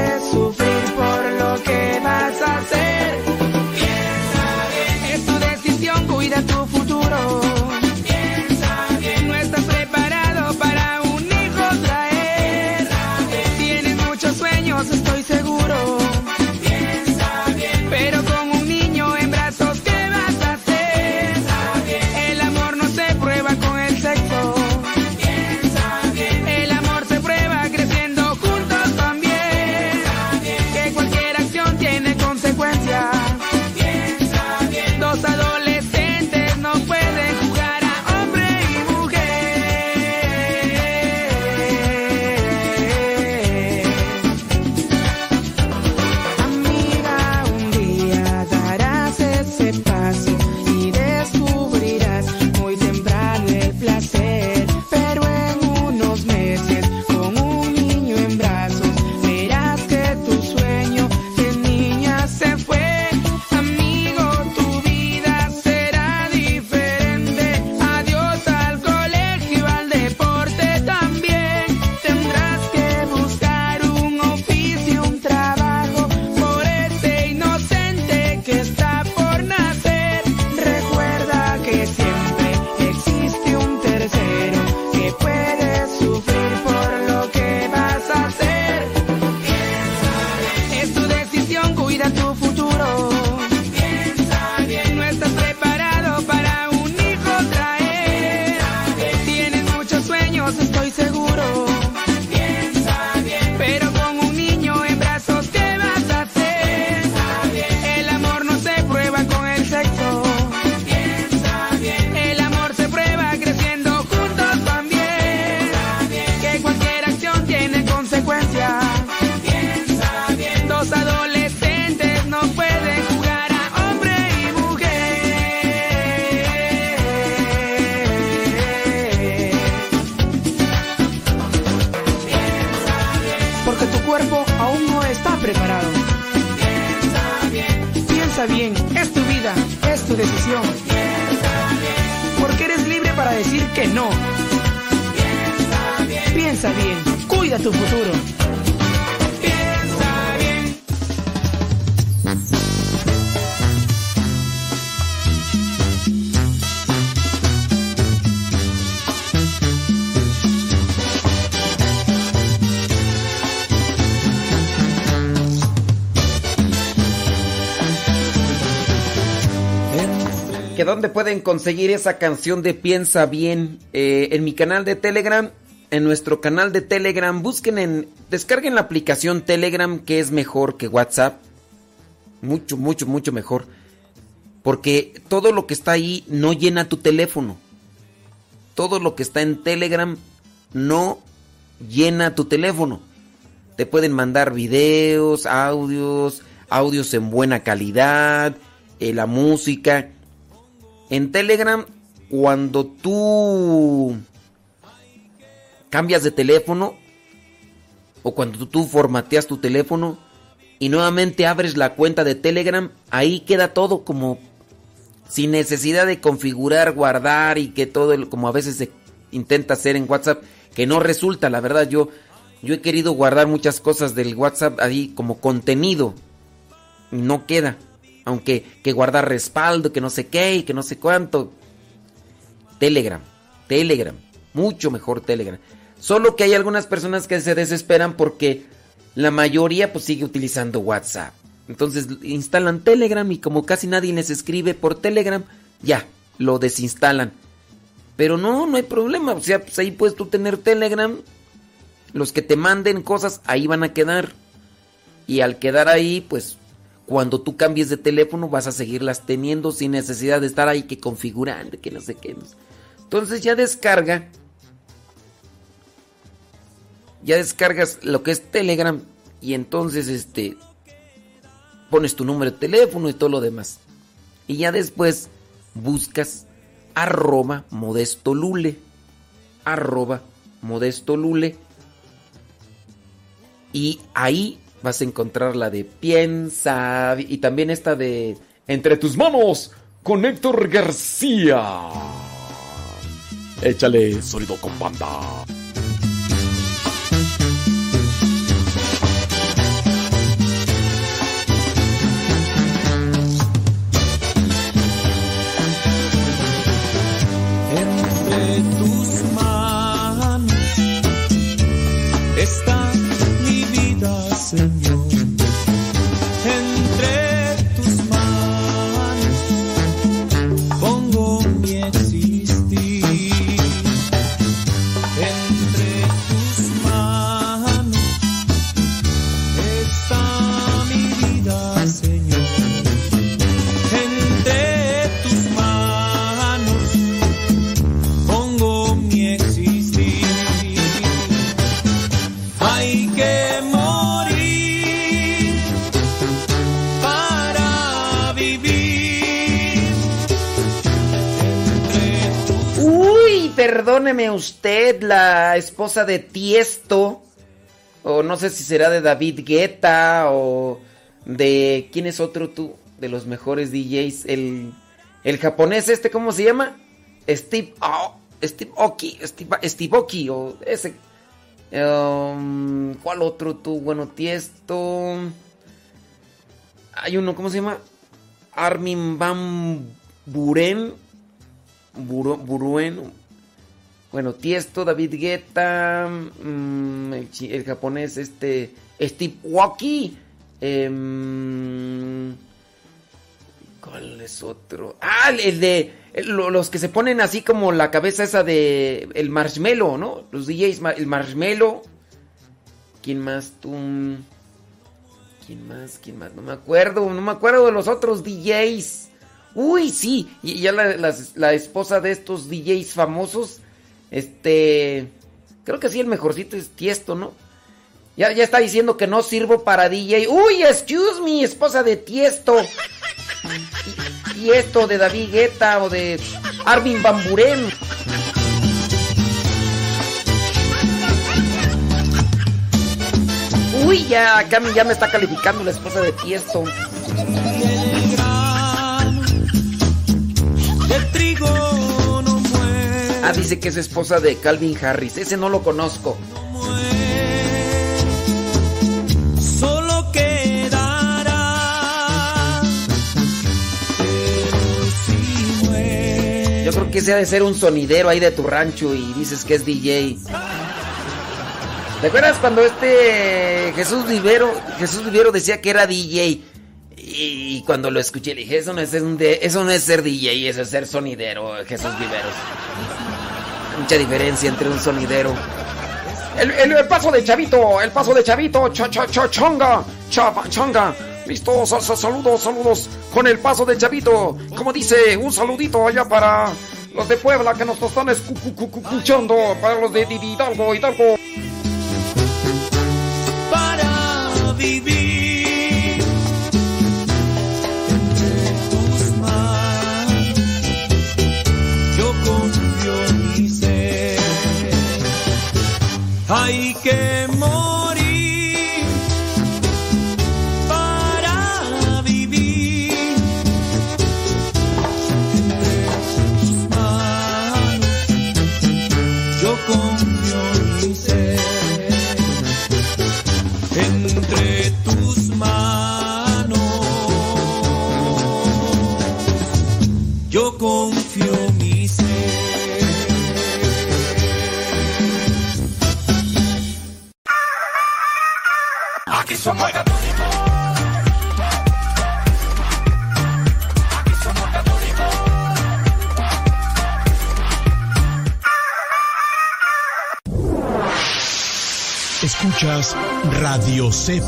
pueden conseguir esa canción de Piensa Bien? Eh, en mi canal de Telegram, en nuestro canal de Telegram, busquen en, descarguen la aplicación Telegram que es mejor que WhatsApp. Mucho, mucho, mucho mejor. Porque todo lo que está ahí no llena tu teléfono. Todo lo que está en Telegram no llena tu teléfono. Te pueden mandar videos, audios, audios en buena calidad, eh, la música. En Telegram, cuando tú cambias de teléfono o cuando tú formateas tu teléfono y nuevamente abres la cuenta de Telegram, ahí queda todo como sin necesidad de configurar, guardar y que todo como a veces se intenta hacer en WhatsApp, que no resulta, la verdad yo yo he querido guardar muchas cosas del WhatsApp ahí como contenido no queda, aunque que guardar respaldo, que no sé qué y que no sé cuánto. Telegram, Telegram, mucho mejor Telegram. Solo que hay algunas personas que se desesperan porque la mayoría pues sigue utilizando WhatsApp. Entonces instalan Telegram y como casi nadie les escribe por Telegram, ya, lo desinstalan. Pero no, no hay problema. O sea, pues ahí puedes tú tener Telegram. Los que te manden cosas, ahí van a quedar. Y al quedar ahí, pues cuando tú cambies de teléfono vas a seguirlas teniendo sin necesidad de estar ahí que configurando, que no sé qué. Entonces ya descarga. Ya descargas lo que es Telegram y entonces este pones tu número de teléfono y todo lo demás. Y ya después buscas arroba modesto lule. Arroba modesto lule. Y ahí vas a encontrar la de piensa y también esta de entre tus manos con Héctor García. Échale sonido con banda. Perdóneme usted, la esposa de Tiesto. O no sé si será de David Guetta o de... ¿Quién es otro tú? De los mejores DJs. El, el japonés este, ¿cómo se llama? Steve... Steve Oki. Steve, Steve Oki o ese... Um, ¿Cuál otro tú? Bueno, Tiesto... Hay uno, ¿cómo se llama? Armin Van Buren. Buruen. Bueno, Tiesto, David Guetta, mm, el, japonés este Steve Waki. em, ¿Cuál es otro? Ah, el- de los que se ponen así como la cabeza esa de el marshmallow, ¿no? Los DJs, el marshmallow. ¿Quién más tú? ¿Quién más? ¿Quién más? No me acuerdo, no me acuerdo de los otros DJs. Uy, sí, y ya la, la esposa de estos DJs famosos, este, creo que sí, el mejorcito es Tiesto, ¿no? Ya, ya está diciendo que no sirvo para DJ. Uy, excuse me, esposa de Tiesto. Y, esto de David Guetta o de Armin Van Buren. Uy, ya, me- ya me está calificando la esposa de Tiesto. Ah, dice que es esposa de Calvin Harris. Ese no lo conozco. Solo quedará. Yo creo que ese ha de ser un sonidero ahí de tu rancho y dices que es DJ. ¿Te acuerdas cuando este Jesús Vivero, Jesús Vivero decía que era DJ? Y cuando lo escuché le dije, eso no es, un de- eso no es ser DJ, eso es ser sonidero, Jesús Viveros. Mucha diferencia entre un sonidero. El, el- el paso de Chavito, el paso de Chavito, cha, cha, cha, chonga, chapa, chonga. Listo, sa- sa- saludos, saludos con el paso de Chavito. Como dice, un saludito allá para los de Puebla que nos están escu- cu- cu- cu- escuchando, para los de Hidalgo, Hidalgo. para vivir Hay que Escuchas Radio Cepa.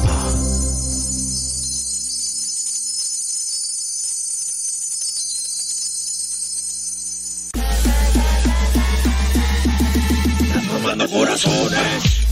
corazones.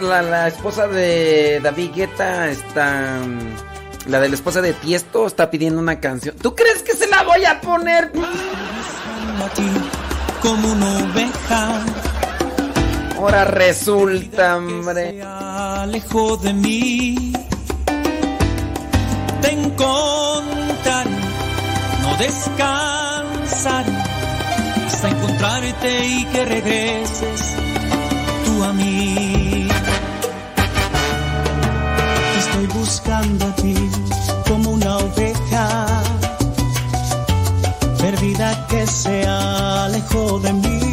Ahora, la, la esposa de David Guetta está. mm, La de la esposa de Tiesto está pidiendo una canción. ¿Tú crees que se la voy a poner? como una oveja. Ahora resulta, hombre. Alejo de mí. Te encontraré, no descansaré hasta encontrar buscarte y que regreses tú a mí. Buscando a ti como una oveja perdida que se alejó de mí.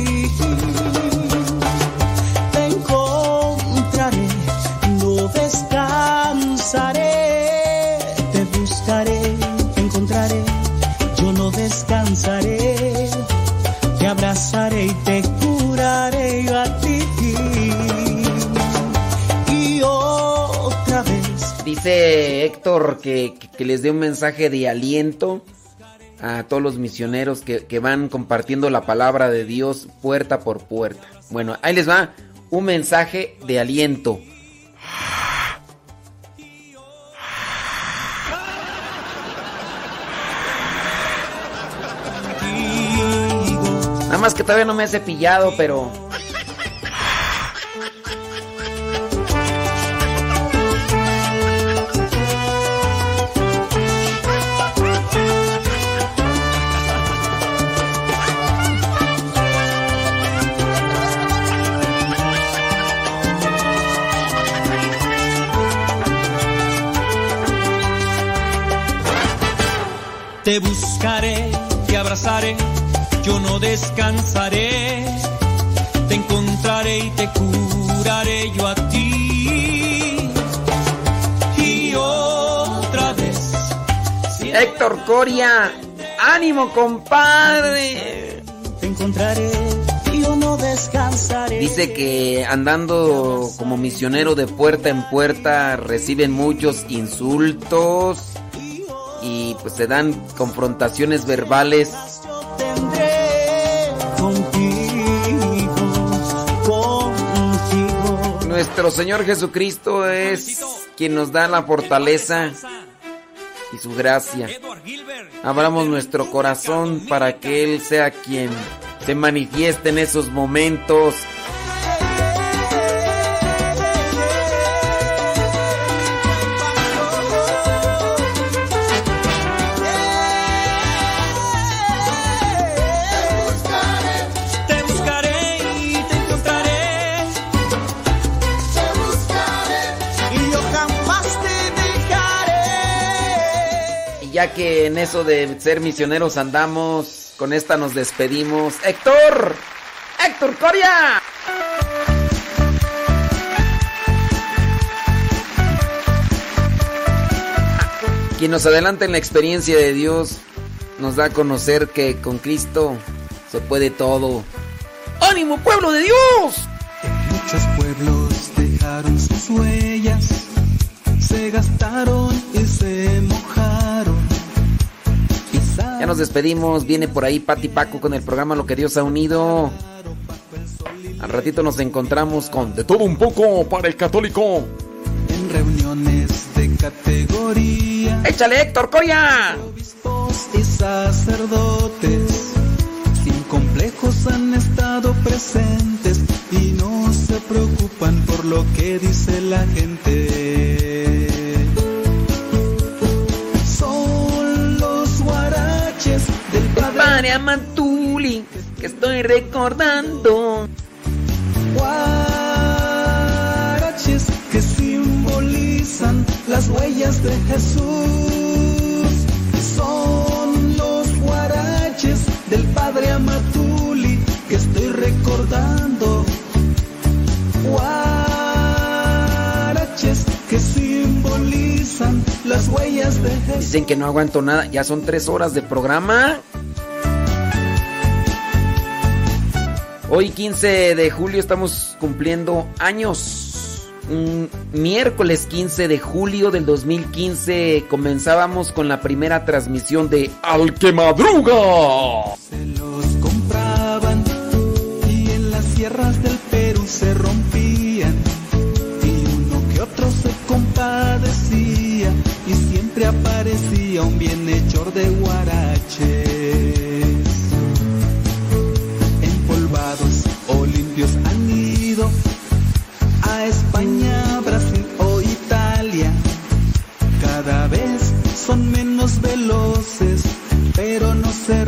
Que, que- que les dé un mensaje de aliento a todos los misioneros que, que van compartiendo la palabra de Dios puerta por puerta. Bueno, ahí les va un mensaje de aliento. Nada más que todavía no me he cepillado, pero... Te buscaré, te abrazaré, yo no descansaré. Te encontraré y te curaré yo a ti. Y otra vez. Héctor Coria, ánimo compadre. Te encontraré y yo no descansaré. Dice que andando como misionero de puerta en puerta reciben muchos insultos y pues se dan confrontaciones verbales. Nuestro Señor Jesucristo es quien nos da la fortaleza y su gracia. Abramos nuestro corazón para que Él sea quien se manifieste en esos momentos. Que en eso de ser misioneros andamos, con esta nos despedimos. ¡Héctor! ¡Héctor Coria! Quien nos adelanta en la experiencia de Dios nos da a conocer que con Cristo se puede todo. ¡Ánimo, pueblo de Dios! Muchos pueblos dejaron sus huellas, se gastaron y se mojaron. Ya nos despedimos. Viene por ahí Pati Paco con el programa Lo que Dios ha unido. Al ratito nos encontramos con De todo un poco para el católico. En reuniones de categoría. ¡Échale, Héctor Coria! Obispos y sacerdotes, sin complejos han estado presentes y no se preocupan por lo que dice la gente. Amantuli, que estoy recordando. Guaraches que simbolizan las huellas de Jesús. Son los guaraches del padre Amatuli que estoy recordando. Guaraches que simbolizan las huellas de Jesús. Dicen que no aguanto nada. Ya son tres horas de programa. Hoy 15 de julio estamos cumpliendo años. Un miércoles 15 de julio del 2015 comenzábamos con la primera transmisión de Al que madruga. los compraban y en las sierras del Perú se rompían y uno que otro se compadecía y siempre aparecía un bienhechor de guaraches son menos veloces, pero no se